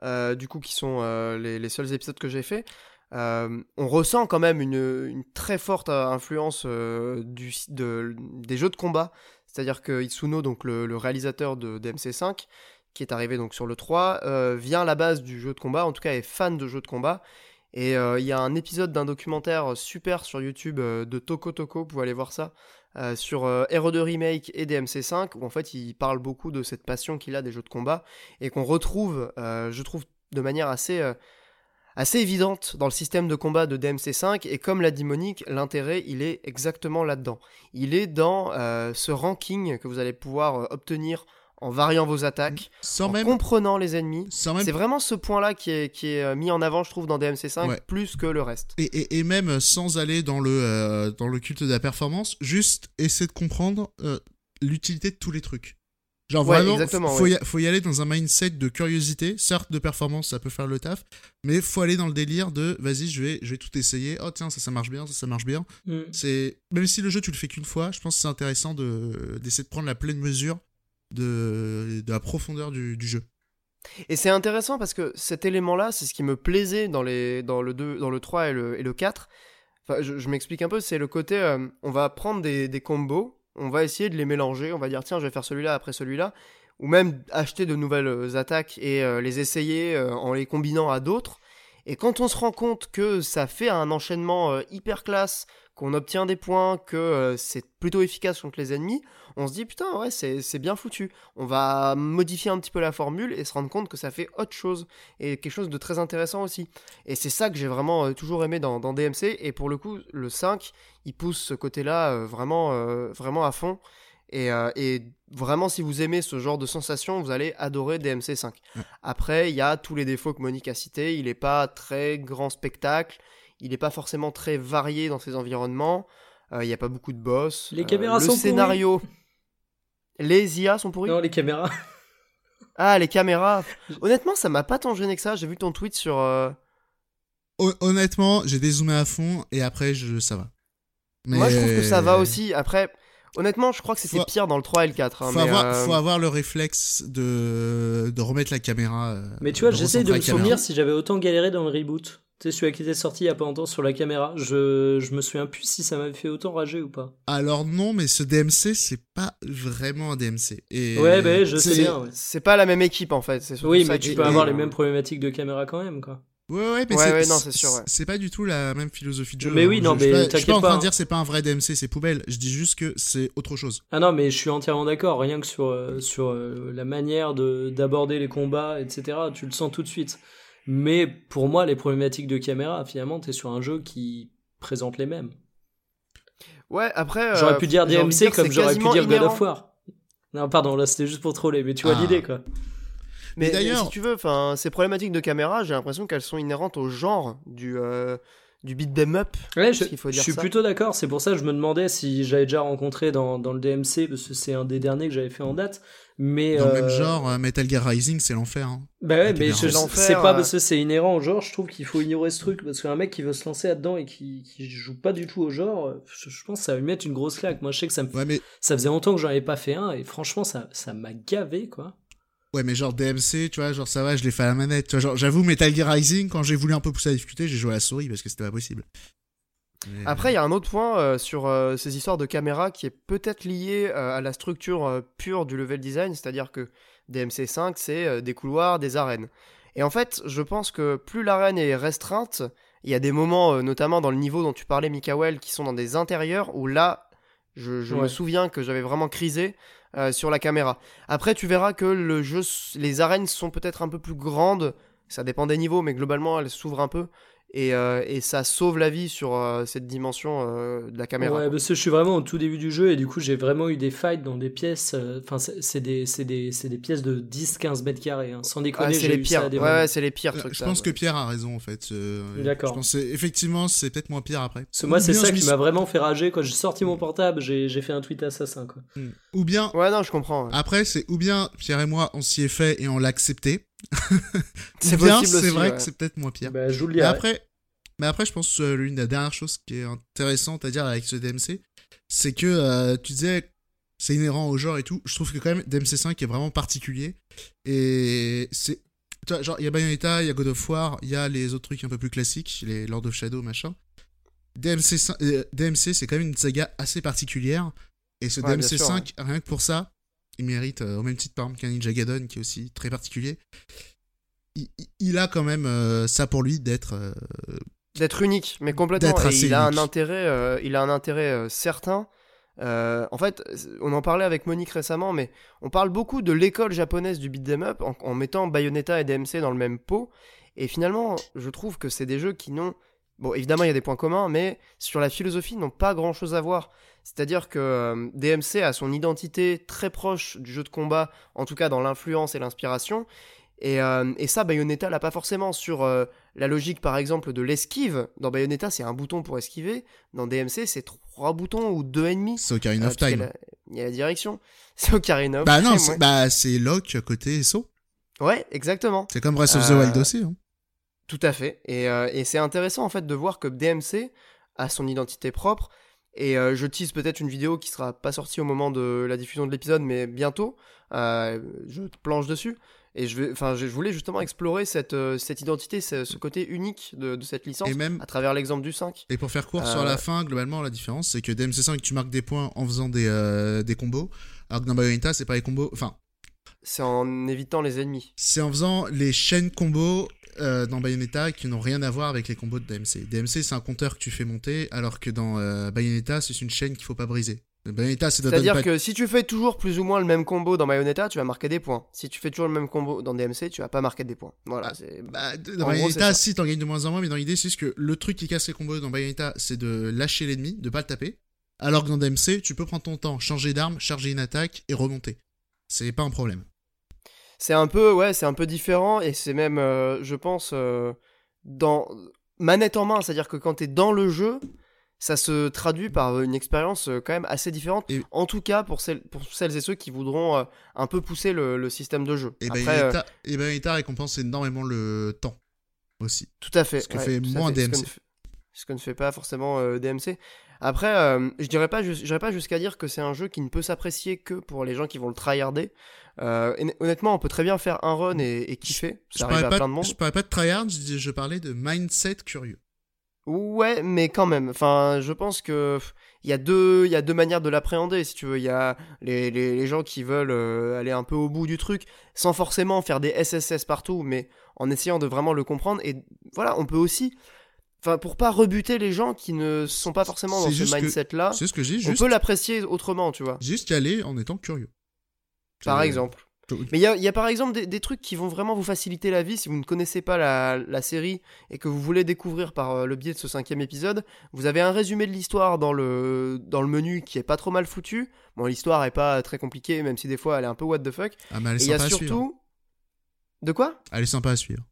euh, du coup, qui sont euh, les, seuls épisodes que j'ai fait. Euh, on ressent quand même une, très forte influence des jeux de combat. C'est-à-dire que Itsuno, donc le, réalisateur de DMC5, qui est arrivé donc sur le 3, euh, vient à la base du jeu de combat, en tout cas est fan de jeux de combat. Et euh, il y a un épisode d'un documentaire super sur YouTube euh, de Toko Toko, vous pouvez aller voir ça, sur euh, RE2 Remake et DMC5, où en fait il parle beaucoup de cette passion qu'il a des jeux de combat, et qu'on retrouve, je trouve, de manière assez, assez évidente dans le système de combat de DMC5, et comme l'a dit Monique, l'intérêt, il est exactement là-dedans. Il est dans euh, ce ranking que vous allez pouvoir euh, obtenir en variant vos attaques, Sans en même, comprenant les ennemis. même C'est vraiment ce point-là qui est, qui est euh, mis en avant, je trouve, dans DMC5, Ouais. plus que le reste. Et, et, et même sans aller dans le, euh, dans le culte de la performance, juste essayer de comprendre l'utilité de tous les trucs. Genre Ouais, vraiment, faut, ouais. y, faut y aller dans un mindset de curiosité. Certes, de performance, ça peut faire le taf, mais faut aller dans le délire de vas-y, je vais, je vais tout essayer. Oh tiens, ça, ça marche bien, ça, ça marche bien. C'est même si le jeu tu le fais qu'une fois, je pense que c'est intéressant de d'essayer de prendre la pleine mesure de, de la profondeur du, du jeu. Et c'est intéressant parce que cet élément-là, c'est ce qui me plaisait dans, les, dans, le, 2, dans le 3 et le, et le 4. Enfin, je, je m'explique un peu, c'est le côté, euh, on va prendre des, des combos on va essayer de les mélanger, on va dire tiens je vais faire celui-là après celui-là, ou même acheter de nouvelles euh, attaques et euh, les essayer euh, en les combinant à d'autres. Et quand on se rend compte que ça fait un enchaînement hyper classe, qu'on obtient des points, que c'est plutôt efficace contre les ennemis, on se dit putain ouais c'est bien foutu. On va modifier un petit peu la formule et se rendre compte que ça fait autre chose et quelque chose de très intéressant aussi. Et c'est ça que j'ai vraiment toujours aimé dans, dans, DMC et pour le coup le 5 il pousse ce côté-là vraiment, vraiment à fond. Euh, et, vraiment, si vous aimez ce genre de sensation, vous allez adorer DMC5. Après, il y a tous les défauts que Monique a cités. Il n'est pas très grand spectacle. Il n'est pas forcément très varié dans ses environnements. Euh, il n'y a pas beaucoup de boss. Les caméras euh, sont Le scénario. Les IA sont pourris Non, les caméras. ah, les caméras. Honnêtement, ça m'a pas tant gêné que ça. J'ai vu ton tweet sur. Honnêtement, j'ai dézoomé à fond et après, je... ça va. Moi, je trouve que ça va aussi. Après, Honnêtement, je crois que c'était pire dans le 3 et le 4. Hein, faut, avoir, euh, faut, avoir, le réflexe de, de remettre la caméra. Euh, mais tu vois, j'essaie de me souvenir si j'avais autant galéré dans le reboot. Tu sais, celui qui était sorti il y a pas longtemps sur la caméra. Je, je me souviens plus si ça m'avait fait autant rager ou pas. Alors non, mais ce DMC, c'est pas vraiment un DMC. Et ouais, bah, je sais bien. C'est pas la même équipe en fait. Oui, mais tu peux avoir les mêmes problématiques de caméra quand même, quoi. Ouais, ouais, mais ouais, c'est sûr. C'est pas du tout la même philosophie de jeu. Mais oui, hein. non, mais je, je suis pas en train de dire c'est pas un vrai DMC, c'est poubelle. Je dis juste que c'est autre chose. Ah non, mais je suis entièrement d'accord. Rien que sur euh, sur euh, la manière de d'aborder les combats, etc. Tu le sens tout de suite. Mais pour moi, les problématiques de caméra, finalement, t'es sur un jeu qui présente les mêmes. Ouais, après. J'aurais pu dire DMC comme j'aurais pu dire God of War. Non, pardon, là c'était juste pour troller, mais tu vois ah. l'idée quoi. Mais, d'ailleurs, si tu veux, enfin, ces problématiques de caméra, j'ai l'impression qu'elles sont inhérentes au genre du euh, du beat them up. Ouais, je, faut dire je suis plutôt d'accord. C'est pour ça que je me demandais si j'avais déjà rencontré dans, dans le DMC, parce que c'est un des derniers que j'avais fait en date. Mais dans le même euh, genre, euh, Metal Gear Rising, c'est l'enfer. Hein. Bah ouais, mais c'est pas parce que c'est inhérent au genre. Je trouve qu'il faut ignorer ce truc parce qu'un mec qui veut se lancer là-dedans et qui, qui joue pas du tout au genre, je, pense que ça va lui mettre une grosse claque. Moi, je sais que ça me, ça faisait longtemps que j'en avais pas fait un et franchement, ça, ça m'a gavé quoi. Ouais, mais genre DMC, tu vois, genre ça va, je l'ai fait à la manette. Tu vois, genre, j'avoue, Metal Gear Rising, quand j'ai voulu un peu pousser à discuter, j'ai joué à la souris parce que c'était pas possible. Après, il y a un autre point euh, sur euh, ces histoires de caméra qui est peut-être lié euh, à la structure pure du level design, c'est-à-dire que DMC5, c'est des couloirs, des arènes. Et en fait, je pense que plus l'arène est restreinte, il y a des moments, notamment dans le niveau dont tu parlais, Mikael, qui sont dans des intérieurs où là, je, me souviens que j'avais vraiment crisé euh, sur la caméra. Après, tu verras que le jeu, les arènes sont peut-être un peu plus grandes. Ça dépend des niveaux, mais globalement, elles s'ouvrent un peu. Euh, et, ça sauve la vie sur euh, cette dimension euh, de la caméra. Ouais, parce que je suis vraiment au tout début du jeu et du coup j'ai vraiment eu des fights dans des pièces. Enfin, c'est des, des, des, pièces de 10-15 mètres carrés, hein. sans déconner. Ah, c'est les pires. Ouais, c'est les pires. je pense que Pierre a raison en fait. D'accord. Je pense effectivement c'est peut-être moins pire après. Parce que moi c'est ça qui m'a vraiment fait rager quand j'ai sorti mon portable, j'ai fait un tweet assassin quoi. Hmm. Ou bien. Ouais non je comprends. Après c'est ou bien Pierre et moi on s'y est fait et on l'a accepté. C'est possible C'est vrai que c'est peut-être moins pire. Bah, le après mais après, je pense que euh, l'une des dernières choses qui est intéressante à dire avec ce DMC, c'est que euh, tu disais c'est inhérent au genre et tout. Je trouve que quand même DMC5 est vraiment particulier. Et c'est. Tu vois, genre, il y a Bayonetta, il y a God of War, il y a les autres trucs un peu plus classiques, les Lord of Shadow, machin. DMC, euh, DMC c'est quand même une saga assez particulière. Et ce DMC5, rien que pour ça, il mérite, au même titre par exemple qu'un Ninja Gaiden, qui est aussi très particulier. Il, a quand même ça pour lui d'être D'être unique, mais complètement. Et il a, un intérêt, euh, il a un intérêt euh, certain. Euh, en fait, on en parlait avec Monique récemment, mais on parle beaucoup de l'école japonaise du beat'em up en, mettant Bayonetta et DMC dans le même pot. Et finalement, je trouve que c'est des jeux qui n'ont. Bon, évidemment, il y a des points communs, mais sur la philosophie, n'ont pas grand chose à voir. C'est-à-dire que DMC a son identité très proche du jeu de combat, en tout cas dans l'influence et l'inspiration, euh, et, ça, Bayonetta l'a pas forcément sur euh, la logique, par exemple, de l'esquive. Dans Bayonetta, c'est un bouton pour esquiver. Dans DMC, c'est trois boutons ou deux ennemis. C'est Ocarina of euh, Time. Il y, a la direction. C'est Ocarina of bah non, Bah c'est lock côté saut. Ouais, exactement. C'est comme Breath of the Wild aussi. Hein. Tout à fait. Et, et c'est intéressant en fait de voir que DMC a son identité propre. Et je tease peut-être une vidéo qui sera pas sortie au moment de la diffusion de l'épisode, mais bientôt. je te planche dessus Et je, vais, enfin, je voulais justement explorer cette, euh, cette identité, ce, ce côté unique de, de cette licence Et même, à travers l'exemple du 5. et pour faire court sur Euh, la fin, globalement, la différence, c'est que DMC5, tu marques des points en faisant des, euh, des combos, alors que dans Bayonetta, c'est pas les combos. Enfin, C'est en évitant les ennemis. c'est en faisant les chaînes combos euh, dans Bayonetta qui n'ont rien à voir avec les combos de DMC. DMC, c'est un compteur que tu fais monter, alors que dans euh, Bayonetta, c'est une chaîne qu'il faut pas briser. Bayonetta, c'est C'est-à-dire que si tu fais toujours plus ou moins le même combo dans Bayonetta, tu vas marquer des points. Si tu fais toujours le même combo dans DMC, tu vas pas marquer des points. Voilà, Ah, Bah, En dans gros, Bayonetta, c'est ça. si t'en gagnes de moins en moins, mais dans l'idée, c'est juste que le truc qui casse les combos dans Bayonetta, c'est de lâcher l'ennemi, de pas le taper. Alors que dans DMC, tu peux prendre ton temps, changer d'arme, charger une attaque et remonter. C'est pas un problème. C'est un peu ouais, c'est un peu différent et c'est même euh, je pense euh, dans manette en main, c'est-à-dire que quand tu es dans le jeu, ça se traduit par euh, une expérience quand même assez différente. Et- En tout cas pour celles, pour celles et ceux qui voudront euh, un peu pousser le, le système de jeu. Et Après, euh, Bayonetta, et Bayonetta récompense énormément le temps aussi. Tout à fait. Ce que ouais, fait à moins fait. Ce que DMC. fait- Ce que ne fait pas forcément DMC. Après, je dirais pas, j'irais pas jusqu'à dire que c'est un jeu qui ne peut s'apprécier que pour les gens qui vont le tryharder. Euh, hon- honnêtement, on peut très bien faire un run et, et kiffer. Je arrive à pas, plein de monde. je parlais pas de tryhard, je, je parlais de mindset curieux. Ouais, mais quand même. Enfin, je pense que il y a deux, il y a deux manières de l'appréhender, si tu veux. Il y a les, les, les gens qui veulent euh, aller un peu au bout du truc, sans forcément faire des SSS partout, mais en essayant de vraiment le comprendre. Et voilà, on peut aussi, enfin, pour pas rebuter les gens qui ne sont pas forcément dans ce juste que- mindset-là, C'est ce que j'ai, on peut l'apprécier autrement, tu vois. juste y aller en étant curieux. Par exemple. Mais il y a, il y a par exemple des, des trucs qui vont vraiment vous faciliter la vie si vous ne connaissez pas la, la série et que vous voulez découvrir par euh, le biais de ce cinquième épisode. Vous avez un résumé de l'histoire dans le, dans le menu qui est pas trop mal foutu. Bon, l'histoire est pas très compliquée, même si des fois elle est un peu what the fuck. Ah, mais elle Et est il y a sympa à suivre. surtout. De quoi? Elle est sympa à suivre.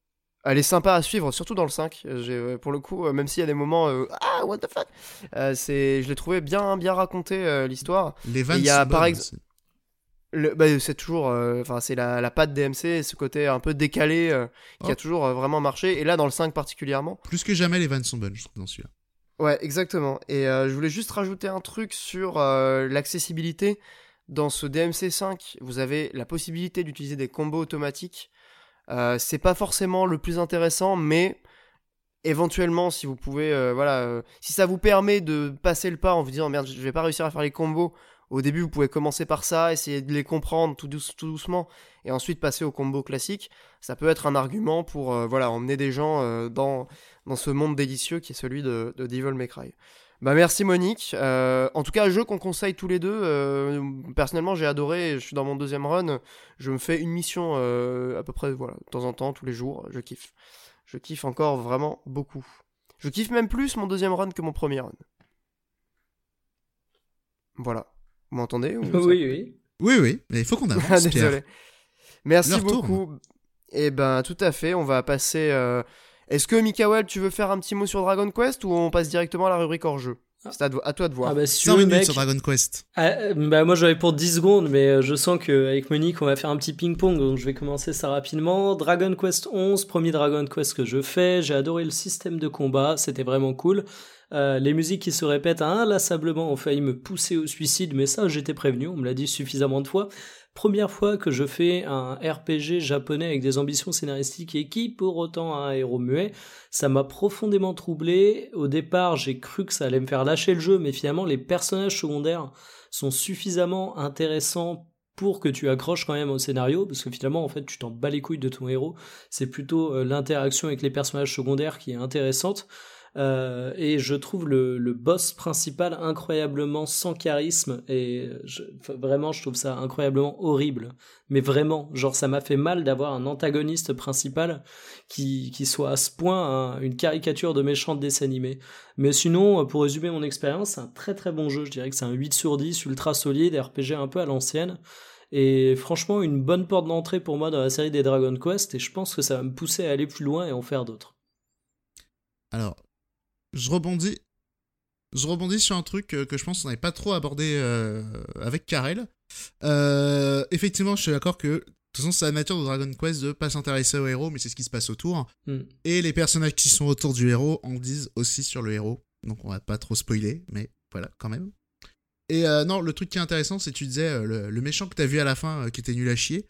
Elle est sympa à suivre, surtout dans le 5. Euh, euh, pour le coup, même s'il y a des moments. euh, ah, what the fuck? Euh, c'est, Je l'ai trouvé bien, bien raconté euh, l'histoire. Les vannes il y a, sont par bah, c'est toujours, euh, enfin c'est la, la patte DMC, ce côté un peu décalé euh, qui Oh. a toujours euh, vraiment marché. Et là dans le 5 particulièrement. Plus que jamais, les vannes sont bonnes, je trouve, dans celui-là. Ouais, exactement. Et je voulais juste rajouter un truc sur l'accessibilité. Dans ce DMC 5, vous avez la possibilité d'utiliser des combos automatiques. C'est pas forcément le plus intéressant, mais éventuellement, si vous pouvez, voilà, si ça vous permet de passer le pas en vous disant merde, je vais pas réussir à faire les combos. Au début, vous pouvez commencer par ça, essayer de les comprendre tout, douce- tout doucement, et ensuite passer au combo classique. Ça peut être un argument pour, euh, voilà, emmener des gens euh, dans dans ce monde délicieux qui est celui de, de Devil May Cry. Bah merci Monique. Euh, en tout cas, jeu qu'on conseille tous les deux. personnellement, j'ai adoré. Je suis dans mon deuxième run. Je me fais une mission à peu près, voilà, de temps en temps, tous les jours. Je kiffe. Je kiffe encore vraiment beaucoup. Je kiffe même plus mon deuxième run que mon premier run. Voilà. Vous m'entendez Oui, oui. Oui, oui, mais il faut qu'on avance, Ah, Pierre. Désolé. Merci tourne. beaucoup. Et ben tout à fait, on va passer. euh, Est-ce que Mikael, tu veux faire un petit mot sur Dragon Quest ou on passe directement à la rubrique hors jeu C'est à, à toi de voir. Ah bah si tu 100 veux, minutes mec. sur Dragon Quest. Ah, euh, bah moi j'avais pour 10 secondes, mais euh, je sens qu'avec Monique on va faire un petit ping-pong, donc je vais commencer ça rapidement. Dragon Quest 11, premier Dragon Quest que je fais, j'ai adoré le système de combat, c'était vraiment cool. Euh, les musiques qui se répètent inlassablement ont failli me pousser au suicide, mais ça j'étais prévenu, on me l'a dit suffisamment de fois. Première fois que je fais un RPG japonais avec des ambitions scénaristiques et qui pour autant a un héros muet, ça m'a profondément troublé. Au départ, j'ai cru que ça allait me faire lâcher le jeu, mais finalement, les personnages secondaires sont suffisamment intéressants pour que tu accroches quand même au scénario, parce que finalement, en fait, tu t'en bats les couilles de ton héros. C'est plutôt euh, l'interaction avec les personnages secondaires qui est intéressante. Euh, et je trouve le, boss principal incroyablement sans charisme et vraiment je trouve ça incroyablement horrible. Mais vraiment genre ça m'a fait mal d'avoir un antagoniste principal qui, soit à ce point un- une caricature de méchant de dessin animé mais sinon pour résumer mon expérience c'est un très très bon jeu. Je dirais que c'est un 8 sur 10 ultra solide RPG un peu à l'ancienne. Et franchement une bonne porte d'entrée pour moi dans la série des Dragon Quest et je pense que ça va me pousser à aller plus loin et en faire d'autres. Alors, je rebondis. Je rebondis sur un truc euh, que je pense qu'on n'avait pas trop abordé euh, avec Karel. Euh, effectivement, je suis d'accord que, de toute façon, c'est la nature de Dragon Quest de pas s'intéresser au héros, mais c'est ce qui se passe autour. Hmm. Et les personnages qui sont autour du héros en disent aussi sur le héros. Donc on va pas trop spoiler, mais voilà, quand même. Et euh, non, le truc qui est intéressant, c'est que tu disais euh, le, le méchant que t'as vu à la fin, euh, qui était nul à chier.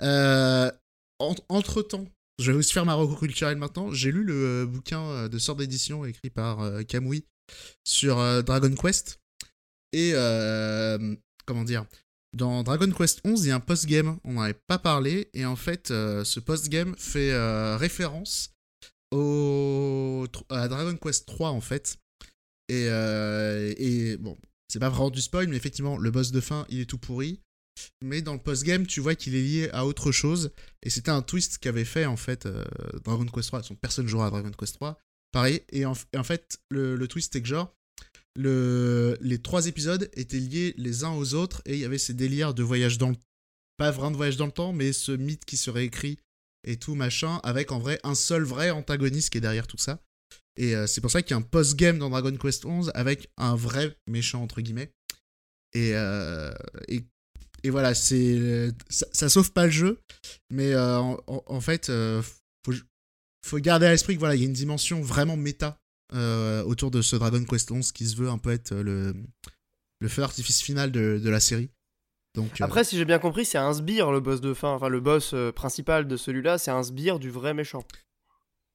Entre temps, je vais aussi faire ma reco culturelle maintenant. J'ai lu le bouquin de sort d'édition écrit par Kamui sur Dragon Quest. Et comment dire? Dans Dragon Quest 11, il y a un post-game, on n'en avait pas parlé, et en fait, ce post-game fait référence au, à Dragon Quest 3 en fait. Et, et bon, c'est pas vraiment du spoil, mais effectivement, le boss de fin, il est tout pourri. Mais dans le post-game, tu vois qu'il est lié à autre chose. Et c'était un twist qu'avait fait, en fait, euh, Dragon Quest 3. Son personne jouera à Dragon Quest 3. Pareil. Et en, fait, le, twist, c'est que genre, le, les trois épisodes étaient liés les uns aux autres. Et il y avait ces délires de voyage dans le Pas vraiment de voyage dans le temps, mais ce mythe qui serait écrit et tout, machin. Avec en vrai un seul vrai antagoniste qui est derrière tout ça. Et euh, c'est pour ça qu'il y a un post-game dans Dragon Quest 11 avec un vrai méchant, entre guillemets. Et, euh, et, et, voilà, c'est ça, sauve pas le jeu, mais euh, en, fait, faut, faut garder à l'esprit que voilà, il y a une dimension vraiment méta autour de ce Dragon Quest 11 qui se veut un peu être le, le feu artifice final de, de la série. Donc, Après, si j'ai bien compris, c'est un sbire le boss de fin, enfin le boss principal de celui-là, c'est un sbire du vrai méchant.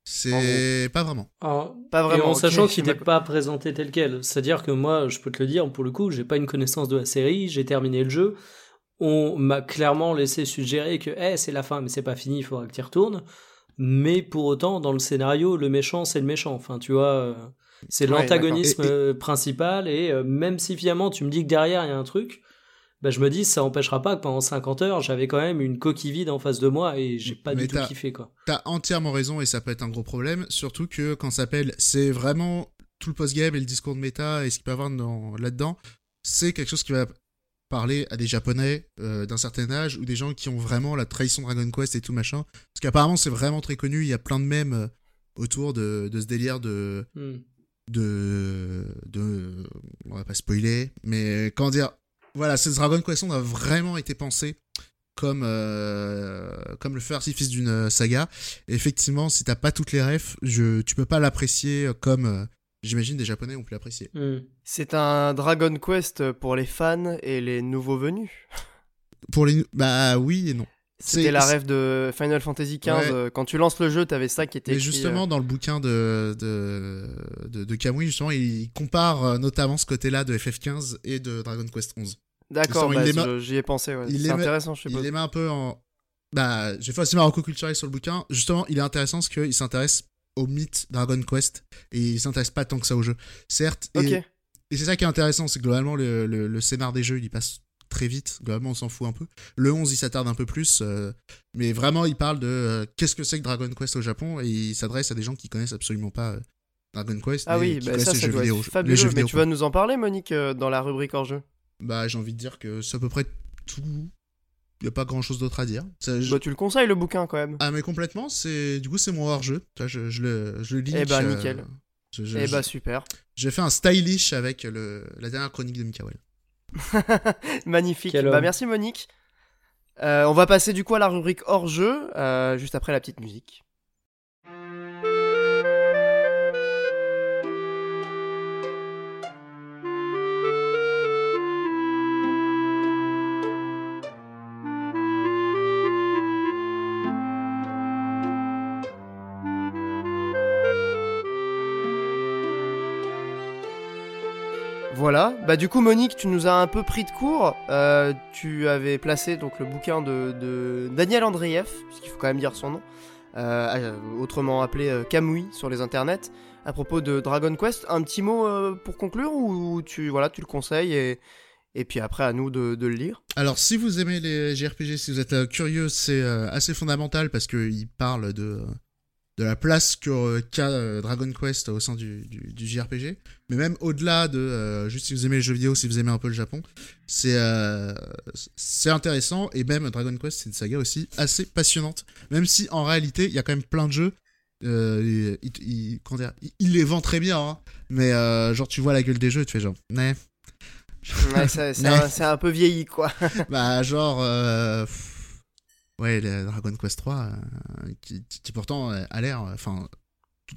C'est pas vraiment. Ah, pas vraiment. Et en sachant qu'il n'est pas présenté tel quel. C'est-à-dire que moi, je peux te le dire, pour le coup, j'ai pas une connaissance de la série, j'ai terminé le jeu. On m'a clairement laissé suggérer que hey, c'est la fin, mais c'est pas fini, il faudra que tu y retournes. Mais pour autant, dans le scénario, le méchant, c'est le méchant. Enfin, tu vois, euh, c'est l'antagonisme principal. Et euh, même si finalement, tu me dis que derrière, il y a un truc, bah, je me dis ça empêchera pas que pendant 50 heures j'avais quand même une coquille vide en face de moi et j'ai pas du tout kiffé quoi. T'as entièrement raison et ça peut être un gros problème, surtout que quand ça s'appelle, c'est vraiment tout le post-game et le discours de méta et ce qu'il peut y avoir là-dedans, c'est quelque chose qui va parler à des japonais euh, d'un certain âge ou des gens qui ont vraiment la trahison Dragon Quest et tout machin. Parce qu'apparemment c'est vraiment très connu, il y a plein de mèmes euh, autour de, ce délire de... Hmm. De, de, on va pas spoiler, mais comment dire, voilà, ce Dragon Quest a vraiment été pensé comme, euh, comme le feu artifice d'une saga. effectivement, si t'as pas toutes les refs, je, tu peux pas l'apprécier comme j'imagine des Japonais ont pu l'apprécier. Hmm. C'est un Dragon Quest pour les fans et les nouveaux venus. Pour les bah oui et non. C'était la rêve de Final Fantasy XV. Quand tu lances le jeu, t'avais ça qui était. Et justement, dans le bouquin de, de, de, de Kamui, justement, il compare notamment ce côté-là de FF15 et de Dragon Quest 11. D'accord, bah, j'y ai pensé. C'est intéressant, je sais pas. Il les met un peu en. Bah, j'ai fait aussi ma culturelle sur le bouquin. Justement, il est intéressant parce qu'il s'intéresse au mythe Dragon Quest et il s'intéresse pas tant que ça au jeu. Certes, et, et c'est ça qui est intéressant, c'est que globalement, le, le, scénar des jeux, il passe très vite. Globalement, on s'en fout un peu. Le 11, il s'attarde un peu plus. Euh, mais vraiment, il parle de euh, qu'est-ce que c'est que Dragon Quest au Japon et il s'adresse à des gens qui connaissent absolument pas euh, Dragon Quest. Ah oui, bah ça, ça doit être fabuleux. mais tu vas nous en parler, Monique, dans la rubrique hors jeu bah, j'ai envie de dire que c'est à peu près tout. Il n'y a pas grand chose d'autre à dire. Bah, tu le conseilles le bouquin quand même. Ah, mais complètement. C'est Du coup, c'est mon hors-jeu. Je, je, le, je le lis. Eh bah, euh, nickel. eh bah, super. J'ai fait un stylish avec le, la dernière chronique de Mikael. Magnifique. bah, merci Monique. Euh, on va passer du coup à la rubrique hors-jeu, euh, juste après la petite musique. Voilà, bah du coup Monique, tu nous as un peu pris de court. Euh, tu avais placé donc le bouquin de, Daniel Andreev, puisqu'il faut quand même dire son nom, euh, autrement appelé euh, Kamui sur les internets, à propos de Dragon Quest. Un petit mot pour conclure ou tu voilà, tu le conseilles et, puis après à nous de, de, le lire. Alors si vous aimez les JRPG, si vous êtes curieux, c'est assez fondamental parce qu'il parle de de la place qu'a euh, Dragon Quest au sein du, du, JRPG. Mais même au-delà de euh, juste si vous aimez les jeux vidéo, si vous aimez un peu le Japon, c'est euh, c'est intéressant. Et même Dragon Quest, c'est une saga aussi assez passionnante. Même si en réalité, il y a quand même plein de jeux. il, il, les vend très bien, hein. mais genre tu vois la gueule des jeux et tu fais genre, ouais, c'est un, un, peu vieilli quoi. bah genre ouais, Dragon Quest 3, euh, qui, pourtant euh, a l'air, enfin,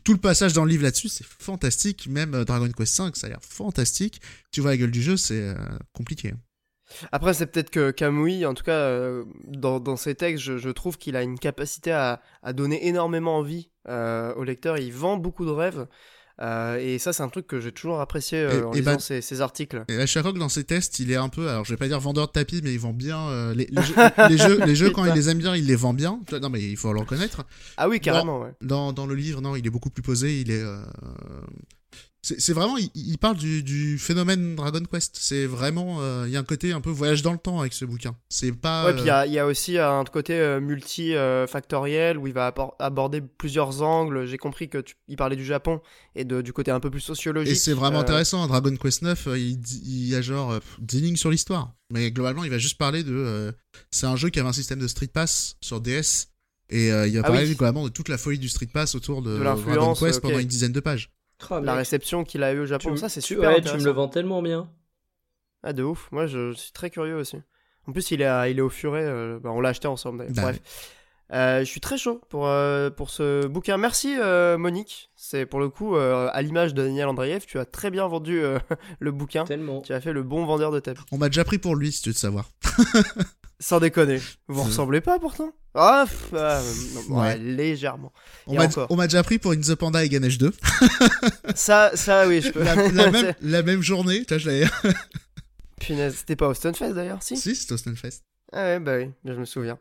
tout le passage dans le livre là-dessus, c'est fantastique. Même euh, Dragon Quest 5, ça a l'air fantastique. Tu vois la gueule du jeu, c'est compliqué. Après, c'est peut-être que Kamui, en tout cas, euh, dans, ses textes, je, trouve qu'il a une capacité à, donner énormément envie euh, au lecteur. Il vend beaucoup de rêves. Euh, et ça, c'est un truc que j'ai toujours apprécié euh, Et- en et lisant bah- ces, ces articles. Et à chaque fois que dans ses tests, il est un peu, alors je vais pas dire vendeur de tapis, mais il vend bien euh, les, les jeux, les jeux, les jeux, quand il les aime bien, il les vend bien. Non, mais il faut le reconnaître. Ah oui, carrément, ouais. Dans, dans le livre, non, il est beaucoup plus posé. Il est. euh, C'est vraiment, il, il parle du, du phénomène Dragon Quest. C'est vraiment, euh, il y a un côté un peu voyage dans le temps avec ce bouquin. C'est pas. Ouais, puis il y euh, a, y a aussi un côté euh, multi-factoriel où il va aborder plusieurs angles. J'ai compris que tu, il parlait du Japon et de, du côté un peu plus sociologique. Et c'est vraiment Euh, intéressant. Dragon Quest 9, il, y a genre euh, 10 lignes sur l'histoire. Mais globalement, il va juste parler de. euh, c'est un jeu qui avait un système de Street Pass sur DS. Et euh, il va Ah parler oui. globalement de toute la folie du Street Pass autour de, De Dragon Quest pendant une dizaine de pages. Oh, La réception qu'il a eu au Japon, ça c'est super ouais, tu me le vends tellement bien. Ah de ouf, moi je suis très curieux aussi. En plus il est, à- il est au furet, euh, bah, on l'a acheté ensemble d'ailleurs. Bah Bref. Euh, je suis très chaud pour, euh, pour ce bouquin. Merci euh, Monique. C'est pour le coup, euh, à l'image de Daniel Andreev, tu as très bien vendu euh, le bouquin. Tellement. Tu as fait le bon vendeur de tapis. On m'a déjà pris pour lui, si tu veux te savoir. Sans déconner. Vous ressemblez pas pourtant Ah, pff, ah, non, ouais, Ouais. légèrement. On m'a déjà pris pour In the Panda et Ganesh 2. Ça, ça oui, je peux. La, la même, la même journée. Tu vois, je l'avais. Punaise, c'était pas au Stunfest d'ailleurs, si? Si, c'était au Stunfest. Ah ouais, bah oui, je me souviens.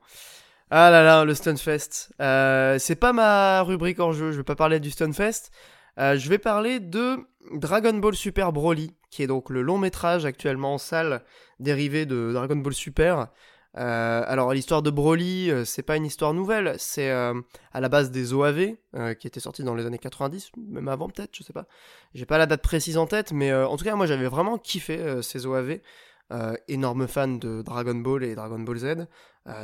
Ah là là, le Stunfest. Euh, c'est pas ma rubrique hors jeu, je vais pas parler du Stunfest. Euh, je vais parler de Dragon Ball Super Broly, qui est donc le long métrage actuellement en salle dérivé de Dragon Ball Super. Euh, alors l'histoire de Broly, euh, c'est pas une histoire nouvelle, c'est euh, à la base des OAV qui étaient sortis dans les années 90, même avant peut-être, je sais pas. J'ai pas la date précise en tête, mais en tout cas moi j'avais vraiment kiffé ces OAV. Énorme fan de Dragon Ball et Dragon Ball Z.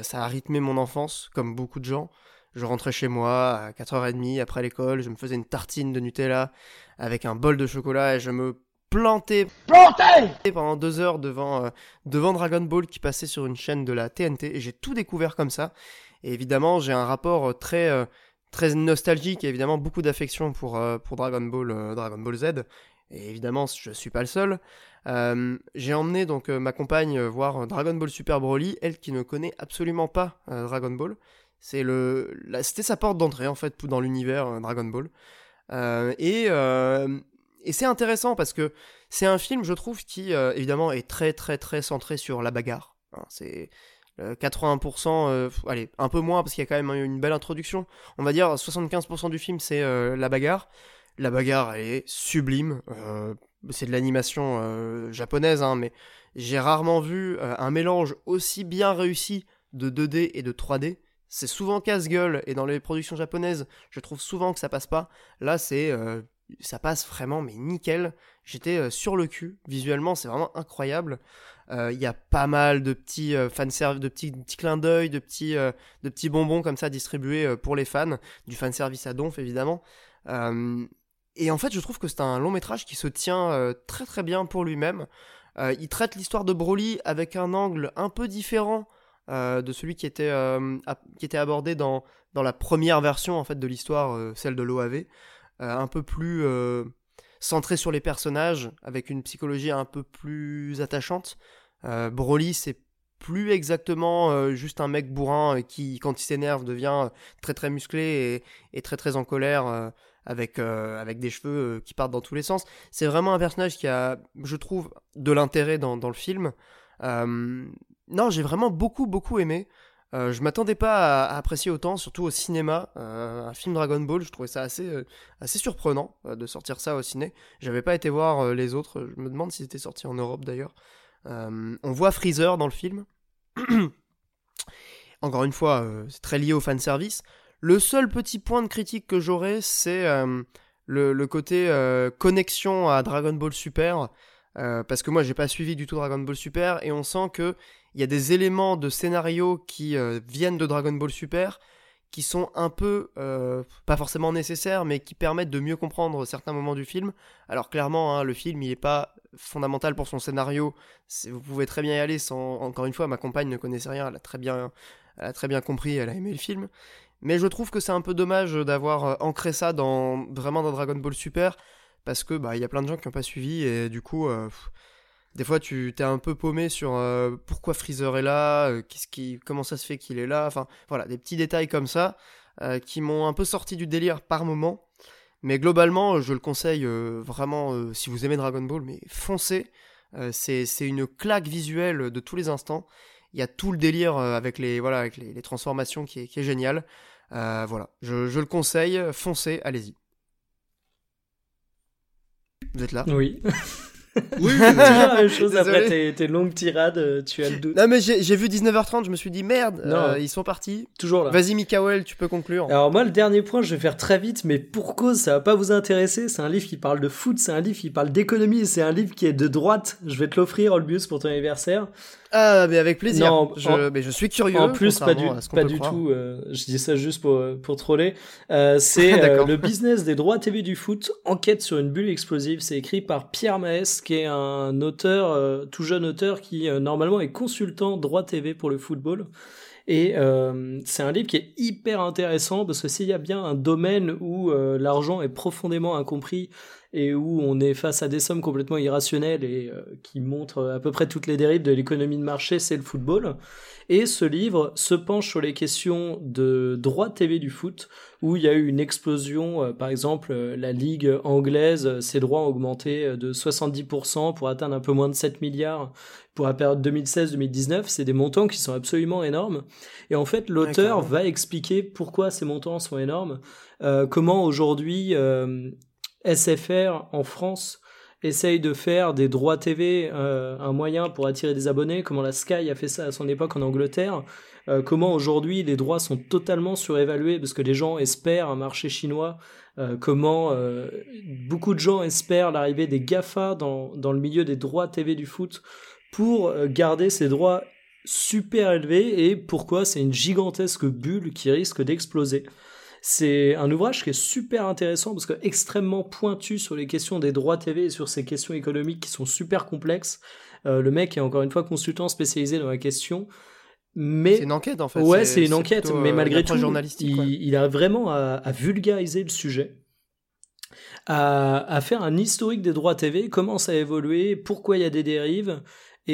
Ça a rythmé mon enfance, comme beaucoup de gens. Je rentrais chez moi à 4h30 après l'école, je me faisais une tartine de Nutella avec un bol de chocolat et je me plantais pendant deux heures devant, euh, devant Dragon Ball qui passait sur une chaîne de la TNT et j'ai tout découvert comme ça. Et évidemment, j'ai un rapport euh, très, euh, très nostalgique et évidemment beaucoup d'affection pour, euh, pour Dragon Ball, Dragon Ball Z. Et évidemment, je suis pas le seul. J'ai emmené donc ma compagne voir Dragon Ball Super Broly, elle qui ne connaît absolument pas Dragon Ball. C'est le, c'était sa porte d'entrée en fait dans l'univers Dragon Ball. Euh, et euh, et c'est intéressant parce que c'est un film, je trouve, qui euh, évidemment est très très très centré sur la bagarre. Hein, c'est euh, 80%, euh, allez, un peu moins parce qu'il y a quand même une belle introduction. On va dire 75% du film c'est euh, la bagarre. La bagarre elle est sublime. c'est de l'animation japonaise, hein, mais j'ai rarement vu un mélange aussi bien réussi de 2D et de 3D. C'est souvent casse-gueule et dans les productions japonaises, je trouve souvent que ça passe pas. Là, c'est ça passe vraiment, mais nickel. J'étais euh, sur le cul. Visuellement, c'est vraiment incroyable. Euh, Il y a pas mal de petits euh, fanserv- de petits, petits clins d'œil, de petits, de petits bonbons comme ça distribués pour les fans. Du fanservice à donf, évidemment. Et en fait, je trouve que c'est un long métrage qui se tient très très bien pour lui-même. Il traite l'histoire de Broly avec un angle un peu différent de celui qui était, qui était abordé dans, dans la première version en fait de l'histoire, celle de l'OAV. Euh, un peu plus euh, centré sur les personnages, avec une psychologie un peu plus attachante. Euh, Broly, c'est plus exactement juste un mec bourrin qui, quand il s'énerve, devient très très musclé et, très très en colère. avec, avec des cheveux qui partent dans tous les sens. C'est vraiment un personnage qui a, je trouve, de l'intérêt dans, dans le film. Non, j'ai vraiment beaucoup, beaucoup aimé. Euh, je m'attendais pas à, apprécier autant, surtout au cinéma. Euh, un film Dragon Ball, je trouvais ça assez, euh, assez surprenant euh, de sortir ça au ciné. J'avais pas été voir les autres. Je me demande si c'était sorti en Europe d'ailleurs. On voit Freezer dans le film. Encore une fois, c'est très lié au fanservice. Le seul petit point de critique que j'aurais, c'est le, côté connexion à Dragon Ball Super. Euh, parce que moi, j'ai pas suivi du tout Dragon Ball Super et on sent que il y a des éléments de scénario qui euh, viennent de Dragon Ball Super qui sont un peu, euh, pas forcément nécessaires, mais qui permettent de mieux comprendre certains moments du film. Alors clairement, hein, le film, il est pas fondamental pour son scénario. Vous pouvez très bien y aller sans. Encore une fois, ma compagne ne connaissait rien, elle a très bien, elle a très bien compris, elle a aimé le film. Mais je trouve que c'est un peu dommage d'avoir ancré ça dans vraiment dans Dragon Ball Super parce que bah il y a plein de gens qui n'ont pas suivi et du coup euh, des fois, tu t'es un peu paumé sur euh, pourquoi Freezer est là, euh, qu'est-ce qui, comment ça se fait qu'il est là. Enfin, voilà, des petits détails comme ça qui m'ont un peu sorti du délire par moment. Mais globalement, je le conseille vraiment si vous aimez Dragon Ball, mais foncez. c'est une claque visuelle de tous les instants. Il y a tout le délire avec les voilà avec les, transformations qui est, qui est génial. voilà, je, je le conseille. Foncez, allez-y. Vous êtes là Oui. Oui, la même chose après tes, longues tirades, euh, tu as le doute. Non, mais j'ai vu 19h30, je me suis dit merde, euh, ils sont partis. Toujours là. Vas-y, Mikael, tu peux conclure. Alors, moi, le dernier point, je vais faire très vite, mais pour cause, ça va pas vous intéresser. C'est un livre qui parle de foot, c'est un livre qui parle d'économie, c'est un livre qui est de droite. Je vais te l'offrir, Olbius, pour ton anniversaire. Ah, mais avec plaisir. Non, je, mais je suis curieux. En plus, pas du, pas du tout. Euh, je dis ça juste pour, pour troller. Euh, c'est euh, le business des droits TV du foot. Enquête sur une bulle explosive. C'est écrit par Pierre Maes, qui est un auteur, euh, tout jeune auteur, qui normalement est consultant droit TV pour le football. Et c'est un livre qui est hyper intéressant parce que s'il y a bien un domaine où l'argent est profondément incompris et où on est face à des sommes complètement irrationnelles et euh, qui montrent à peu près toutes les dérives de l'économie de marché, c'est le football. Et ce livre se penche sur les questions de droit TV du foot, où il y a eu une explosion, euh, par exemple euh, la ligue anglaise, ses droits ont augmenté de 70% pour atteindre un peu moins de 7 milliards pour la période 2016-2019, c'est des montants qui sont absolument énormes. Et en fait, l'auteur va expliquer pourquoi ces montants sont énormes, comment aujourd'hui SFR en France essaye de faire des droits TV euh, un moyen pour attirer des abonnés, comment la Sky a fait ça à son époque en Angleterre, euh, comment aujourd'hui les droits sont totalement surévalués parce que les gens espèrent un marché chinois, euh, comment beaucoup de gens espèrent l'arrivée des GAFA dans, dans le milieu des droits TV du foot pour garder ces droits super élevés et pourquoi c'est une gigantesque bulle qui risque d'exploser. C'est un ouvrage qui est super intéressant parce que extrêmement pointu sur les questions des droits TV et sur ces questions économiques qui sont super complexes. Euh, le mec est encore une fois consultant spécialisé dans la question. Mais c'est une enquête en fait. Ouais, c'est une enquête, mais euh, malgré tout, il, il, a vraiment à, à, vulgariser le sujet, à, à, faire un historique des droits TV, comment ça a évolué, pourquoi il y a des dérives.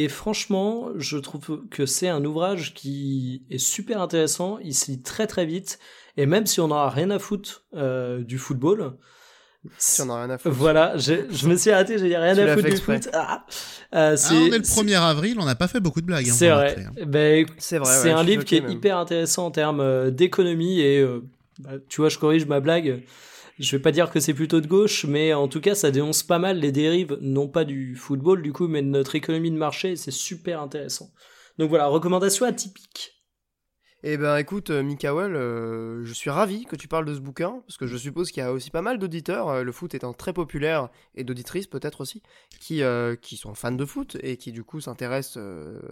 Et franchement, je trouve que c'est un ouvrage qui est super intéressant. Il se lit très très vite. Et même si on n'en a rien à foutre euh, du football, si on a rien à foutre. Voilà, je me suis arrêté, j'ai rien à foutre du foot. Ah, euh, ah, on est le 1er avril, on n'a pas fait beaucoup de blagues. Hein, c'est vrai. Ben, c'est vrai. C'est un livre qui est hyper intéressant en termes euh, d'économie et euh, bah, tu vois, je corrige ma blague. Je vais pas dire que c'est plutôt de gauche, mais en tout cas, ça dénonce pas mal les dérives, non pas du football du coup, mais de notre économie de marché. C'est super intéressant. Donc voilà, recommandation atypique. Eh ben écoute, euh, Mikael, euh, je suis ravi que tu parles de ce bouquin, parce que je suppose qu'il y a aussi pas mal d'auditeurs, euh, le foot étant très populaire, et d'auditrices peut-être aussi, qui, qui sont fans de foot et qui du coup s'intéressent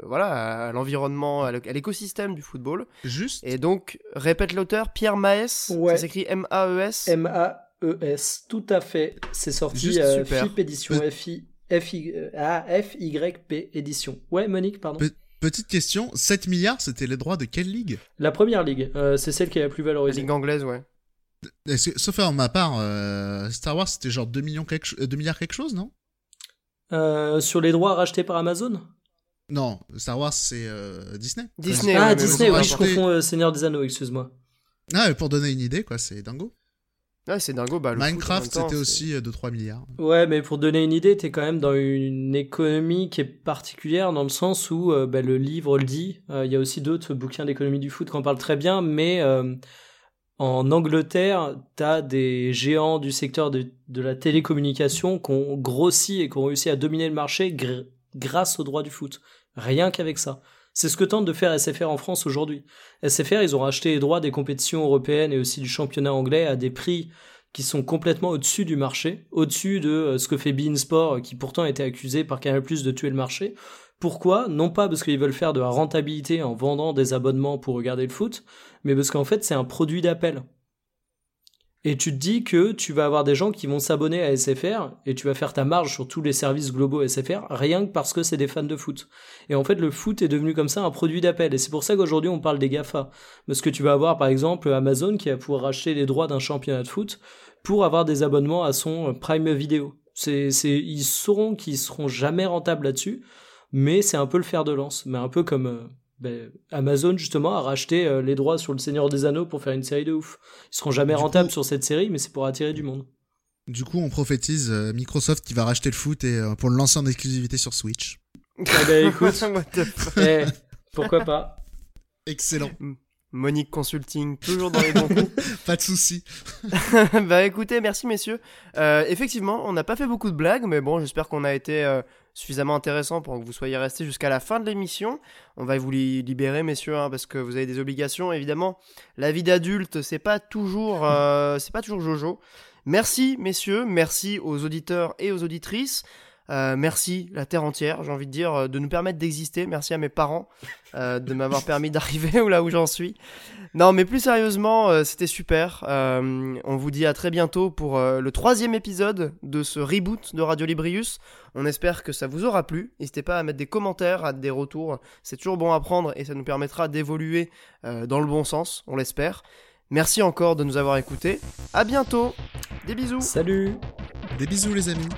voilà, à, l'environnement, à l'écosystème du football. Juste. Et donc, répète l'auteur, Pierre Maes, ça s'écrit M-A-E-S M-A-E-S, tout à fait. C'est sorti à FIP édition, F-I, F-Y-P édition. Ouais, Monique, pardon. Petite question, 7 milliards, c'était les droits de quelle ligue? La première ligue, euh, c'est celle qui est la plus valorisée. La ligue anglaise, ouais. sauf en ma part, euh, Star Wars, c'était genre 2, millions quelque, 2 euh, milliards quelque chose, non? Sur les droits rachetés par Amazon? Non, Star Wars, c'est Disney. Disney, Ah, Disney, oui, je confonds Seigneur des Anneaux, excuse-moi. Ah, pour donner une idée, quoi, c'est dingo. C'est dingo. Bah, Minecraft, c'était aussi de 3 milliards. Ouais, mais pour donner une idée, t'es quand même dans une économie qui est particulière dans le sens où euh, bah, le livre le dit. Euh, il y a aussi d'autres bouquins d'économie du foot qui en parlent très bien, mais euh, en Angleterre, t'as des géants du secteur de, de, la télécommunication qui ont grossi et qui ont réussi à dominer le marché grâce au droit du foot. Rien qu'avec ça. C'est ce que tente de faire SFR en France aujourd'hui. SFR, ils ont racheté les droits des compétitions européennes et aussi du championnat anglais à des prix qui sont complètement au-dessus du marché, au-dessus de euh, ce que fait Beansport, qui pourtant était accusé par Canal+ de tuer le marché. Pourquoi? Non pas parce qu'ils veulent faire de la rentabilité en vendant des abonnements pour regarder le foot, mais parce qu'en fait c'est un produit d'appel. Et tu te dis que tu vas avoir des gens qui vont s'abonner à SFR et tu vas faire ta marge sur tous les services globaux SFR rien que parce que c'est des fans de foot. Et en fait, le foot est devenu comme ça un produit d'appel. Et c'est pour ça qu'aujourd'hui, on parle des GAFA. Parce que tu vas avoir, par exemple, Amazon qui va pouvoir acheter les droits d'un championnat de foot pour avoir des abonnements à son Prime Vidéo. C'est, c'est, ils sauront qu'ils seront jamais rentables là-dessus, mais c'est un peu le fer de lance. Mais un peu comme euh, ben, Amazon, justement, a racheté euh, les droits sur Le Seigneur des Anneaux pour faire une série de ouf. Ils seront jamais Du rentables coup- sur cette série, mais c'est pour attirer du monde. Du coup, on prophétise euh, Microsoft qui va racheter le foot et euh, pour le lancer en exclusivité sur Switch. Ah ben, écoute. Eh, pourquoi pas Excellent, Monique Consulting, toujours dans les bons coups. pas de souci. bah écoutez, merci messieurs. Euh, effectivement, on n'a pas fait beaucoup de blagues, mais bon, j'espère qu'on a été euh, suffisamment intéressant pour que vous soyez restés jusqu'à la fin de l'émission. On va vous li- libérer, messieurs, hein, parce que vous avez des obligations, évidemment. La vie d'adulte, c'est pas toujours, euh, c'est pas toujours Jojo. Merci messieurs, merci aux auditeurs et aux auditrices. Euh, merci la terre entière, j'ai envie de dire, euh, de nous permettre d'exister. Merci à mes parents euh, de m'avoir permis d'arriver où là où j'en suis. Non, mais plus sérieusement, euh, c'était super. Euh, on vous dit à très bientôt pour euh, le troisième épisode de ce reboot de Radio Librius. On espère que ça vous aura plu. N'hésitez pas à mettre des commentaires, à des retours. C'est toujours bon à prendre et ça nous permettra d'évoluer euh, dans le bon sens, on l'espère. Merci encore de nous avoir écoutés. À bientôt. Des bisous. Salut Des bisous les amis.